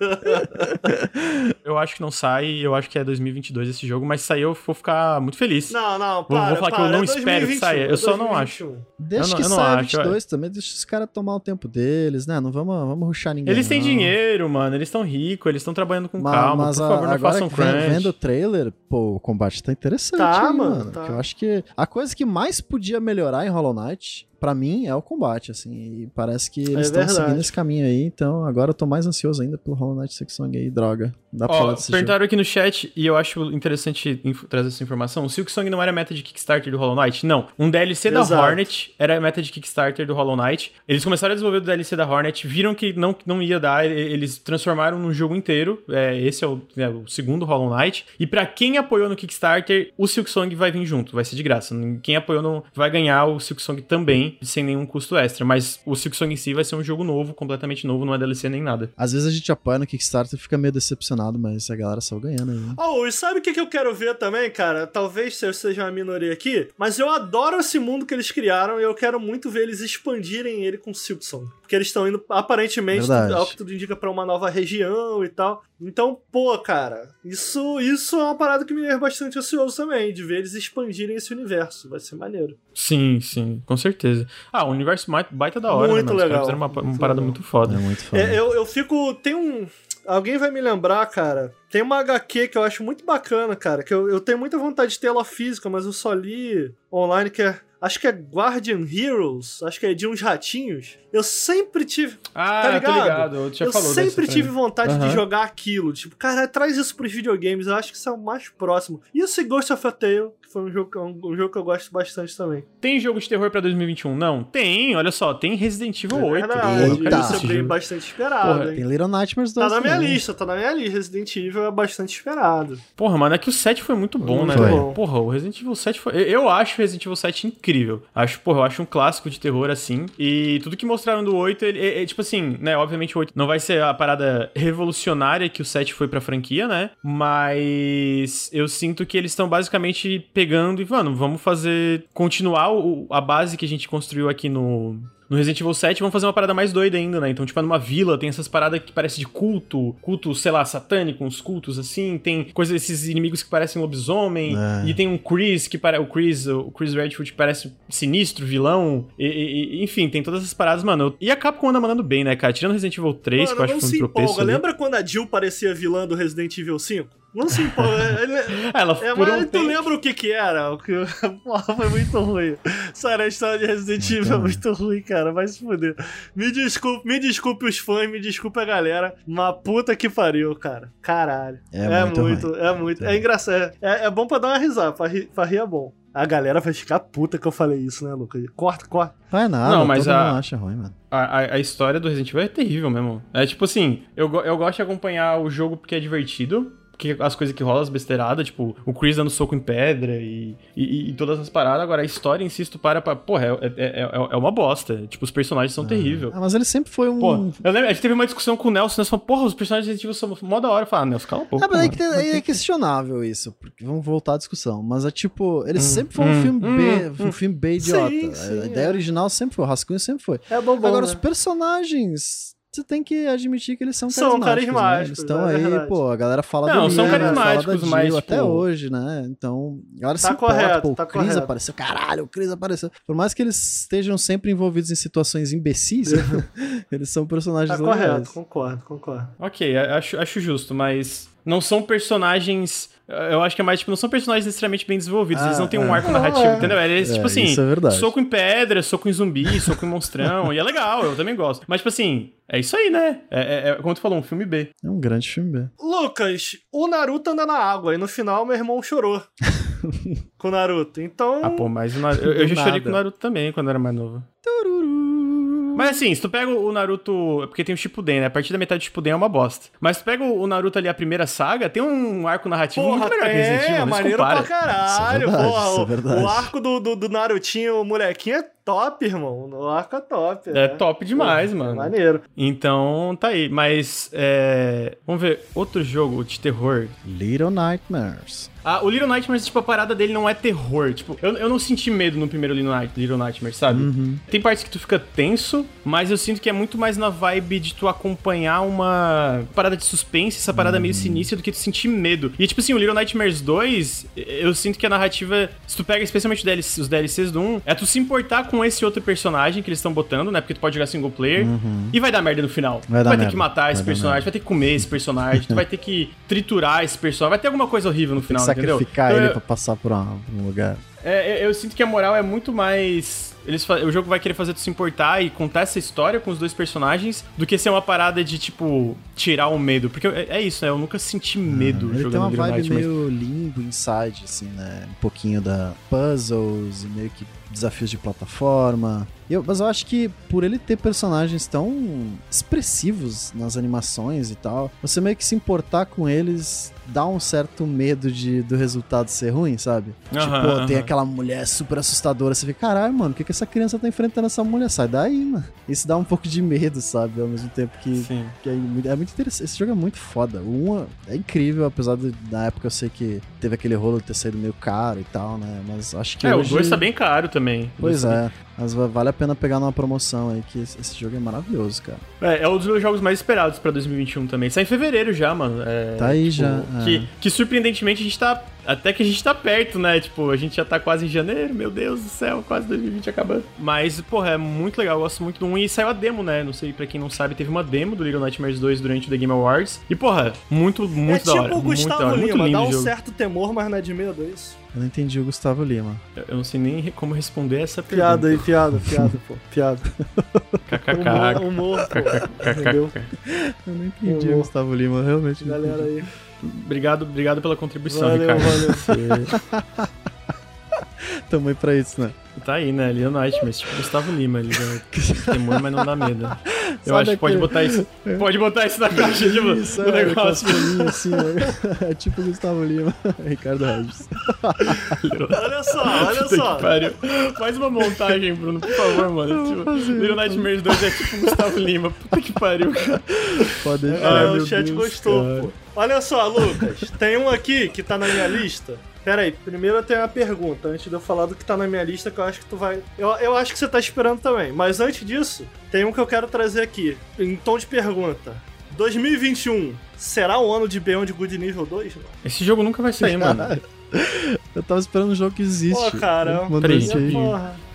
A: eu acho que não sai, eu acho que é 2022 esse jogo, mas sair eu vou ficar muito feliz.
B: Não, não, para,
A: Vou, vou falar
B: para,
A: que eu não
B: é
A: espero que saia, eu só 2021. não acho.
C: Deixa
A: eu
C: que
A: não,
C: saia
A: acho,
C: 22 também, deixa os caras tomar o tempo deles, né? Não vamos, vamos ruxar ninguém.
A: Eles têm
C: não.
A: dinheiro, mano, eles estão ricos, eles estão trabalhando com
C: mas,
A: calma,
C: mas
A: por favor,
C: a,
A: não façam crunch.
C: Vendo o trailer, pô, o combate tá interessante,
B: tá, mano.
C: Mano
B: tá.
C: eu acho que a coisa que mais podia melhorar em Hollow Knight para mim é o combate, assim, e parece que eles estão é seguindo esse caminho aí, então agora eu tô mais ansioso ainda pelo Hollow Knight Silksong aí, droga. Dá pra
A: Ó,
C: falar desse
A: perguntaram
C: jogo.
A: aqui no chat, e eu acho interessante trazer essa informação, o Silksong não era meta de Kickstarter do Hollow Knight? Não, um DLC
B: Exato.
A: da Hornet era a meta de Kickstarter do Hollow Knight, eles começaram a desenvolver o DLC da Hornet, viram que não, não ia dar, eles transformaram num jogo inteiro, é, esse é o, é o segundo Hollow Knight, e para quem apoiou no Kickstarter, o Silksong vai vir junto, vai ser de graça, quem apoiou não vai ganhar o Silksong também, sem nenhum custo extra, mas o Silksong em si vai ser um jogo novo, completamente novo, não é DLC nem nada.
C: Às vezes a gente apoia no Kickstarter e fica meio decepcionado, mas a galera saiu ganhando aí. né?
B: Oh, e sabe o que, eu quero ver também, cara? Talvez eu seja uma minoria aqui, mas eu adoro esse mundo que eles criaram e eu quero muito ver eles expandirem ele com Silksong. Porque eles estão indo, aparentemente,
C: Verdade.
B: ao que tudo indica, pra uma nova região e tal. Então, pô, cara, isso, isso é uma parada que me deixa bastante ansioso também, de ver eles expandirem esse universo. Vai ser maneiro.
A: Sim, sim, com certeza. Ah, o universo baita da hora,
B: Muito
A: né, mano?
B: Legal.
A: fizeram uma, uma
B: Muito
A: parada
B: legal.
A: muito foda.
C: É muito foda.
B: É, eu, eu fico. Tem um. alguém vai me lembrar, cara. Tem uma HQ que eu acho muito bacana, cara. Que eu, eu tenho muita vontade de ter ela física, mas eu só li online, que é. Acho que é Guardian Heroes. Acho que é de uns ratinhos. Eu sempre tive.
A: Ah,
B: tá ligado?
A: ligado. Eu,
B: eu
A: falou
B: sempre tive vontade de
A: Aham.
B: jogar aquilo. Tipo, cara, traz isso pros videogames. Eu acho que isso é o mais próximo. E esse Ghost of a Tale, que foi um jogo, que- um, um jogo que eu gosto bastante também.
A: Tem jogo de terror pra 2021? Não. Tem, olha só. Tem Resident Evil 8.
B: É verdade.
A: Porra, eu
C: Eita.
A: quero
B: Isso é bem bastante esperado,
A: Porra,
B: hein?
C: Tem Little Nightmares 2
B: Tá na minha
C: também.
B: lista, tá na minha lista. Resident Evil é bastante esperado.
A: Porra, mano, é que o 7 foi muito bom, né,
C: Foi.
A: velho? Porra, o Resident Evil 7 foi. Eu acho o Resident Evil 7 incrível. Acho, porra, eu acho um clássico de terror assim. E tudo que mostraram do 8, ele, é, é, tipo assim, né? Obviamente o 8 não vai ser a parada revolucionária que o 7 foi pra franquia, né? Mas eu sinto que eles estão basicamente pegando e, mano, vamos fazer. continuar o- a base que a gente construiu aqui no. No Resident Evil 7 vão fazer uma parada mais doida ainda, né? Então, tipo, é numa vila, tem essas paradas que parecem de culto, culto, sei lá, satânico, uns cultos assim, tem coisas desses inimigos que parecem lobisomem,
C: É.
A: e tem um Chris que parece. O Chris, o Chris Redfield parece sinistro, vilão, e, e- e- enfim, tem todas essas paradas, mano. E a Capcom anda mandando bem, né, cara? Tirando Resident Evil 3, que eu
B: Mano,
A: acho que foi um tropeço.
B: empolga.
A: ali.
B: Lembra quando a Jill parecia vilã do Resident Evil 5? Não se empolga. Ele-
A: Ela,
B: É,
A: por um
B: mas tu
A: tempo-
B: lembra o que que era? O que... Porra, foi muito ruim. Sério, a história de Resident Evil é muito ruim, cara. Vai se fuder. Me desculpe, me desculpe os fãs, me desculpe a galera. Uma puta que pariu, cara. Caralho.
C: É muito
B: muito,
C: ruim.
B: é muito. É engraçado. É, é bom pra dar uma risada, pra rir, pra rir é bom. A galera vai ficar puta que eu falei isso, né, Lucas? Corta, corta.
C: Não é nada,
A: Não, mas
C: todo
A: a-
C: mundo acha ruim, mano.
A: A, a, a história do Resident Evil é terrível mesmo. É tipo assim, eu, eu gosto de acompanhar o jogo porque é divertido. Porque as coisas que rolam, as besteiradas, tipo, o Chris dando soco em pedra e, e, e todas as paradas. Agora, a história, insisto, para pra. Porra, é, é, é, é uma bosta. Tipo, os personagens são terríveis.
C: Ah, mas ele sempre foi um.
A: Pô, eu lembro, a gente teve uma discussão com o Nelson, nós falamos, porra, os personagens de Resident são mó da hora. Eu falei, ah, Nelson, cala a boca.
C: Ah, mas é, que, é é questionável isso, porque vamos voltar à discussão. Mas é tipo, ele sempre foi um
A: hum,
C: filme
A: hum,
C: B, um filme B idiota.
B: Sim, sim,
C: a ideia
B: é.
C: original sempre foi, o rascunho sempre foi.
B: É bom, bom.
C: Agora,
B: né?
C: os personagens, você tem que admitir que eles são
B: São
C: carismáticos. né?
B: carismáticos,
C: Eles estão
B: é
C: aí,
B: verdade.
C: pô, a galera fala
A: Não,
C: do
A: são
C: Leon, fala da
A: carismáticos,
C: Jill
A: mas,
C: até
A: tipo-
C: hoje, né? Então, a galera
B: Tá
C: se importa,
B: correto,
C: pô,
B: tá
C: o Chris
B: correto.
C: apareceu, caralho, o Chris apareceu. Por mais que eles estejam sempre envolvidos em situações imbecis, eles são personagens
B: Tá
C: legais.
B: correto, concordo, concordo.
A: Ok, acho, acho justo, mas não são personagens. Eu acho que é mais, tipo, não são personagens necessariamente bem desenvolvidos.
C: Ah,
A: eles não têm um
C: é.
A: arco
B: Não,
A: narrativo,
B: é.
A: entendeu? Eles,
C: É,
A: tipo assim,
C: isso é verdade.
A: soco em pedra, soco em zumbi, soco em monstrão. e é legal, eu também gosto. Mas, tipo assim, é isso aí, né? É, é- é, como tu falou, um filme B.
C: É um grande filme B.
B: Lucas, o Naruto anda na água e no final meu irmão chorou com o Naruto. Então.
A: Ah, pô, mas o Naruto, eu, eu já
C: Do
A: chorei
C: nada.
A: com o Naruto também quando eu era mais novo. Mas assim, se tu pega o Naruto. é Porque tem o Shippuden, né? A partir da metade do Shippuden é uma bosta. Mas se tu pega o Naruto ali, a primeira saga, tem um arco narrativo
B: Porra,
A: muito melhor que Resident Evil.
B: é, maneiro
A: compara.
B: pra caralho,
C: Isso é verdade,
B: porra.
C: isso é
B: o-. O arco do, do, do Narutinho, o molequinho, é top, irmão. O arco é top.
A: É top demais,
B: Porra,
A: mano.
B: É maneiro.
A: Então, tá aí. Mas, é... Vamos ver. Outro jogo de terror.
C: Little Nightmares.
A: Ah, o Little Nightmares, tipo, a parada dele não é terror. Tipo, eu, eu não senti medo no primeiro Little, Night, Little Nightmares, sabe?
C: Uhum.
A: Tem partes que tu fica tenso, mas eu sinto que é muito mais na vibe de tu acompanhar uma parada de suspense, essa parada meio sinistra, do que tu sentir medo. E, tipo assim, o Little Nightmares 2, eu sinto que a narrativa, se tu pega especialmente os DLCs do 1, é tu se importar com esse outro personagem que eles estão botando, né? Porque tu pode jogar single player e vai dar merda no final.
C: Uhum. Vai
A: tu vai ter
C: merda.
A: que matar
C: Vai
A: esse personagem, vai ter que comer esse personagem, tu vai ter que triturar esse personagem, vai ter alguma coisa horrível no final, entendeu?
C: sacrificar
A: Então,
C: ele
A: eu-
C: pra passar por, um lugar.
A: é, eu, eu sinto que a moral é muito mais. Eles, o jogo vai querer fazer tu se importar e contar essa história com os dois personagens do que ser uma parada de, tipo, tirar o medo. Porque é, é isso, né? Eu nunca senti medo
C: Ele
A: jogando
C: tem uma vibe
A: Nightmares.
C: meio limbo inside, assim, né? Um pouquinho da puzzles e meio que desafios de plataforma. Eu, mas eu acho que por ele ter personagens tão expressivos nas animações e tal, você meio que se importar com eles dá um certo medo de, do resultado ser ruim, sabe?
A: Aham,
C: tipo, tem
A: aham.
C: aquela mulher super assustadora, você fica, caralho, mano, o que, que essa criança tá enfrentando essa mulher? Sai daí, mano. Isso dá um pouco de medo, sabe? Ao mesmo tempo que, que é, muito- é muito interessante. Esse jogo é muito foda. 1 é incrível, apesar de na época eu sei que teve aquele rolo de ter saído meio caro e tal, né? Mas acho que
A: É,
C: hoje...
A: o 2 tá bem caro também.
C: Pois
A: tá
C: é. Mas va- vale a pena pegar numa promoção aí, que esse, esse jogo é maravilhoso, cara.
A: É, é um dos meus jogos mais esperados pra 2021 também. Sai em fevereiro já, mano. É,
C: Tá aí
A: tipo,
C: já, é.
A: Que, que surpreendentemente a gente tá. Até que a gente tá perto, né? Tipo, a gente já tá quase em janeiro, meu Deus do céu, quase 2020 acabando. Mas, porra, é muito legal, eu gosto muito do 1 e saiu a demo, né? Não sei pra quem não sabe, teve uma demo do Little Nightmares 2 durante o The Game Awards. E, porra, muito, muito
B: é
A: da
B: tipo
A: hora.
B: o
A: da
B: Gustavo
A: muito
B: Lima, dá um
A: jogo.
B: certo temor, mas não é de medo, é isso?
C: Eu não entendi o Gustavo Lima.
A: Eu não sei nem como responder essa pergunta.
B: Piada aí, piada, piada, pô. Piada.
A: KKK.
B: Humor, humor pô. Entendeu?
C: Eu não entendi
B: Ô,
C: o Gustavo Lima, realmente. não
B: Galera aí.
A: Obrigado, obrigado pela contribuição,
B: Valeu,
A: Ricardo.
B: valeu.
C: Tamo aí pra isso, né?
A: Tá aí, né? Little Nightmares, tipo Gustavo Lima, ele já temor, mas não dá medo. Eu
C: Sabe
A: acho que pode botar isso. Pode botar isso na caixa tipo,
C: Isso,
A: do
C: é,
A: negócio.
C: assim, né? É tipo Gustavo Lima, Ricardo Regis.
B: Olha só, olha
A: Puta
B: só.
A: Faz uma montagem, Bruno, por favor, mano. Tipo,
C: fazer,
A: Little Nightmares 2 é tipo Gustavo Lima. Puta que pariu, cara.
C: Pode
B: É,
C: deixar.
A: Ai,
B: o chat
A: Deus,
B: gostou,
A: cara.
B: pô. Olha só, Lucas, tem um aqui que tá na minha lista. Pera aí, primeiro eu tenho uma pergunta, antes de eu falar do que tá na minha lista, que eu acho que tu vai. Eu, eu acho que você tá esperando também. Mas antes disso, tem um que eu quero trazer aqui, em tom de pergunta. 2021 será o ano de Beyond Good nível 2? Não?
A: Esse jogo nunca vai sair, mano.
C: Eu tava esperando um jogo que existe.
B: Pô, cara,
A: Peraí.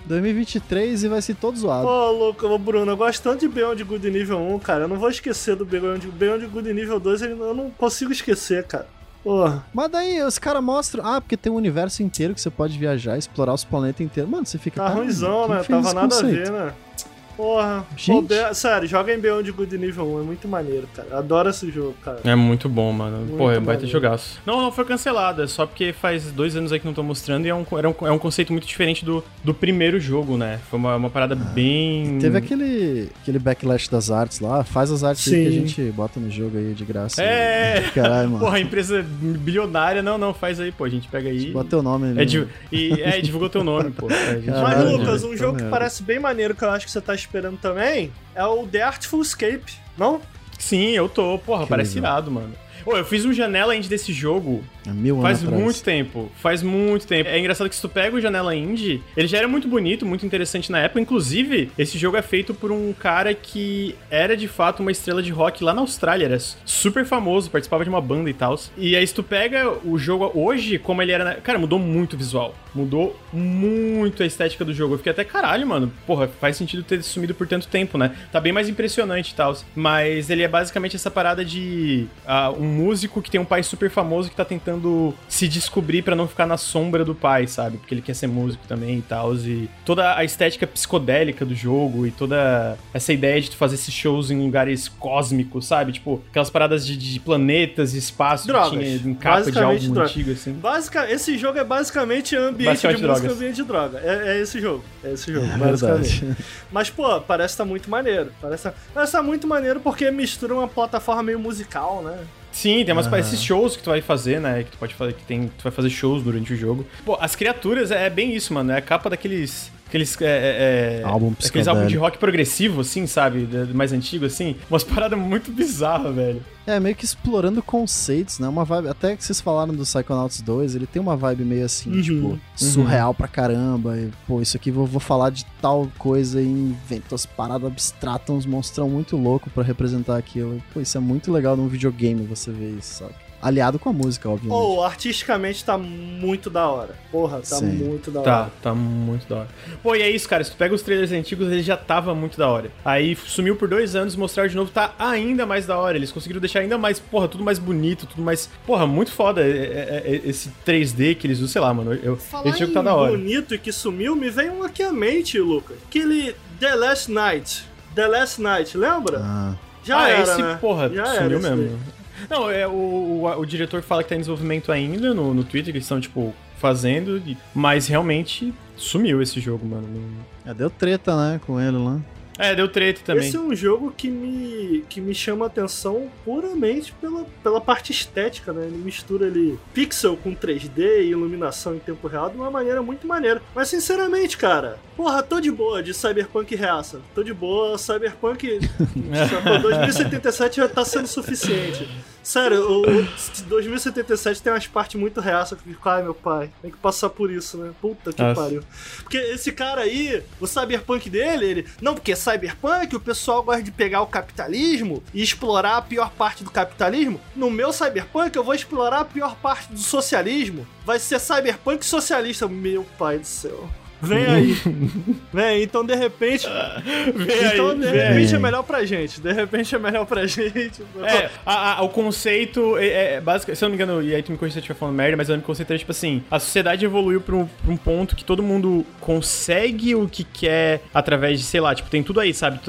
C: Esse aí.
B: Porra.
C: 2023 e vai ser todo zoado.
B: Pô, louco, ô, Bruno, eu gosto tanto de Beyond Good nível 1, cara. Eu não vou esquecer do Beyond, Beyond Good nível 2, ele- eu não consigo esquecer, cara. Porra.
C: Mas daí os caras mostram. Ah, porque tem um universo inteiro que você pode viajar, explorar os planetas inteiros. Mano, você fica.
B: Tá
C: "Caralho,
B: ruimzão, né? Tava nada a
C: conceito?"
B: ver, né? Porra.
C: Gente.
B: Pô, Sério, joga em Beyond Good nível 1, é muito maneiro, cara. Adoro esse jogo, cara.
A: É muito bom, mano.
B: Muito
A: Pô, é um baita jogaço. Não, não foi cancelado, é só porque faz dois anos aí que não tô mostrando e é um, era um, é um conceito muito diferente do, do primeiro jogo, né? Foi uma, uma parada bem.
C: Teve aquele, aquele backlash das artes lá. Faz as artes aí que a gente bota no jogo aí de graça.
A: É.
C: Caralho, mano.
A: Porra, empresa bilionária, não, não, faz aí, pô, a gente pega aí.
C: Bota teu nome ali.
A: É, di-
C: né?
A: e, é, divulgou teu nome, pô. É, a gente-
C: Caralho,
B: Mas, Lucas, um
C: tá
B: jogo que parece bem maneiro que eu acho que você tá esperando também é o The Artful Escape, não?
A: Sim, eu tô, porra,
C: Que
A: parece
C: legal.
A: irado, mano. Ô, eu fiz um janela indie desse jogo
C: mil
A: faz
C: anos atrás.
A: muito tempo. Faz muito tempo. É engraçado que se tu pega o janela indie, ele já era muito bonito, muito interessante na época. Inclusive, esse jogo é feito por um cara que era de fato uma estrela de rock lá na Austrália. Era super famoso, participava de uma banda e tal. E aí, se tu pega o jogo hoje, como ele era. Na... Cara, mudou muito o visual. Mudou muito a estética do jogo. Eu fiquei até caralho, mano. Porra, faz sentido ter sumido por tanto tempo, né? Tá bem mais impressionante e tal. Mas ele é basicamente essa parada de ah, um músico que tem um pai super famoso que tá tentando se descobrir pra não ficar na sombra do pai, sabe? Porque ele quer ser músico também e tal. E toda a estética psicodélica do jogo e toda essa ideia de tu fazer esses shows em lugares cósmicos, sabe? Tipo, aquelas paradas de, de planetas e espaço
B: Drogas.
A: que tinha em capa de
B: Basicamente
A: álbum
B: drogas.
A: antigo, assim.
B: Basica, esse jogo é basicamente ambiente
A: Basicamente
B: de música,
A: drogas.
B: ambiente de droga. É, é esse jogo. É esse jogo,
C: É
B: basicamente.
C: verdade.
B: Mas, pô, parece tá muito maneiro. Parece, parece tá muito maneiro porque mistura uma plataforma meio musical, né?
A: Sim, tem umas
C: Aham.
A: esses shows que tu vai fazer, né? Que tu pode fazer, que tem, tu vai fazer shows durante o jogo. Pô, as criaturas é bem isso, mano. É a capa daqueles. Aqueles. É, é, é,
C: Álbum
A: Aqueles álbuns de rock progressivo, assim, sabe? Mais antigo, assim. Umas paradas muito bizarras, velho.
C: É, meio que explorando conceitos, né? Uma vibe. Até que vocês falaram do Psychonauts 2, ele tem uma vibe meio assim,
B: Uhum.
C: tipo, surreal pra caramba. E, pô, isso aqui vou, vou falar de tal coisa e invento as paradas abstratas, uns monstrão muito louco pra representar aquilo. Pô, isso é muito legal num videogame você ver isso, sabe? Aliado com a música, obviamente.
B: Ou artisticamente tá muito da hora. Porra, tá
C: Sim.
B: muito da
A: Tá,
B: hora.
A: tá muito da hora. Pô, e é isso, cara. Se tu pega os trailers antigos, ele já tava muito da hora. Aí sumiu por dois anos, mostraram de novo, tá ainda mais da hora. Eles conseguiram deixar ainda mais, porra, tudo mais bonito, tudo mais. Porra, muito foda é- é- é- esse 3D que eles usam, sei lá, mano. Eu,
B: Falar
A: esse jogo tá da hora.
B: bonito e que sumiu, me veio um aqui à mente, Lucas. Aquele The Last Night. The Last Night, lembra?
C: Ah,
B: Já
A: ah,
B: era,
A: esse,
B: né?
A: porra,
B: Já
A: sumiu mesmo.
B: daí.
A: Não, é, o, o, o diretor fala que tá em desenvolvimento ainda no, no Twitter, que eles estão, tipo, fazendo, mas realmente sumiu esse jogo, mano.
C: É, deu treta, né, com ele lá.
A: É, deu treta também.
B: Esse é um jogo que me, que me chama a atenção puramente pela, pela parte estética, né? Ele mistura ali pixel com 3D e iluminação em tempo real de uma maneira muito maneira. Mas sinceramente, cara, porra, tô de boa de Cyberpunk reaça. Tô de boa, Cyberpunk. sacou? 2077 já tá sendo suficiente. Sério, o, o 2077 tem umas partes muito reaça que eu fico, ai meu pai, tem que passar por isso, né? Puta que
A: Nossa.
B: pariu. Porque esse cara aí, o cyberpunk dele, ele. Não, porque cyberpunk o pessoal gosta de pegar o capitalismo e explorar a pior parte do capitalismo. No meu cyberpunk eu vou explorar a pior parte do socialismo. Vai ser cyberpunk socialista. Meu pai do céu. Vem aí. Vem. Então, de repente.
A: Vem
B: então,
A: aí,
B: de
A: vem aí.
B: repente é melhor pra gente. De repente é melhor pra gente.
A: É, a- a- o conceito é, é básico. Se eu não me engano, e aí tu me corrija se eu estiver falando merda, mas o conceito é tipo assim: a sociedade evoluiu pra um, pra um ponto que todo mundo consegue o que quer através de, sei lá, tipo, tem tudo aí, sabe?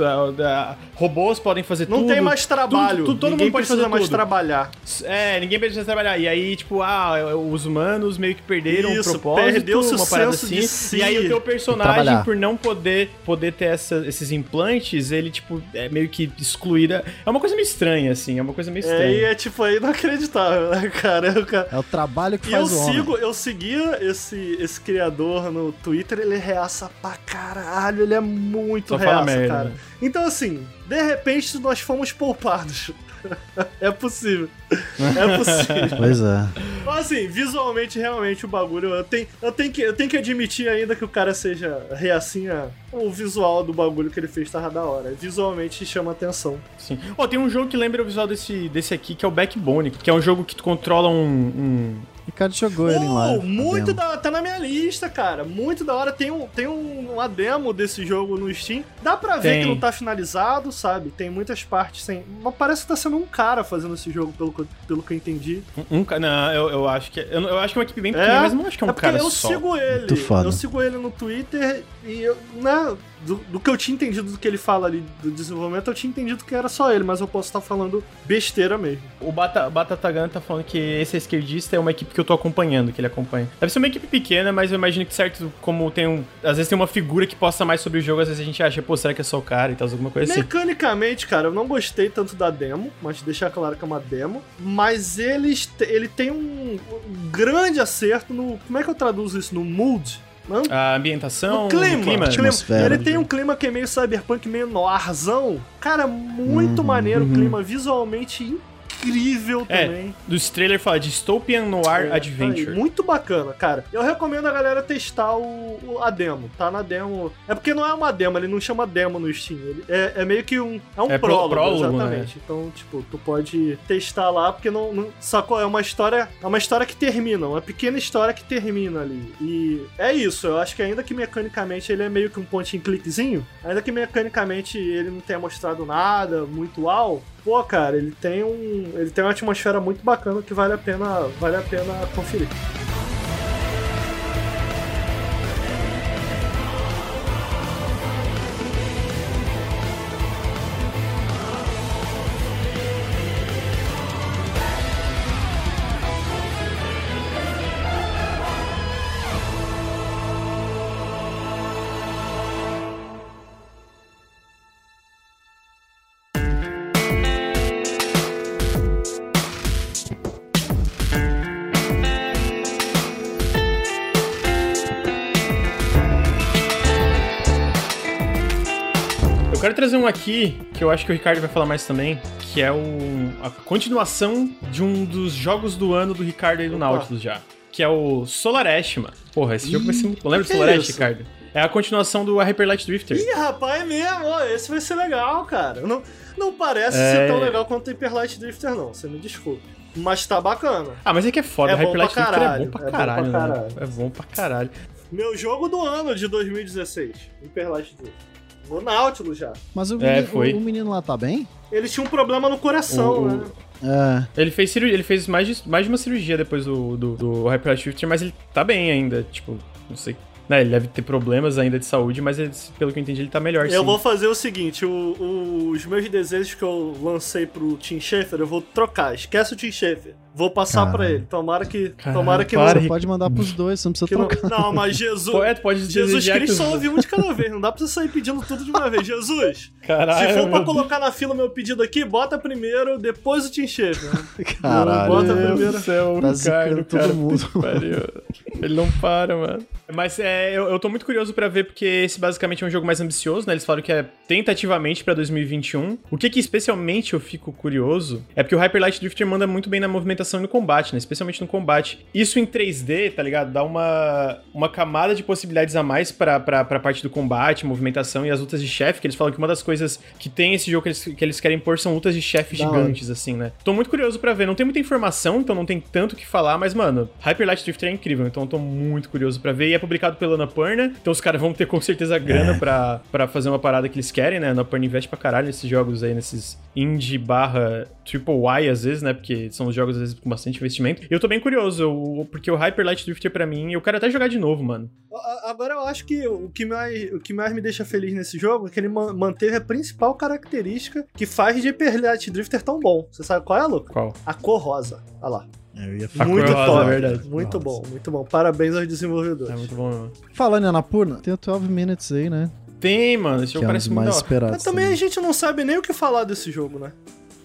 A: Robôs podem fazer
B: Não
A: tudo.
B: tem mais trabalho.
A: tudo- todo
B: Ninguém
A: mundo pode fazer
B: mais
A: tudo.
B: trabalhar.
A: É, ninguém precisa trabalhar. E aí, tipo, ah, os humanos meio que perderam
B: Isso,
A: o propósito,
B: perdeu-se o
A: uma parada
B: senso
A: assim.
B: de si.
A: E aí o teu personagem, por não poder, poder ter essa- esses implantes, ele, tipo, é meio que excluída. É uma coisa meio estranha, assim, é uma coisa meio
B: É,
A: estranha.
B: e é tipo, é inacreditável, né, cara? Cara-
C: É o trabalho que
B: E eu
C: faz o homem.
B: sigo, eu seguia esse, esse criador no Twitter, ele reaça pra caralho, ele é muito
A: Só
B: reaça, cara.
A: né?
B: Então assim, de repente nós fomos poupados. é possível. É possível.
C: Pois é.
B: Mas assim, visualmente, realmente, o bagulho. Eu tenho, eu, tenho que, eu tenho que admitir ainda que o cara seja reacinha. O visual do bagulho que ele fez tava da hora. Visualmente chama atenção.
A: Sim. Ó, tem um jogo que lembra o visual desse, desse aqui, que é o Backbone, que é um jogo que tu controla um. um-
C: Ricardo jogou ele em
B: Oh,
C: live.
B: muito da hora, tá na minha lista, cara. Muito da hora. Tem, um, tem um, uma demo desse jogo no Steam. Dá pra ver
A: Tem.
B: que não tá finalizado, sabe? Tem muitas partes sem. Mas parece que tá sendo um cara fazendo esse jogo, pelo, que eu- pelo que eu entendi.
A: um, um não, eu, eu acho que. Eu, eu acho que é uma equipe bem pequena, mas não acho que é um
B: é
A: cara
B: eu
A: só.
B: sigo ele. Eu sigo ele no Twitter e eu, né, do, do que eu tinha entendido do que ele fala ali do desenvolvimento, eu tinha entendido que era só ele, mas eu posso estar falando besteira mesmo.
A: O Bata, Batatagan tá falando que esse esquerdista é uma equipe que eu tô acompanhando, que ele acompanha. Deve ser uma equipe pequena, mas eu imagino que certo, como tem um. Às vezes tem uma figura que posta mais sobre o jogo, às vezes a gente acha, pô, será que é só o cara e tal, alguma coisa assim.
B: Mecanicamente, cara, eu não gostei tanto da demo, mas deixar claro que é uma demo. Mas eles, te- ele tem um grande acerto no. Como é que eu traduzo isso? No mood?
A: A ambientação,
B: No clima,
A: o clima.
B: clima.
C: Atmosfera
B: Ele tem um clima que é meio cyberpunk, meio noirzão. Cara, muito
C: Uhum,
B: maneiro o
A: uhum.
B: clima, visualmente incrível
A: É,
B: também.
A: Dos trailer fala Dystopian Noir
B: É,
A: Adventure.
B: aí, muito bacana, cara. Eu recomendo a galera testar o, o- a demo, tá na demo. É porque não é uma demo, ele não chama demo no Steam. Ele é, é meio que um. É um
A: É
B: prólogo,
A: prólogo,
B: exatamente. Então, tipo, tu pode testar lá, porque não, não. Sacou? É uma história. É uma história que termina, uma pequena história que termina ali. E é isso, eu acho que ainda que mecanicamente ele é meio que um point and clickzinho, ainda que mecanicamente ele não tenha mostrado nada muito uau. Pô, cara, ele tem um. Ele tem uma atmosfera muito bacana que vale a pena, vale a pena conferir.
A: Um aqui, que eu acho que o Ricardo vai falar mais também, que é o, a continuação de um dos jogos do ano do Ricardo aí do. Nautilus já. Que é o Solar Ash, mano. Porra, esse jogo vai ser muito. Lembra do Solar
B: é
A: Ash? Ricardo? É a continuação do Hyper Light Drifter.
B: Ih, rapaz, é mesmo, esse vai ser legal, cara. Não, não parece
A: É.
B: ser tão legal quanto o Hyper Light Drifter, não, você me desculpe. Mas tá bacana.
A: Ah, mas é que é foda.
B: É
A: o Hyper Light Drifter é
B: caralho,
A: bom pra
B: é bom pra
A: caralho, né?
B: caralho.
A: É bom pra caralho.
B: Meu jogo do ano de 2016, Hyper Light Drifter. No Nautilus já.
C: Mas o,
A: É,
C: menino,
A: foi.
C: o, o menino lá tá bem?
B: Ele tinha um problema no coração,
A: O-
B: né?
C: É.
A: Ele fez, cirurgia, ele fez mais, de, mais de uma cirurgia depois do, do, do Hyper Light Drifter, mas ele tá bem ainda. Tipo, não sei. Né, ele deve ter problemas ainda de saúde, mas ele- pelo que eu entendi, ele tá melhor,
B: Eu
A: sim.
B: vou fazer o seguinte, o- o- os meus desejos que eu lancei pro Tim Schafer, eu vou trocar. Esquece o Tim Schafer. Vou passar
C: Caralho.
B: pra ele. Tomara que,
A: Caralho,
B: tomara que
A: para,
B: não,
C: Você pode mandar pros dois, você não precisa
B: que não,
C: trocar.
B: não, mas Jesus,
A: é, pode
B: Jesus Cristo só ouve um de cada vez. Não dá pra você sair pedindo tudo de uma vez. Jesus,
A: Caralho,
B: se for pra
A: meu
B: colocar na fila o meu pedido aqui, bota primeiro, depois o Tim Schafer.
C: Caralho.
B: Bota
A: Deus
B: primeiro.
A: do céu,
C: Tá
A: Ricardo,
C: todo
A: cara,
C: mundo.
A: Ele não para, mano. Mas é, eu, eu tô muito curioso pra ver, porque esse basicamente é um jogo mais ambicioso, né? Eles falaram que é tentativamente pra 2021. O que que especialmente eu fico curioso é porque o Hyper Light Drifter manda muito bem na movimentação e no combate, né? Especialmente no combate. Isso em 3D, tá ligado? Dá uma, uma camada de possibilidades a mais pra, pra, pra parte do combate, movimentação e as lutas de chefe, que eles falam que uma das coisas que tem esse jogo que eles, que eles querem pôr são lutas de chefe gigantes, assim, né? Tô muito curioso pra ver. Não tem muita informação, então não tem tanto o que falar, mas, mano, Hyper Light Drifter é incrível, então eu tô muito curioso pra ver. E é publicado pela Annapurna, então os caras vão ter com certeza grana pra, pra fazer uma parada que eles querem, né? A Annapurna investe pra caralho nesses jogos aí, nesses indie barra triple Y às vezes, né? Porque são os jogos às vezes com bastante investimento. E eu tô bem curioso, eu- porque o Hyper Light Drifter pra mim, eu quero até jogar de novo, mano.
B: Agora eu acho que o que mais, o que mais me deixa feliz nesse jogo é que ele ma- manteve a principal característica que faz de Hyper Light Drifter tão bom. Você sabe qual é, Luca?
A: Qual?
B: A cor rosa. Olha lá. Muito
A: cor rosa,
B: top.
A: é verdade.
B: Muito
C: Nossa.
B: bom, muito bom. Parabéns aos desenvolvedores.
A: É muito bom, mano.
C: Falando em Anapurna, tem o 12 Minutes aí, né?
A: Tem, mano, esse
C: Que
A: jogo
C: é um
A: parece muito da
C: mais
A: hora.
C: esperados.
B: Mas também a gente não sabe nem o que falar desse jogo, né?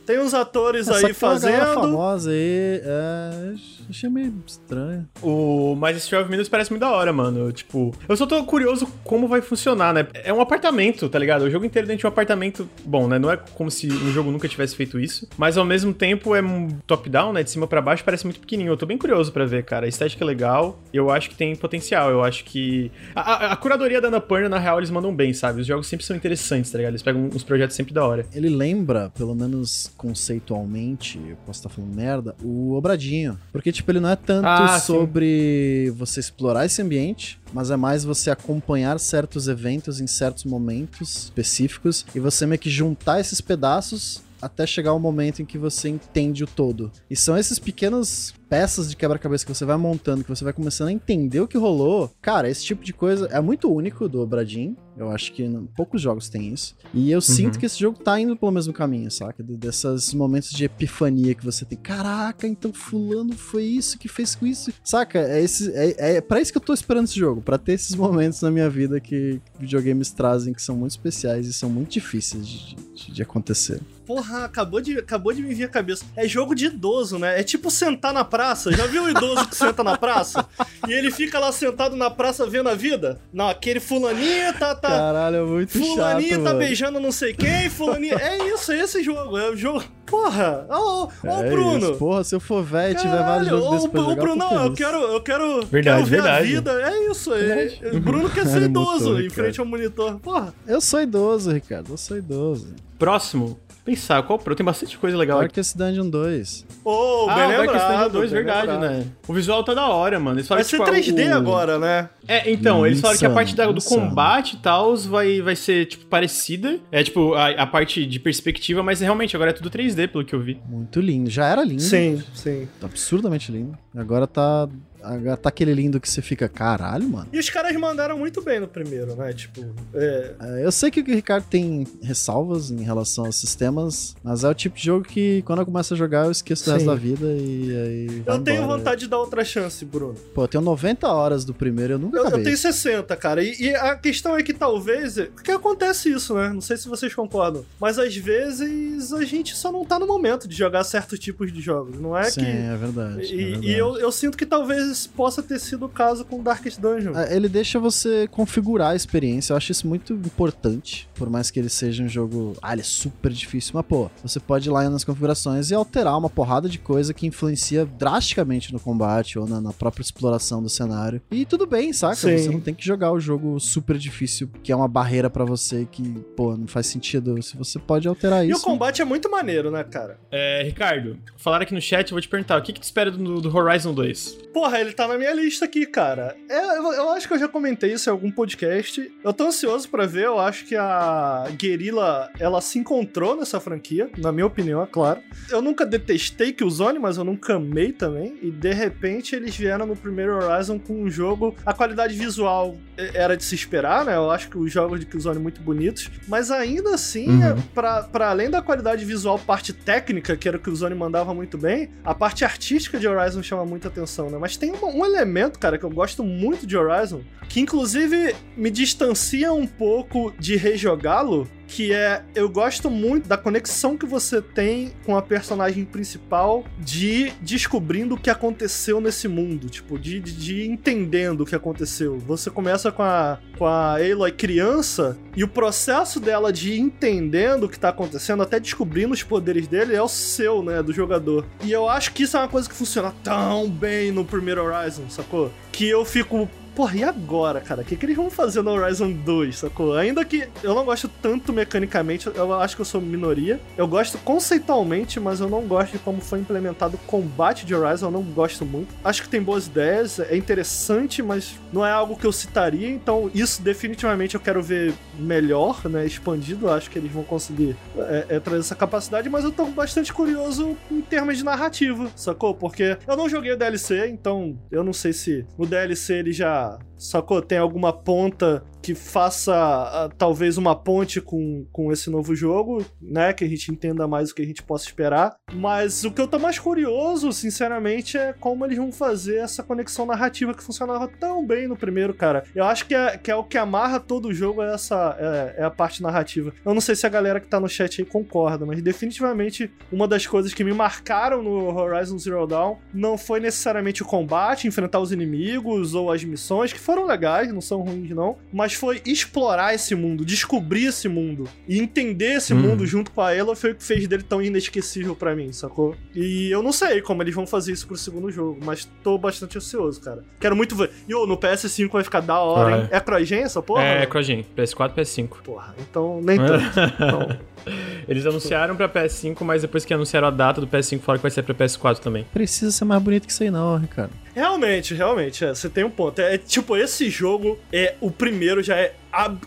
B: Tem uns atores
C: Essa
B: aí fazendo.
C: famosa aí, é... achei meio estranho.
A: O... Mas esse 12 Minutes parece muito da hora, mano. Tipo, eu só tô curioso como vai funcionar, né? É um apartamento, tá ligado? O jogo inteiro dentro de um apartamento. Bom, né? Não é como se um jogo nunca tivesse feito isso. Mas ao mesmo tempo é um top-down, né? De cima pra baixo, parece muito pequenininho. Eu tô bem curioso pra ver, cara. A estética é legal. Eu acho que tem potencial. Eu acho que. A, a- a curadoria da Annapurna, na real, eles mandam bem, sabe? Os jogos sempre são interessantes, tá ligado? Eles pegam uns projetos sempre da hora.
C: Ele lembra, pelo menos conceitualmente, eu posso estar falando merda, o Obradinho. Porque, tipo, ele não é tanto
A: Ah, sim.
C: sobre você explorar esse ambiente, mas é mais você acompanhar certos eventos em certos momentos específicos e você meio que juntar esses pedaços até chegar o momento em que você entende o todo. E são esses pequenos peças de quebra-cabeça que você vai montando, que você vai começando a entender o que rolou. Cara, esse tipo de coisa é muito único do Obradin. Eu acho que não- poucos jogos têm isso. E eu sinto que esse jogo tá indo pelo mesmo caminho, saca? De- Desses momentos de epifania que você tem. Caraca, então fulano foi isso que fez com isso. Saca? É, esse, é, é pra isso que eu tô esperando esse jogo. Pra ter esses momentos na minha vida que videogames trazem, que são muito especiais e são muito difíceis de, de- de acontecer.
B: Porra, acabou de, acabou de me vir a cabeça. É jogo de idoso, né? É tipo sentar na praça. Já viu o idoso que senta na praça? E ele fica lá sentado na praça vendo a vida? Não, aquele fulaninho tá. Tá
C: Caralho, é muito
B: fulaninho
C: chato,
B: tá
C: mano.
B: beijando não sei quem, fulaninho. É isso, é esse jogo. É o jogo. Porra! Ó, ó, ó
C: É
B: o Bruno.
C: isso. Porra, se eu for velho e tiver vários jogos
B: ô,
C: desses pra
B: o
C: jogar,
B: Bruno, não, eu quero, eu quero,
A: Verdade,
B: quero ver
A: verdade.
B: a vida. É isso. É, o Bruno quer ser
C: Ele
B: idoso
C: mutou,
B: em
C: cara.
B: frente ao monitor. Porra.
C: Eu sou idoso, Ricardo. Eu sou idoso.
A: Próximo. Pensar, qual pro? Tem bastante coisa legal aqui.
C: Darkest Dungeon 2.
B: Ô,
A: Ah,
B: bem
A: o Darkest
B: lembrado.
A: Dungeon 2,
B: bem
A: verdade,
B: lembrado.
A: né? O visual tá da hora, mano. Eles
B: Vai
A: falaram
B: ser
A: tipo,
B: 3D
A: o-
B: agora, né?
A: É, então, eles falaram que a
C: Insano,
A: parte da- do
C: insano.
A: combate e tal vai, vai ser, tipo, parecida. É, tipo, a, a parte de perspectiva, mas realmente agora é tudo 3D, pelo que eu vi.
C: Muito lindo. Já era lindo.
B: Sim, sim.
C: Absurdamente lindo. Agora tá. Tá aquele lindo que você fica, caralho, mano.
B: E os caras mandaram muito bem no primeiro, né? Tipo, é,
C: É, Eu sei que o Ricardo tem ressalvas em relação aos sistemas, mas é o tipo de jogo que quando eu começo a jogar eu esqueço
B: Sim.
C: resto da vida e aí.
B: eu tenho
C: embora.
B: vontade de dar outra chance, Bruno.
C: Pô, eu tenho 90 horas do primeiro, eu nunca
B: Eu, eu tenho 60, cara. E, e a questão é que talvez. Porque acontece isso, né? Não sei se vocês concordam. Mas às vezes a gente só não tá no momento de jogar certos tipos de jogos. Não é
C: Sim,
B: que.
C: é verdade. é
B: E,
C: verdade.
B: e eu, eu sinto que talvez possa ter sido o caso com Darkest Dungeon.
C: É, Ele deixa você configurar a experiência. Eu acho isso muito importante. Por mais que ele seja um jogo. Ah, ele é super difícil. Mas, pô, você pode ir lá nas configurações e alterar uma porrada de coisa que influencia drasticamente no combate ou na, na própria exploração do cenário. E tudo bem, saca?
B: Sim.
C: Você não tem que jogar o jogo super difícil, que é uma barreira pra você que, pô, não faz sentido. Se você pode alterar
B: E
C: isso.
B: o combate é muito maneiro, né, cara?
A: É, Ricardo, falaram aqui no chat, eu vou te perguntar, o que, que tu espera do, do Horizon 2?
B: Porra, ele tá na minha lista aqui, cara. É, eu, eu acho que eu já comentei isso em algum podcast. Eu tô ansioso pra ver. Eu acho que a Guerrilla, ela se encontrou nessa franquia, na minha opinião, é claro. Eu nunca detestei Killzone, mas eu nunca amei também. E de repente eles vieram no primeiro Horizon com um jogo. A qualidade visual é, era de se esperar, né? Eu acho que os jogos de Killzone muito bonitos. Mas ainda assim,
A: Uhum.
B: é, pra, pra além da qualidade visual, parte técnica, que era o que o Killzone mandava muito bem, a parte artística de Horizon chama muita atenção, né? Mas tem um elemento, cara, que eu gosto muito de Horizon, que inclusive me distancia um pouco de rejogá-lo, que é eu gosto muito da conexão que você tem com a personagem principal de descobrindo o que aconteceu nesse mundo, tipo, de, de, de entendendo o que aconteceu. Você começa com a, com a Aloy criança e o processo dela de entendendo o que tá acontecendo, até descobrindo os poderes dele, é o seu, né, do jogador. E eu acho que isso é uma coisa que funciona tão bem no primeiro Horizon, sacou? Que eu fico, Porra, e agora, cara? O que, que eles vão fazer no Horizon 2, sacou? Ainda que eu não gosto tanto mecanicamente, eu acho que eu sou minoria. Eu gosto conceitualmente, mas eu não gosto de como foi implementado o combate de Horizon, eu não gosto muito. Acho que tem boas ideias, é interessante, mas não é algo que eu citaria, então isso definitivamente eu quero ver melhor, né? Expandido, acho que eles vão conseguir é, é, trazer essa capacidade, mas eu tô bastante curioso em termos de narrativa, sacou? Porque eu não joguei o DLC, então eu não sei se no DLC ele já sacou? Tem alguma ponta que faça uh, talvez uma ponte com, com esse novo jogo, né? Que a gente entenda mais o que a gente possa esperar. Mas o que eu tô mais curioso, sinceramente, é como eles vão fazer essa conexão narrativa que funcionava tão bem no primeiro, cara. Eu acho que é, que é o que amarra todo o jogo, é essa é, é a parte narrativa. Eu não sei se a galera que tá no chat aí concorda, mas definitivamente uma das coisas que me marcaram no Horizon Zero Dawn não foi necessariamente o combate, enfrentar os inimigos ou as missões, que foram legais, não são ruins não, mas mas foi explorar esse mundo, descobrir esse mundo e entender esse hum. mundo junto com a Ela foi o que fez dele tão inesquecível para mim, sacou? E eu não sei como eles vão fazer isso pro segundo jogo, mas tô bastante ansioso, cara. Quero muito ver. E oh, no PS5 vai ficar da hora, hein? É CryGen essa porra?
A: É, é CryGen. PS4 PS5.
B: Porra, então nem tanto. então...
A: Eles anunciaram pra PS5, mas depois que anunciaram a data do PS5, falaram que vai ser pra PS4 também.
C: Precisa ser mais bonito que isso aí, não, Ricardo.
B: Realmente, realmente, é, você tem um ponto. É, é tipo, esse jogo é o primeiro já é.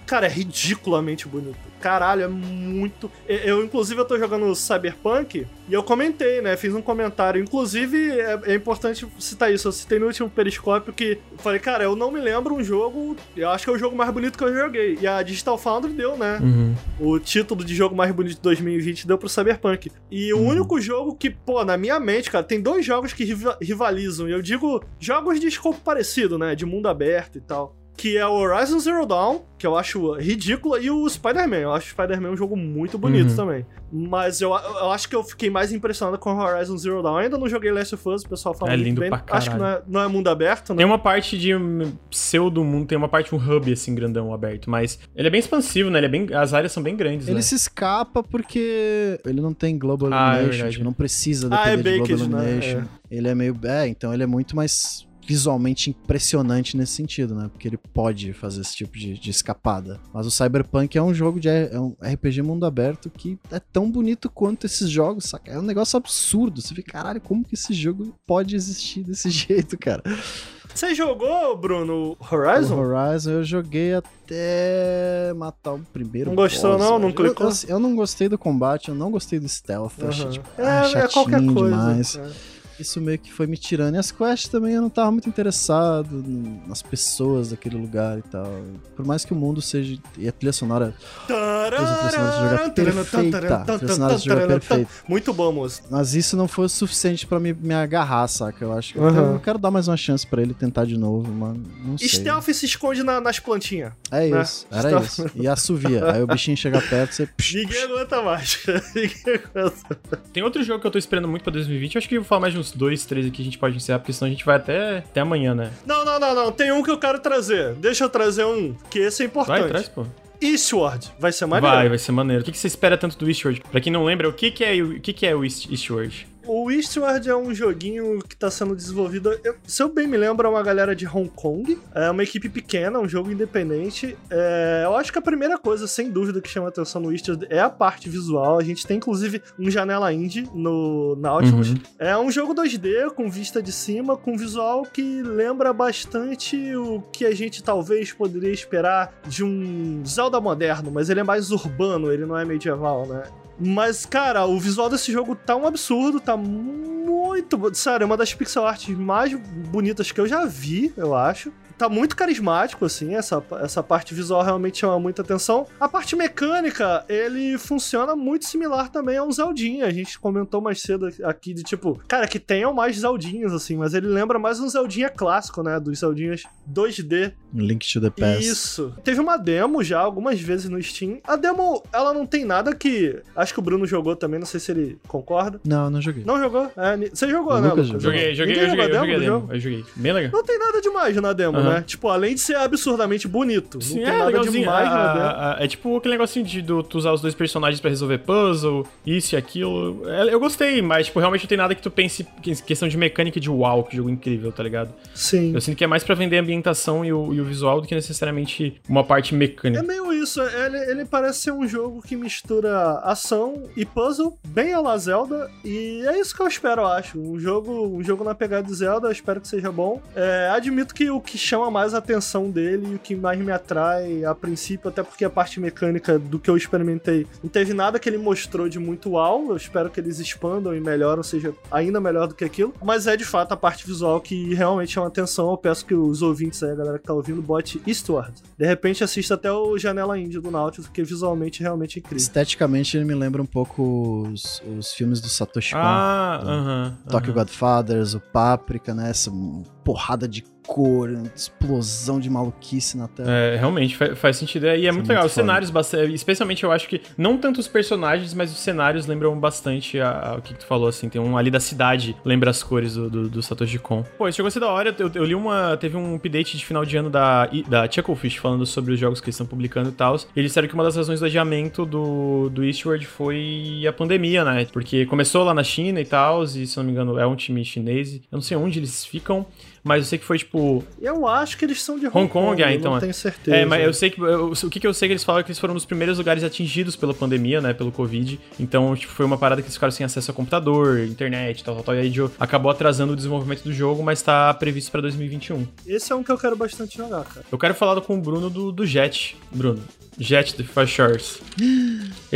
B: Cara, é ridiculamente bonito caralho, é muito. Eu, inclusive, eu tô jogando Cyberpunk e eu comentei, né? Fiz um comentário. Inclusive, é, é importante citar isso. Eu citei no último periscópio que falei, cara, eu não me lembro um jogo. Eu acho que é o jogo mais bonito que eu joguei. E a Digital Foundry deu, né? Uhum. O título de jogo mais bonito de 2020 deu pro Cyberpunk. E uhum. o único jogo que, pô, na minha mente, cara, tem dois jogos que rivalizam. E eu digo jogos de escopo parecido, né? De mundo aberto e tal que é o Horizon Zero Dawn, que eu acho ridícula, e o Spider-Man. Eu acho o Spider-Man um jogo muito bonito uhum. também. Mas eu, eu acho que eu fiquei mais impressionado com o Horizon Zero Dawn. Eu ainda não joguei Last of Us, o pessoal fala
A: é lindo
B: bem.
A: Pra
B: acho que não é, não é mundo aberto, né?
A: Tem uma parte de pseudo mundo, tem uma parte, um hub assim, grandão aberto. Mas ele é bem expansivo, né? Ele é bem, as áreas são bem grandes.
C: Ele
A: né?
C: se escapa porque ele não tem Global
A: ah,
C: Illumination, é tipo, não precisa depender ah, é de Global né? Illumination. Né? É. Ele é meio. É, então ele é muito mais visualmente impressionante nesse sentido, né? Porque ele pode fazer esse tipo de, de escapada. Mas o Cyberpunk é um jogo de é um RPG mundo aberto que é tão bonito quanto esses jogos, saca? É um negócio absurdo. Você fica, caralho, como que esse jogo pode existir desse jeito, cara?
B: Você jogou, Bruno, Horizon?
C: O Horizon eu joguei até matar o primeiro.
B: Não gostou, boss, não? Não clicou?
C: Eu, eu, eu, não gostei do combate, eu não gostei do stealth. Uhum. Achei, tipo,
B: é, ah, é qualquer coisa.
C: Demais. É isso meio que foi me tirando. E as quests também eu não tava muito interessado nas pessoas daquele lugar e tal. Por mais que o mundo seja. E a trilha sonora. Trilha perfeita. Perfeita.
B: Muito bom, moço.
C: Mas isso não foi o suficiente pra me, me agarrar, saca? Eu acho que uhum. eu, eu, quero dar mais uma chance pra ele tentar de novo, mas não sei.
B: Stealth se esconde na, nas plantinhas.
C: É né? isso, era Stealth. isso. E assovia. Aí o bichinho chega perto, você.
B: Ninguém aguenta mais. Ninguém aguenta.
A: Tem outro jogo que eu tô esperando muito pra 2020. Eu acho que eu vou falar mais de uns dois, três aqui a gente pode encerrar, porque senão a gente vai até, até amanhã, né?
B: Não, não, não, não. Tem um que eu quero trazer. Deixa eu trazer um, que esse é importante.
A: Vai, traz, pô.
B: Eastward. Vai ser maneiro?
A: Vai, vai ser maneiro. O que, você espera tanto do Eastward? Pra quem não lembra, o que, que, é, o que, que é o Eastward?
B: O Eastward é um joguinho que está sendo desenvolvido, eu, se eu bem me lembro, é uma galera de Hong Kong. É uma equipe pequena, um jogo independente. É, eu acho que a primeira coisa, sem dúvida, que chama atenção no Eastward é a parte visual. A gente tem, inclusive, um janela indie no Nautilus. Uhum. É um jogo 2D, com vista de cima, com visual que lembra bastante o que a gente talvez poderia esperar de um Zelda moderno, mas ele é mais urbano, ele não é medieval, né? Mas, cara, o visual desse jogo tá um absurdo, tá muito. Sério, é uma das pixel arts mais bonitas que eu já vi, eu acho. Tá muito carismático, assim, essa, essa parte visual realmente chama muita atenção. A parte mecânica, ele funciona muito similar também a um Zeldinha. A gente comentou mais cedo aqui de tipo, cara, que tenham mais Zeldinhas, assim, mas ele lembra mais um Zeldinha clássico, né? Dos Zeldinhas 2D.
C: Link to the Past.
B: Isso. Teve uma demo já algumas vezes no Steam. A demo, ela não tem nada que. Acho que o Bruno jogou também, não sei se ele concorda.
C: Não, não joguei.
B: Não jogou? É, você jogou,
C: Eu
B: né?
A: Joguei, joguei, eu joguei, eu joguei a demo. Eu joguei. Bem legal.
B: Não tem nada demais na demo. Né? Tipo, além de ser absurdamente bonito.
A: Sim,
B: não tem
A: é
B: nada
A: legalzinho.
B: demais demo.
A: A- a- é tipo aquele negocinho de do- tu usar os dois personagens pra resolver puzzle, isso e aquilo. É, eu gostei, mas tipo, realmente não tem nada que tu pense que- questão de mecânica e de wow, que jogo incrível, tá ligado?
B: Sim.
A: Eu sinto que é mais pra vender a ambientação e o, e o visual do que necessariamente uma parte
B: É
A: mecânica.
B: meio isso, ele, ele parece ser um jogo que mistura ação e puzzle, bem a la Zelda, e é isso que eu espero, eu acho. Um jogo, um jogo na pegada de Zelda, eu espero que seja bom. É, admito que o que chama mais a atenção dele e o que mais me atrai a princípio, até porque a parte mecânica do que eu experimentei, não teve nada que ele mostrou de muito uau, eu espero que eles expandam e melhoram, seja ainda melhor do que aquilo, mas é de fato a parte visual que realmente chama atenção, eu peço que os ouvintes aí, a galera que tá ouvindo, bote Eastward. De repente assista até o Janela Índia do Nautilus, porque visualmente realmente é incrível.
C: Esteticamente ele me lembra um pouco os, os filmes do Satoshi Kon.
A: Ah,
C: Então,
A: aham.
C: Tokyo
A: aham.
C: Godfathers, o Páprica, né? Essa porrada de cor, explosão de maluquice na tela.
A: É, realmente fa- faz sentido. É, E é muito
C: muito
A: legal. Os cenários, bastante, especialmente eu acho que não tanto os personagens, mas os cenários lembram bastante a- a- o que, tu falou, assim. Tem um ali da cidade, lembra as cores do, do, do Satoshi Kon. Pô, esse jogo vai ser da hora. Eu, eu li uma. Teve um update de final de ano da, da Chucklefish falando sobre os jogos que eles estão publicando e tal. Eles disseram que uma das razões do adiamento do, do Eastward foi a pandemia, né? Porque começou lá na China e tal, e se não me engano é um time chinês. Eu não sei onde eles ficam, mas eu sei que foi tipo.
B: Eu acho que eles são de Hong,
A: Hong Kong, ah,
B: eu
A: então
B: não
A: é.
B: tenho certeza.
A: É, mas eu sei que. eu- o que, que eu sei que eles falam é que eles foram um dos primeiros lugares atingidos pela pandemia, né? Pelo Covid. Então, tipo, foi uma parada que eles ficaram sem acesso a computador, internet, tal, tal, tal. E aí acabou atrasando o desenvolvimento do jogo, mas tá previsto pra 2021.
B: Esse é um que eu quero bastante jogar, cara.
A: Eu quero falar com o Bruno do, do Jet. Bruno. Jet the Far Shores.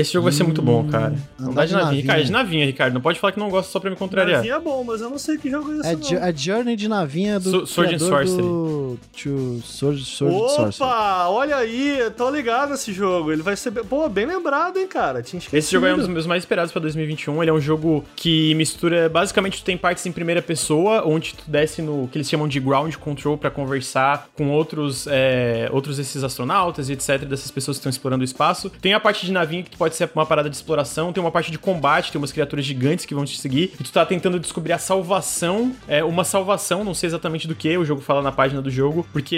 A: Esse jogo vai ser muito bom, cara. Não
C: andar
A: dá
C: de
A: de navinha.
C: navinha.
A: Ricardo, de navinha, Ricardo. Não pode falar que não gosta só pra me contrariar.
B: Navinha é bom, mas eu não sei que jogo é esse,
C: É, é Journey de navinha do
A: So- Sword and Sorcery.
C: do to Sword, Sword and Sorcery.
B: Opa, olha aí, tô ligado nesse jogo. Ele vai ser. bem- Pô, bem lembrado, hein, cara. Tinha esquecido.
A: Esse jogo é um dos meus mais esperados pra 2021. Ele é um jogo que mistura. Basicamente, tu tem partes em primeira pessoa, onde tu desce no que eles chamam de ground control pra conversar com outros, é, outros desses astronautas e etc. Dessas pessoas que estão explorando o espaço. Tem a parte de navinha que pode ser uma parada de exploração. Tem uma parte de combate, tem umas criaturas gigantes que vão te seguir. E tu tá tentando descobrir a salvação. É, uma salvação, não sei exatamente do que, o jogo fala na página do jogo, porque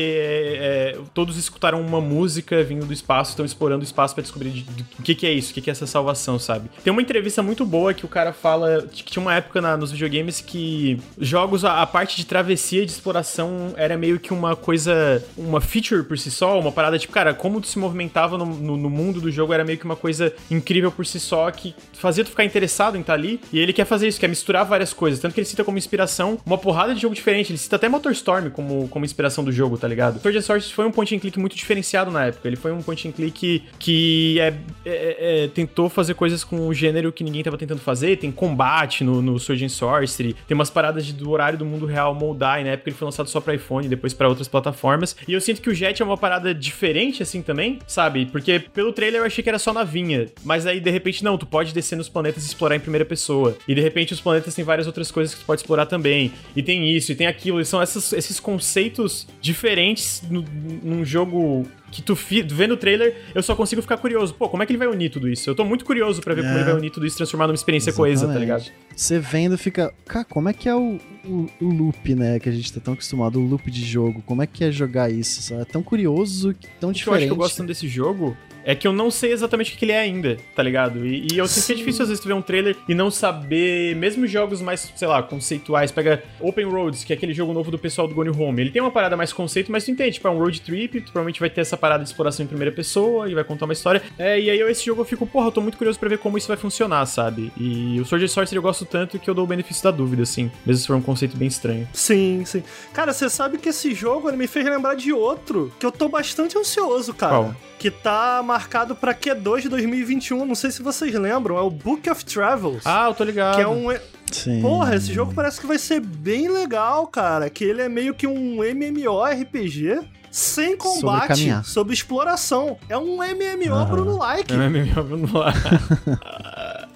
A: é, todos escutaram uma música vindo do espaço, estão explorando o espaço pra descobrir de- de- o que, que é isso, o que, que é essa salvação, sabe? Tem uma entrevista muito boa que o cara fala que tinha uma época na- nos videogames que jogos, a, a parte de travessia de exploração era meio que uma coisa, uma feature por si só, uma parada tipo, cara, como tu se movimentava no, no- no mundo do jogo era meio que uma coisa incrível por si só, que fazia tu ficar interessado em estar ali. E ele quer fazer isso, quer misturar várias coisas. Tanto que ele cita como inspiração uma porrada de jogo diferente. Ele cita até Motorstorm como, como inspiração do jogo, tá ligado? Sword and Sorcery foi um point and click muito diferenciado na época. Ele foi um point and click que é, é- é- tentou fazer coisas com o gênero que ninguém tava tentando fazer. Tem combate no, no Sword and Sorcery, tem umas paradas de- do horário do mundo real moldar. E na época ele foi lançado só pra iPhone, depois pra outras plataformas. E eu sinto que o Jet é uma parada diferente assim também, sabe? Porque pelo trailer eu achei que era só navinha, mas aí de repente não, tu pode descer nos planetas e explorar em primeira pessoa. E de repente os planetas têm várias outras coisas que tu pode explorar também. E tem isso, e tem aquilo, e são essas- esses conceitos diferentes no- num jogo que tu vendo o trailer, eu só consigo ficar curioso. Pô, como é que ele vai unir tudo isso? Eu tô muito curioso pra ver como
C: É.
A: ele vai unir tudo isso e transformar numa experiência coesa, tá
C: Exatamente.
A: ligado?
C: Você vendo fica, cara, como é que é o, o, o loop, né, que a gente tá tão acostumado, o loop de jogo, como é que é jogar isso, sabe? É tão curioso, tão
A: O que eu acho
C: diferente.
A: que eu gosto desse jogo é que eu não sei exatamente o que ele é ainda, tá ligado? E, e eu sei que é difícil às vezes tu ver um trailer e não saber, mesmo jogos mais, sei lá, conceituais. Pega Open Roads, que é aquele jogo novo do pessoal do Gone Home. Ele tem uma parada mais conceito, mas tu entende, tipo, é um road trip, tu provavelmente vai ter essa parada de exploração em primeira pessoa e vai contar uma história. É, e aí eu, esse jogo eu fico, porra, eu tô muito curioso pra ver como isso vai funcionar, sabe? E o Sword and Sorcery eu gosto tanto que eu dou o benefício da dúvida, assim, mesmo se for um conceito bem estranho.
B: Sim, sim. Cara, você sabe que esse jogo ele me fez lembrar de outro que eu tô bastante ansioso, cara.
A: Qual?
B: Que tá marcado pra Q2 de 2021. Não sei se vocês lembram. É o Book of Travels.
A: Ah, eu tô ligado.
B: que é um.
C: Sim.
B: Porra, esse jogo parece que vai ser bem legal, cara. Que ele é meio que um MMORPG sem combate,
C: caminhar.
B: sobre, exploração. É um MMO
C: Aham.
B: Bruno Like.
A: É mesmo, vamos lá.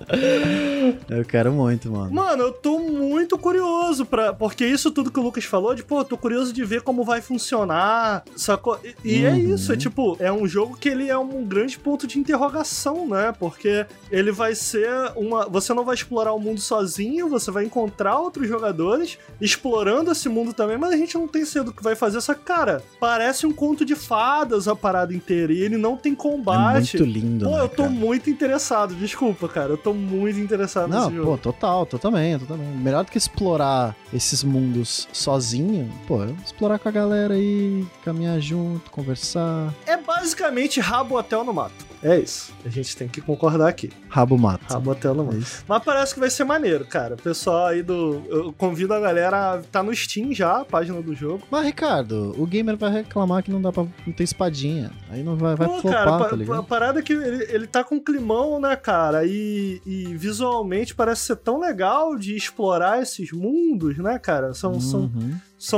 C: Eu quero muito, mano.
B: Mano, eu tô muito curioso pra. Porque isso tudo que o Lucas falou, de pô, tô curioso de ver como vai funcionar. Sacou? E, é
C: Uhum.
B: isso, é tipo, é um jogo que ele é um grande ponto de interrogação, né? Porque ele vai ser uma. Você não vai explorar o mundo sozinho, você vai encontrar outros jogadores explorando esse mundo também, mas a gente não tem cedo o que vai fazer. Só que, cara, parece um conto de fadas a parada inteira. E ele não tem
C: É
B: combate.
C: muito lindo,
B: Pô,
C: né,
B: eu tô
C: cara?
B: muito interessado, desculpa, cara. Eu tô muito interessado
C: Não,
B: nesse jogo.
C: pô, total, totalmente, totalmente. Melhor do que explorar esses mundos sozinho, pô, explorar com a galera aí, caminhar junto, conversar.
B: É basicamente rabo hotel no mato. É isso. A gente tem que concordar aqui.
C: Rabo mato.
B: Rabo hotel no
C: É
B: mato.
C: isso.
B: Mas parece que vai ser maneiro, cara. O pessoal aí do. Eu convido a galera a tá no Steam já, a página do jogo.
C: Mas, Ricardo, o gamer vai reclamar que não dá pra não ter espadinha. Aí não vai, vai
B: Pô,
C: flopar,
B: cara,
C: tá
B: pa- a
C: ligado?
B: parada é que ele, ele tá com climão, né, cara? E, e visualmente parece ser tão legal de explorar esses mundos, né, cara? São,
C: Uhum.
B: são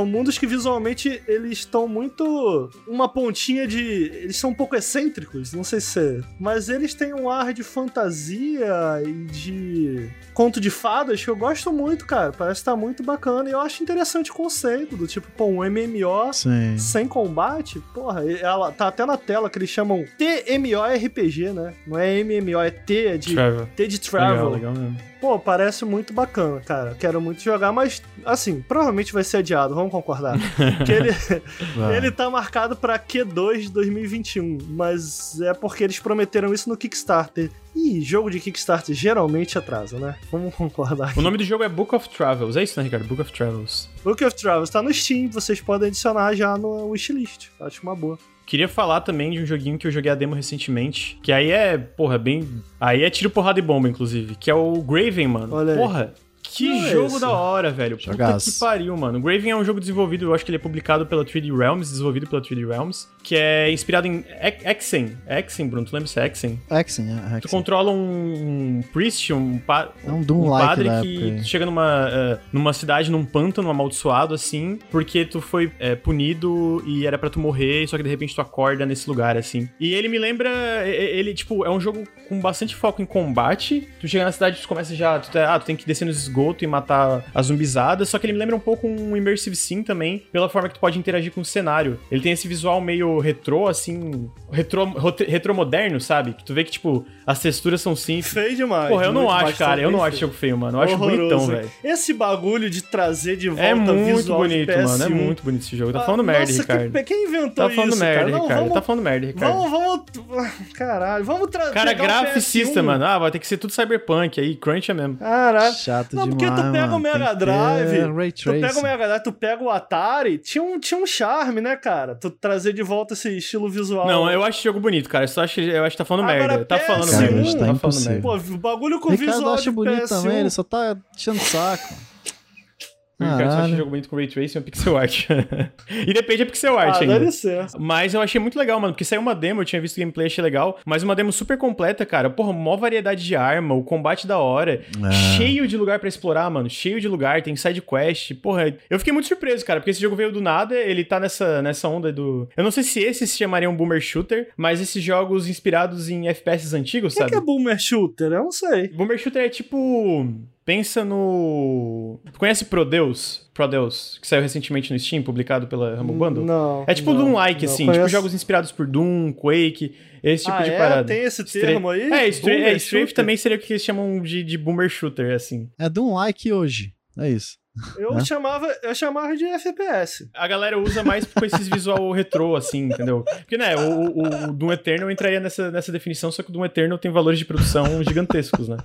B: mundos que visualmente eles estão muito. Uma pontinha de. Eles são um pouco excêntricos, não sei se. Mas eles têm um ar de fantasia e de. Conto de fadas que eu gosto muito, cara. Parece estar muito bacana. E eu acho interessante o conceito do tipo, pô, um MMO
C: Sim.
B: sem combate. Porra, ela tá até na tela que eles chamam TMORPG, né? Não é MMO, é T, é de.
A: Travel.
B: T de Travel.
A: Legal, legal mesmo.
B: Pô, parece muito bacana, cara. Quero muito jogar, mas, assim, provavelmente vai ser adiado, vamos concordar. Porque ele, ele tá marcado pra Q2 de 2021, mas é porque eles prometeram isso no Kickstarter. E jogo de Kickstarter geralmente atrasa, né? Vamos concordar.
A: O nome do jogo é Book of Travels. É isso, né, Ricardo? Book of Travels.
B: Book of Travels tá no Steam, vocês podem adicionar já no wishlist. Acho uma boa.
A: Queria falar também de um joguinho que eu joguei a demo recentemente, que aí é, porra, bem. Aí é tiro, porrada e bomba, inclusive, que é o Graven, mano.
B: Olha aí.
A: Porra. Que
B: Não é
A: jogo
B: esse?
A: da hora, velho. Puta
C: Jogaço.
A: que pariu, mano. O Graven é um jogo desenvolvido, eu acho que ele é publicado pela 3D Realms, desenvolvido pela 3D Realms, que é inspirado em Ex- Exen. Exen, Bruno, tu lembra se é Exen?
C: Hexen, é
A: Tu
C: Hexen.
A: controla um, um priest, um, pa,
C: É um Doom
A: um
C: like
A: padre que tu chega numa, eh, numa cidade, num pântano amaldiçoado, assim, porque tu foi eh, punido e era pra tu morrer, só que de repente tu acorda nesse lugar, assim. E ele me lembra, ele, tipo, é um jogo com bastante foco em combate. Tu chega na cidade, tu começa já, tu, tá- ah, tu tem que descer nos esgotos e matar as zumbizadas, só que ele me lembra um pouco um Immersive Sim também, pela forma que tu pode interagir com o cenário. Ele tem esse visual meio retrô, assim, retrô, rote- retromoderno, sabe? Que tu vê que, tipo, as texturas são simples.
B: Feio demais.
A: Porra, eu não acho, cara. Eu não
B: feio.
A: acho jogo feio, mano. Eu acho
B: Horroroso.
A: bonitão, velho.
B: Esse bagulho de trazer de volta
A: É muito
B: visual de
A: bonito, mano. É
B: PS1.
A: muito bonito esse jogo. Tá
B: Ah,
A: falando merda,
B: nossa,
A: Ricardo.
B: Que, quem inventou
A: Tá falando
B: isso,
A: merda,
B: cara? Não,
A: Ricardo.
B: vamos,
A: Tá falando merda, Ricardo.
B: vamos, vamos... Caralho, vamos trazer...
A: Cara, graficista, mano. Ah, vai ter que ser tudo cyberpunk aí. Crunch é mesmo.
B: Caralho.
C: Chato
B: Não,
C: demais,
B: porque tu pega
C: mano.
B: o Mega Drive, tu pega o. Mega Drive, tu pega o Atari, tinha um, tinha um charme, né, cara? Tu trazer de volta esse estilo visual.
A: Não, eu acho jogo bonito, cara. Eu só acho que, eu acho que tá falando
B: Agora,
A: merda. Tá falando
B: PS1,
A: merda.
C: tá
A: tá falando
C: impossível.
A: merda.
B: Pô, o bagulho com
C: O Ricardo
B: visual
C: acha
B: de
C: bonito
B: PS1.
C: também, ele só tá tirando saco.
A: O Ricardo só acha
C: Caralho.
A: jogo bonito com Ray Tracing ou pixel art. e depende da pixel art
B: Ah,
A: ainda.
B: deve ser.
A: Mas eu achei muito legal, mano, porque saiu uma demo, eu tinha visto gameplay, achei legal, mas uma demo super completa, cara. Porra, mó variedade de arma, o combate da hora,
C: É.
A: cheio de lugar pra explorar, mano, cheio de lugar, tem side quest. Porra, eu fiquei muito surpreso, cara, porque esse jogo veio do nada, ele tá nessa, nessa onda do... Eu não sei se esse se chamaria um boomer shooter, mas esses jogos inspirados em FPS antigos,
B: O que,
A: sabe?
B: que é Boomer Shooter? Eu não sei.
A: Boomer shooter é tipo... Pensa no... Tu conhece Prodeus? Prodeus, que saiu recentemente no Steam, publicado pela Humble Bundle?
B: Não.
A: É tipo
B: não,
A: Doom-like,
B: não
A: assim, tipo
B: conheço.
A: jogos inspirados por Doom, Quake, esse tipo
B: ah,
A: de
B: é?
A: parada.
B: Tem esse termo aí?
A: É, é, Strafe
B: Shooter?
A: também seria o que eles chamam de, de boomer shooter, assim.
C: É de um like hoje. É isso.
B: Eu,
C: Né?
B: chamava, eu chamava de FPS.
A: A galera usa mais com esses visual retrô, assim, entendeu? Porque, né, o, o, o Doom Eternal entraria nessa, nessa definição, só que o Doom Eternal tem valores de produção gigantescos, né?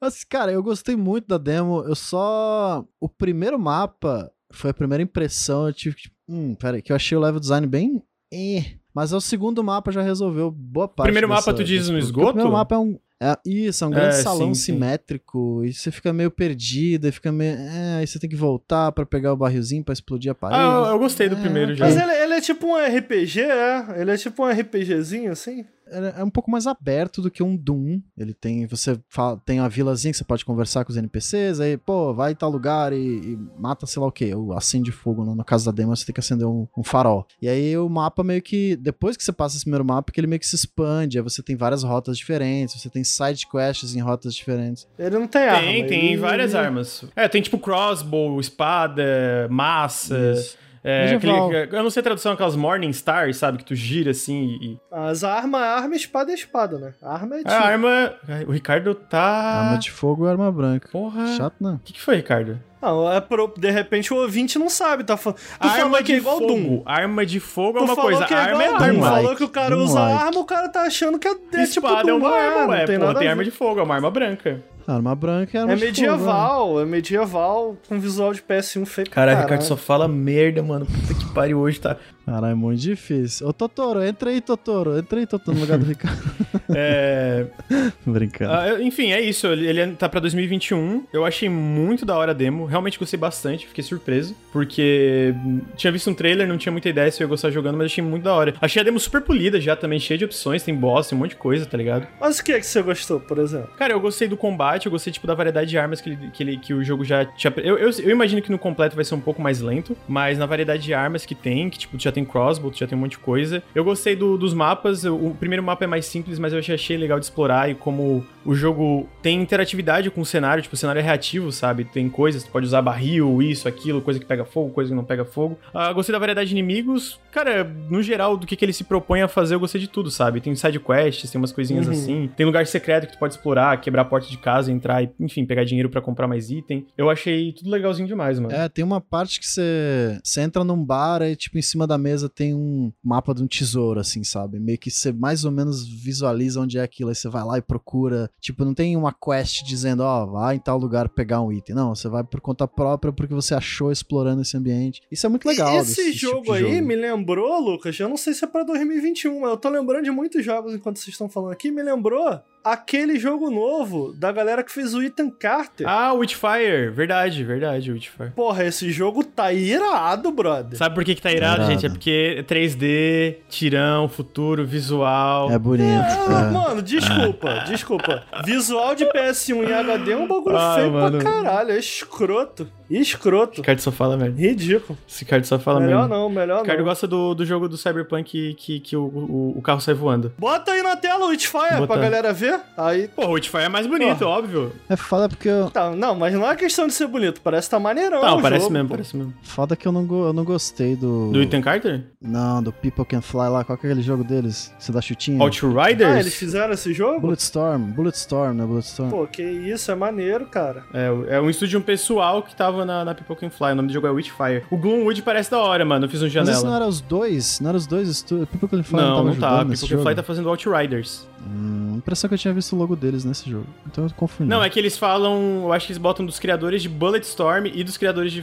C: Mas, cara, eu gostei muito da demo. Eu só. O primeiro mapa foi a primeira impressão. Eu tive que. Hum, peraí, que eu achei o level design bem. Eh. Mas é o segundo mapa já resolveu boa parte.
A: Primeiro mapa,
C: dessa-
A: tu diz no esgoto?
C: O primeiro mapa é um. É, isso, é um grande
A: É,
C: salão
A: sim, sim.
C: simétrico. E você fica meio perdido, e fica meio. É, aí você tem que voltar pra pegar o barrilzinho pra explodir a parede.
A: Ah, eu, eu gostei do
C: É,
A: primeiro já.
B: Mas ele, ele é tipo um RPG, é? Ele é tipo um RPGzinho, assim?
C: É um pouco mais aberto do que um Doom. Ele tem. Você fala- tem a vilazinha que você pode conversar com os NPCs, aí, pô, vai em tal lugar e, e mata, sei lá o quê. Ou acende fogo lá na casa da demo, você tem que acender um, um farol. E aí o mapa meio que. Depois que você passa esse primeiro mapa, que ele meio que se expande. Aí você tem várias rotas diferentes, você tem side quests em rotas diferentes.
B: Ele não tem, arma.
A: Tem, tem
B: ele-
A: várias armas. É, tem tipo crossbow, espada, massa.
C: Isso.
A: É, aquele, eu não sei a tradução, aquelas Morning Stars, sabe? Que tu gira assim e.
B: As armas, arma, espada é espada, né? A arma é tiro.
A: A arma. O Ricardo tá.
C: Arma de fogo e arma branca.
A: Porra.
C: Chato, não.
A: O que, que foi, Ricardo?
B: Não, é pro, de repente o ouvinte não sabe, tá falando. Tu
A: arma
B: falou que
A: de
B: é igual
A: fogo.
B: Doom.
A: Arma de fogo é uma coisa,
B: que é
A: arma é.
B: Doom.
C: Doom-like.
B: Falou que o cara usa
C: Doom-like.
B: arma, o cara tá achando que é, é tipo
A: Espada
B: Doom,
A: é uma
B: é,
A: arma,
B: não
A: ué.
B: tem
A: Pô, tem
B: a
A: arma de fogo, é uma arma branca.
C: Arma branca e arma
B: É
C: de fogo, né?
B: medieval, é medieval com visual de PS1 feio pra
A: Caralho,
B: caralho.
A: Ricardo só fala merda, mano. Puta que pariu hoje, tá?
C: Caralho, é muito difícil. Ô, Totoro, entra aí, Totoro. Entra aí, Totoro, no lugar do Ricardo.
A: É.
C: Brincando.
A: Ah, eu- enfim, é isso. Ele tá pra 2021. Eu achei muito da hora a demo. Realmente gostei bastante. Fiquei surpreso. Porque tinha visto um trailer, não tinha muita ideia se eu ia gostar jogando, mas achei muito da hora. Achei a demo super polida já também, cheia de opções. Tem boss, tem um monte de coisa, tá ligado?
B: Mas o que é que você gostou, por exemplo?
A: Cara, eu gostei do combate, eu gostei, tipo, da variedade de armas que, ele, que, ele- que o jogo já tinha. Eu, eu, eu imagino que no completo vai ser um pouco mais lento, mas na variedade de armas que tem, que, tipo, já tem crossbow, tu já tem um monte de coisa. Eu gostei do- dos mapas, o, primeiro mapa é mais simples, mas eu achei, legal de explorar e como o jogo tem interatividade com o cenário, tipo, o cenário é reativo, sabe? Tem coisas, tu pode usar barril, isso, aquilo, coisa que pega fogo, coisa que não pega fogo. Ah, gostei da variedade de inimigos. Cara, no geral, do que, que ele se propõe a fazer, eu gostei de tudo, sabe? Tem side quests, tem umas coisinhas
B: Uhum.
A: assim. Tem lugar secreto que tu pode explorar, quebrar a porta de casa, entrar e, enfim, pegar dinheiro pra comprar mais item. Eu achei tudo legalzinho demais, mano.
C: É, tem uma parte que você, você entra num bar e, tipo, em cima da mesa tem um mapa de um tesouro, assim, sabe? Meio que você mais ou menos visualiza onde é aquilo. Aí você vai lá e procura. Tipo, não tem uma quest dizendo, ó, vai em tal lugar pegar um item. Não, você vai por conta própria porque você achou explorando esse ambiente. Isso é muito legal.
B: Esse
C: desse
B: jogo
C: tipo
B: aí
C: jogo.
B: me lembrou, Lucas, eu não sei se é pra 2021, mas eu tô lembrando de muitos jogos enquanto vocês estão falando aqui, me lembrou aquele jogo novo da galera que fez o Ethan Carter.
A: Ah, Witchfire. Verdade, verdade, Witchfire.
B: Porra, esse jogo tá irado, brother.
A: Sabe por que, que tá irado,
C: Irado.
A: gente? É porque é 3D, tirão, futuro, visual.
C: É bonito.
B: Ah,
C: é.
B: Mano, desculpa, desculpa. Visual de PS1 em HD é um bagulho
A: Ah,
B: feio
A: mano.
B: pra caralho, é escroto. Escroto.
A: Ricardo só fala merda.
B: Ridículo.
A: Esse Ricardo só fala
B: melhor
A: merda.
B: não, melhor
A: Ricardo
B: não.
A: gosta do, do jogo do Cyberpunk que, que, que o, o, o carro sai voando.
B: Bota aí na tela o Witchfire pra galera ver. Aí.
A: Pô, o Witchfire é mais bonito,
B: Porra.
A: óbvio.
C: É foda porque eu,
B: Tá, não, mas não é questão de ser bonito, parece que tá maneirão.
A: Não,
B: o
A: parece
B: jogo,
A: mesmo,
B: pô.
A: parece mesmo.
C: foda que eu não, go- eu não gostei do.
A: Do Ethan Carter?
C: Não, do People Can Fly lá. Qual que é aquele jogo deles? Você dá chutinho?
A: Outriders?
B: Ah, eles fizeram esse jogo?
C: Bulletstorm. Bulletstorm, né? Bulletstorm.
B: Pô, que isso, é maneiro, cara.
A: É, é um estúdio pessoal que tava na, na People Can Fly. O nome do jogo é Witchfire. O Gloomwood parece da hora, mano. Eu fiz um
C: Mas
A: janela.
C: esse não era os dois? Não era os dois estúdios? People Can Fly
A: Não,
C: não,
A: não
C: tava
A: tá. People Can? Fly tá fazendo Outriders.
C: Hum, impressão que eu tinha visto o logo deles nesse jogo. Então eu confundi.
A: Não, é que eles falam. Eu acho que eles botam dos criadores de Bulletstorm e dos criadores de,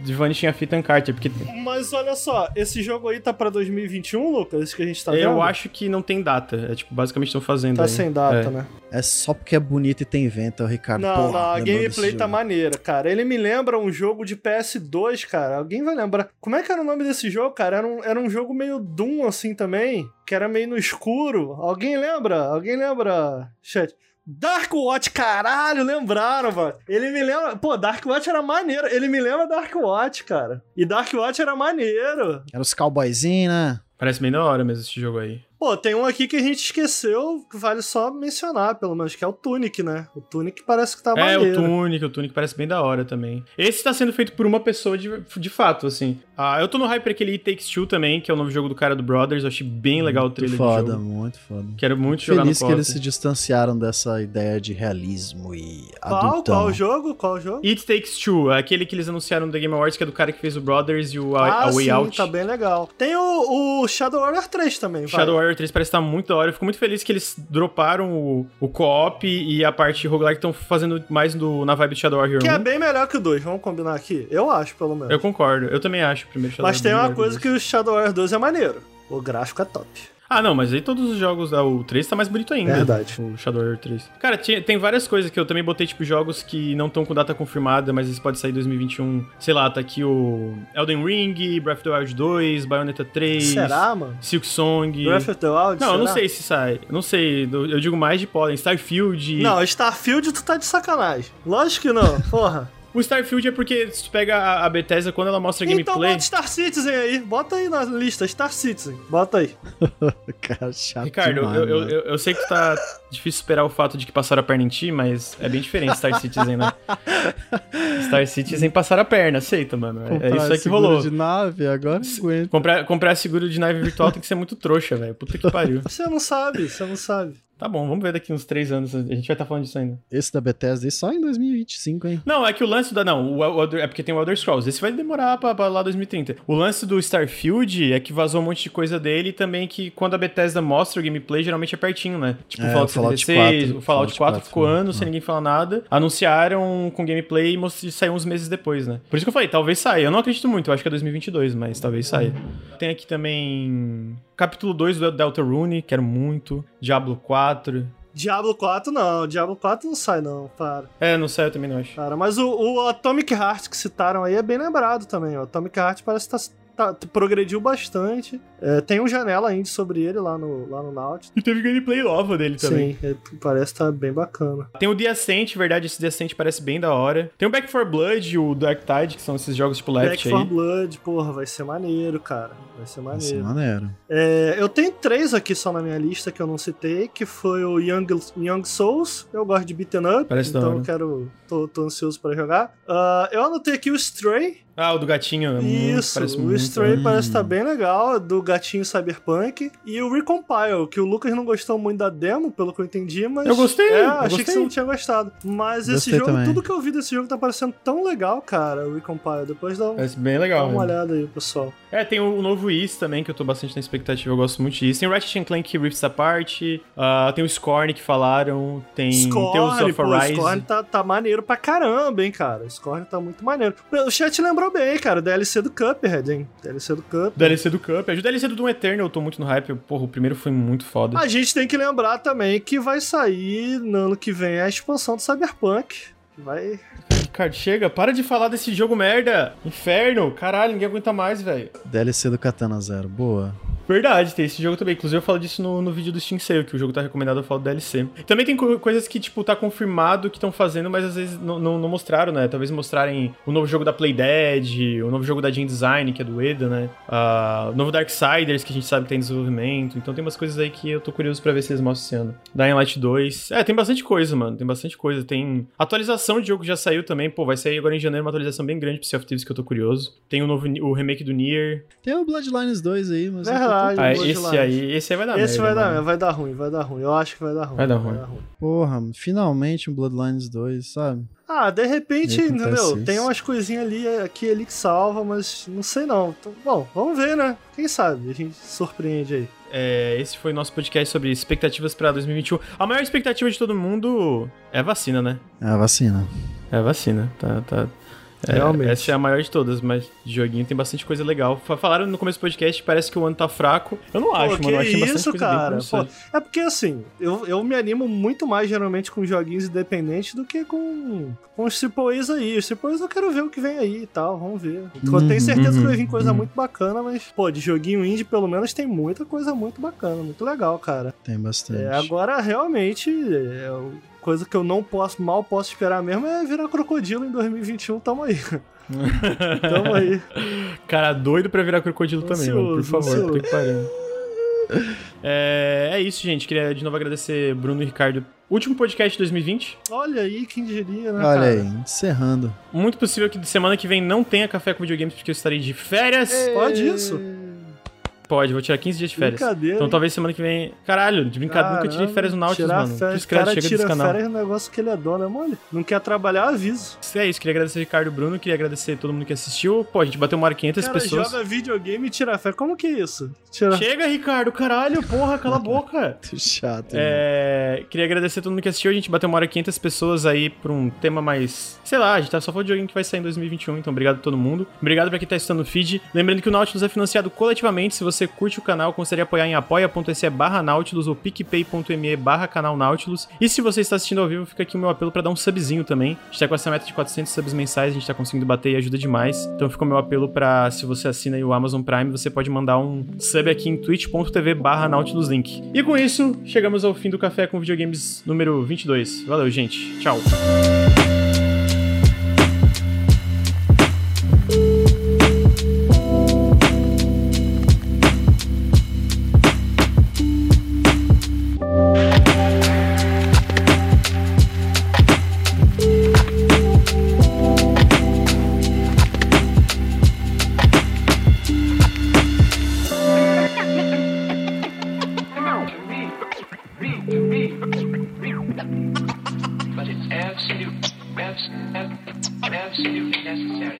A: de Vanishing of Ethan Carter. Porque
B: Mas olha só, esse jogo aí tá pra 2021, Lucas? Isso que a gente tá vendo?
A: eu acho que não tem data. É tipo, basicamente estão fazendo.
B: Tá
A: aí.
B: sem data,
A: É.
B: né?
C: É só porque é bonito e tem vento, é o Ricardo.
B: Não,
C: Porra,
B: não, a gameplay tá maneira, cara. Ele me lembra um jogo de PS2, cara. Alguém vai lembrar? Como é que era o nome desse jogo, cara? Era um, era um jogo meio Doom, assim, também. Que era meio no escuro. Alguém lembra? Alguém lembra? Chat. Dark Watch, caralho, lembraram, mano. Ele me lembra. Pô, Dark Watch era maneiro. Ele me lembra Dark Watch, cara. E Dark Watch era maneiro.
C: Era os cowboyzinhos, né?
A: Parece bem da hora mesmo esse jogo aí.
B: Pô, tem um aqui que a gente esqueceu, que vale só mencionar, pelo menos, que é o Tunic, né? O Tunic parece que tá
A: é,
B: maneiro.
A: o Tunic, o Tunic parece bem da hora também. Esse tá sendo feito por uma pessoa de, de fato, assim. Ah, eu tô no hype pra aquele It Takes Two também, que é o novo jogo do cara do Brothers. Eu achei bem legal o
C: Muito
A: trailer
C: foda,
A: do jogo.
C: muito foda.
A: Quero muito jogar
C: Feliz
A: no
C: que eles se distanciaram dessa ideia de realismo e
B: Qual?
C: adultão.
B: Qual jogo? Qual jogo?
A: It Takes Two, aquele que eles anunciaram no The Game Awards, que é do cara que fez o Brothers e o A,
B: ah,
A: A Way
B: sim,
A: Out.
B: tá bem legal. Tem o, o Shadow Warrior 3 também, vai.
A: Shadow Warrior 3 parece estar muito da hora. Eu fico muito feliz que eles droparam o, o co-op e a parte roguelike estão fazendo mais do, na vibe de Shadow Warrior
B: Que
A: 1.
B: é bem melhor que o 2, vamos combinar aqui? Eu acho, pelo menos.
A: Eu concordo, eu também acho o primeiro Shadow
B: Mas tem
A: Warrior
B: uma
A: bem
B: coisa
A: melhor
B: que o Shadow Warrior 2 é maneiro. O gráfico é top.
A: Ah, não, mas aí todos os jogos, o 3 tá mais bonito ainda.
B: Verdade.
A: O Shadow Warrior 3. Cara, tinha- tem várias coisas que eu também botei, tipo, jogos que não estão com data confirmada, mas eles podem sair em 2021. Sei lá, tá aqui o Elden Ring, Breath of the Wild 2, Bayonetta 3.
B: Será, mano?
A: Silk Song.
B: Breath of the Wild?
A: Não, eu não
B: será?
A: sei se sai. Não sei. Eu digo mais de pólen. Starfield.
B: Não, Starfield tu tá de sacanagem. Lógico que não, porra.
A: O Starfield é porque se tu pega a, a Bethesda quando ela mostra
B: Então
A: gameplay.
B: bota Star Citizen aí. Bota aí na lista, Star Citizen. Bota aí.
C: Cara, chato
A: Ricardo,
C: demais,
A: eu, eu, eu, eu sei que tu tá difícil superar o fato de que passaram a perna em ti, mas é bem diferente Star Citizen, né? Star Citizen passaram a perna, aceita, mano. É- É,
C: Comprar
A: isso aí que
C: seguro
A: rolou.
C: de nave, agora não aguento.
A: Comprar, comprar seguro de nave virtual tem que ser muito trouxa, velho. Puta que pariu.
B: Você não sabe, você não sabe.
A: Tá bom, vamos ver daqui uns três anos. A gente vai estar falando disso ainda.
C: Esse da Bethesda aí só em 2025, hein?
A: Não, é que o lance da. Não, o, o é porque tem o Elder Scrolls. Esse vai demorar pra, pra lá 2030. O lance do Starfield é que vazou um monte de coisa dele e também que quando a Bethesda mostra o gameplay, geralmente é pertinho, né? Tipo,
C: É,
A: o Fallout
C: o Fallout
A: 76,
C: 4,
A: o Fallout 4
C: 4,
A: ficou
C: né?
A: anos sem ninguém falar nada. Anunciaram com gameplay e saiu uns meses depois, né? Por isso que eu falei, talvez saia. Eu não acredito muito, eu acho que é 2022, mas talvez saia. Tem aqui também. Capítulo 2 do Deltarune, quero muito. Diablo 4.
B: Diablo 4 não, Diablo 4 não sai não, para.
A: É, não sei, eu também não acho.
B: Cara, mas o, o Atomic Heart que citaram aí é bem lembrado também. O Atomic Heart parece que tá, tá- progrediu bastante. É, tem um janela indie sobre ele lá no, lá no Nautilus.
A: E teve gameplay nova dele também.
B: Sim, é, parece que tá bem bacana.
A: Tem o The Ascent, verdade, esse The Ascent parece bem da hora. Tem o Back 4 Blood e o Dark Tide, que são esses jogos tipo
B: Back
A: Left
B: 4
A: aí.
B: Blood, porra, vai ser maneiro, cara. Vai ser
C: Vai ser
B: maneiro.
C: maneiro.
B: É, eu tenho três aqui só na minha lista que eu não citei, que foi o Young, Young Souls. Eu gosto de beaten up,
A: Parece
B: então eu quero. Tô, tô ansioso pra jogar. Ah, eu anotei aqui o Stray.
A: Ah, o do gatinho. é muito-
B: Isso,
A: parece
B: o
A: muito.
B: Stray
C: Hum.
B: parece estar bem legal, do gatinho Cyberpunk. E o Recompile, que o Lucas não gostou muito da demo, pelo que eu entendi, mas.
A: Eu gostei,
B: É,
A: eu
B: achei que
A: gostei.
B: você não tinha gostado. Mas esse
C: Gostei
B: jogo,
C: também.
B: tudo que eu vi desse jogo tá parecendo tão legal, cara, o Recompile. Depois dá, um-
A: bem
B: dá
A: legal.
B: uma
A: né?
B: olhada aí, pessoal.
A: É, tem o novo Is também, que eu tô bastante na expectativa, eu gosto muito disso. Tem o Ratchet Clank Rifts Apart, ah, tem o Scorn que falaram, tem Tales
B: Scorn,
A: of
B: pô,
A: Arise.
B: Scorn tá, tá maneiro pra caramba, hein, cara. Scorn tá muito maneiro. O chat lembrou bem, cara, DLC do Cuphead, hein. DLC do Cuphead.
A: DLC do Cup. O DLC do Doom Eternal, eu tô muito no hype. Porra, o primeiro foi muito foda.
B: A gente tem que lembrar também que vai sair no ano que vem a expansão do Cyberpunk. Vai.
A: Ricardo, chega, para de falar desse jogo merda. Inferno, caralho, ninguém aguenta mais, velho.
C: DLC do Katana Zero, boa.
A: Verdade, tem esse jogo também. Inclusive, eu falo disso no, no vídeo do Steam Sale, que o jogo tá recomendado, eu falo do DLC. Também tem co- coisas que, tipo, tá confirmado que estão fazendo, mas às vezes não, não, não mostraram, né? Talvez mostrarem o novo jogo da Playdead, o novo jogo da Gen Design, que é do Eda, né? Ah, o novo Darksiders, que a gente sabe que tem desenvolvimento. Então tem umas coisas aí que eu tô curioso pra ver se eles mostram esse ano. Dying Light 2. É, tem bastante coisa, mano. Tem bastante coisa. Tem atualização de jogo que já saiu também. Pô, vai sair agora em janeiro uma atualização bem grande pro Sea of Thieves que eu tô curioso. Tem o novo o remake do Nier.
C: Tem o Bloodlines 2 aí, mas...
B: Verdade.
A: Ah, esse aí, esse aí vai dar
B: Esse
A: merda,
B: vai dar,
A: mano.
B: vai dar ruim, vai dar ruim. Eu acho que vai dar ruim.
A: Vai dar ruim.
C: Porra, finalmente um Bloodlines 2, sabe?
B: Ah, de repente, entendeu?
C: isso.
B: Tem umas coisinhas ali, aqui ali que salva, mas não sei não. Então, bom, vamos ver, né? Quem sabe? A gente surpreende aí.
A: É, esse foi o nosso podcast sobre expectativas pra 2021. A maior expectativa de todo mundo é a vacina, né?
C: É a vacina.
A: É a vacina, tá, tá. É,
B: Realmente.
A: Essa é a maior de todas, mas de joguinho tem bastante coisa legal. Fa- Falaram no começo do podcast, parece que o ano tá fraco. Eu não acho,
B: Pô,
A: mano. Eu bastante
B: isso, cara. Pô, é porque assim, eu, eu me animo muito mais geralmente com joguinhos independentes do que com, com os AAAs aí. Os AAAs eu quero ver o que vem aí e tal, vamos ver. Eu
C: Uhum,
B: tenho certeza que vai vir
A: uhum,
B: coisa
A: uhum.
B: muito bacana, mas, pô, de joguinho indie pelo menos tem muita coisa muito bacana, muito legal, cara.
C: Tem bastante.
B: É, agora realmente, é, coisa que eu não posso, mal posso esperar mesmo é virar crocodilo em 2021, tamo aí. tamo aí.
A: Cara, doido pra virar crocodilo também, mano. Por
B: Ansioso,
A: favor,
B: ansioso.
A: puta que pariu. É, é isso, gente. Queria de novo agradecer Bruno e Ricardo. Último podcast de 2020.
B: Olha aí, quem diria, né,
C: Olha
B: cara?
C: aí, encerrando.
A: Muito possível que semana que vem não tenha café com videogames, porque eu estarei de férias.
B: Pode isso?
A: Pode, vou tirar 15 dias de férias.
B: Brincadeira,
A: Então
B: hein?
A: talvez semana que vem. Caralho, de brincadeira, nunca tirei férias no Nautilus, mano.
B: Férias,
A: Discreto,
B: cara
A: chega
B: tira
A: desse canal.
B: férias no negócio que ele é dono, é mole? Não quer trabalhar, aviso.
A: É isso, queria agradecer Ricardo Bruno, queria agradecer todo mundo que assistiu. Pô, a gente bateu uma hora 500
B: cara
A: pessoas.
B: joga videogame e tira férias. Como que é isso? Tira...
A: Chega, Ricardo, caralho, porra, cala a boca.
C: Chato. mano.
A: É, queria agradecer todo mundo que assistiu. A gente bateu uma hora 500 pessoas aí por um tema mais. Sei lá, a gente tá só falando de joguinho que vai sair em 2021. Então, obrigado a todo mundo. Obrigado pra quem tá assistindo o feed. Lembrando que o Nautilus é financiado coletivamente. Se você você curte o canal, considere apoiar em apoia.se barra Nautilus ou picpay.me barra canal Nautilus. E se você está assistindo ao vivo, fica aqui o meu apelo para dar um subzinho também. A gente tá com essa meta de 400 subs mensais, a gente tá conseguindo bater e ajuda demais. Então fica o meu apelo para se você assina o Amazon Prime, você pode mandar um sub aqui em twitch.tv barra Nautilus Link. E com isso, chegamos ao fim do Café com Videogames número 22. Valeu, gente. Tchau.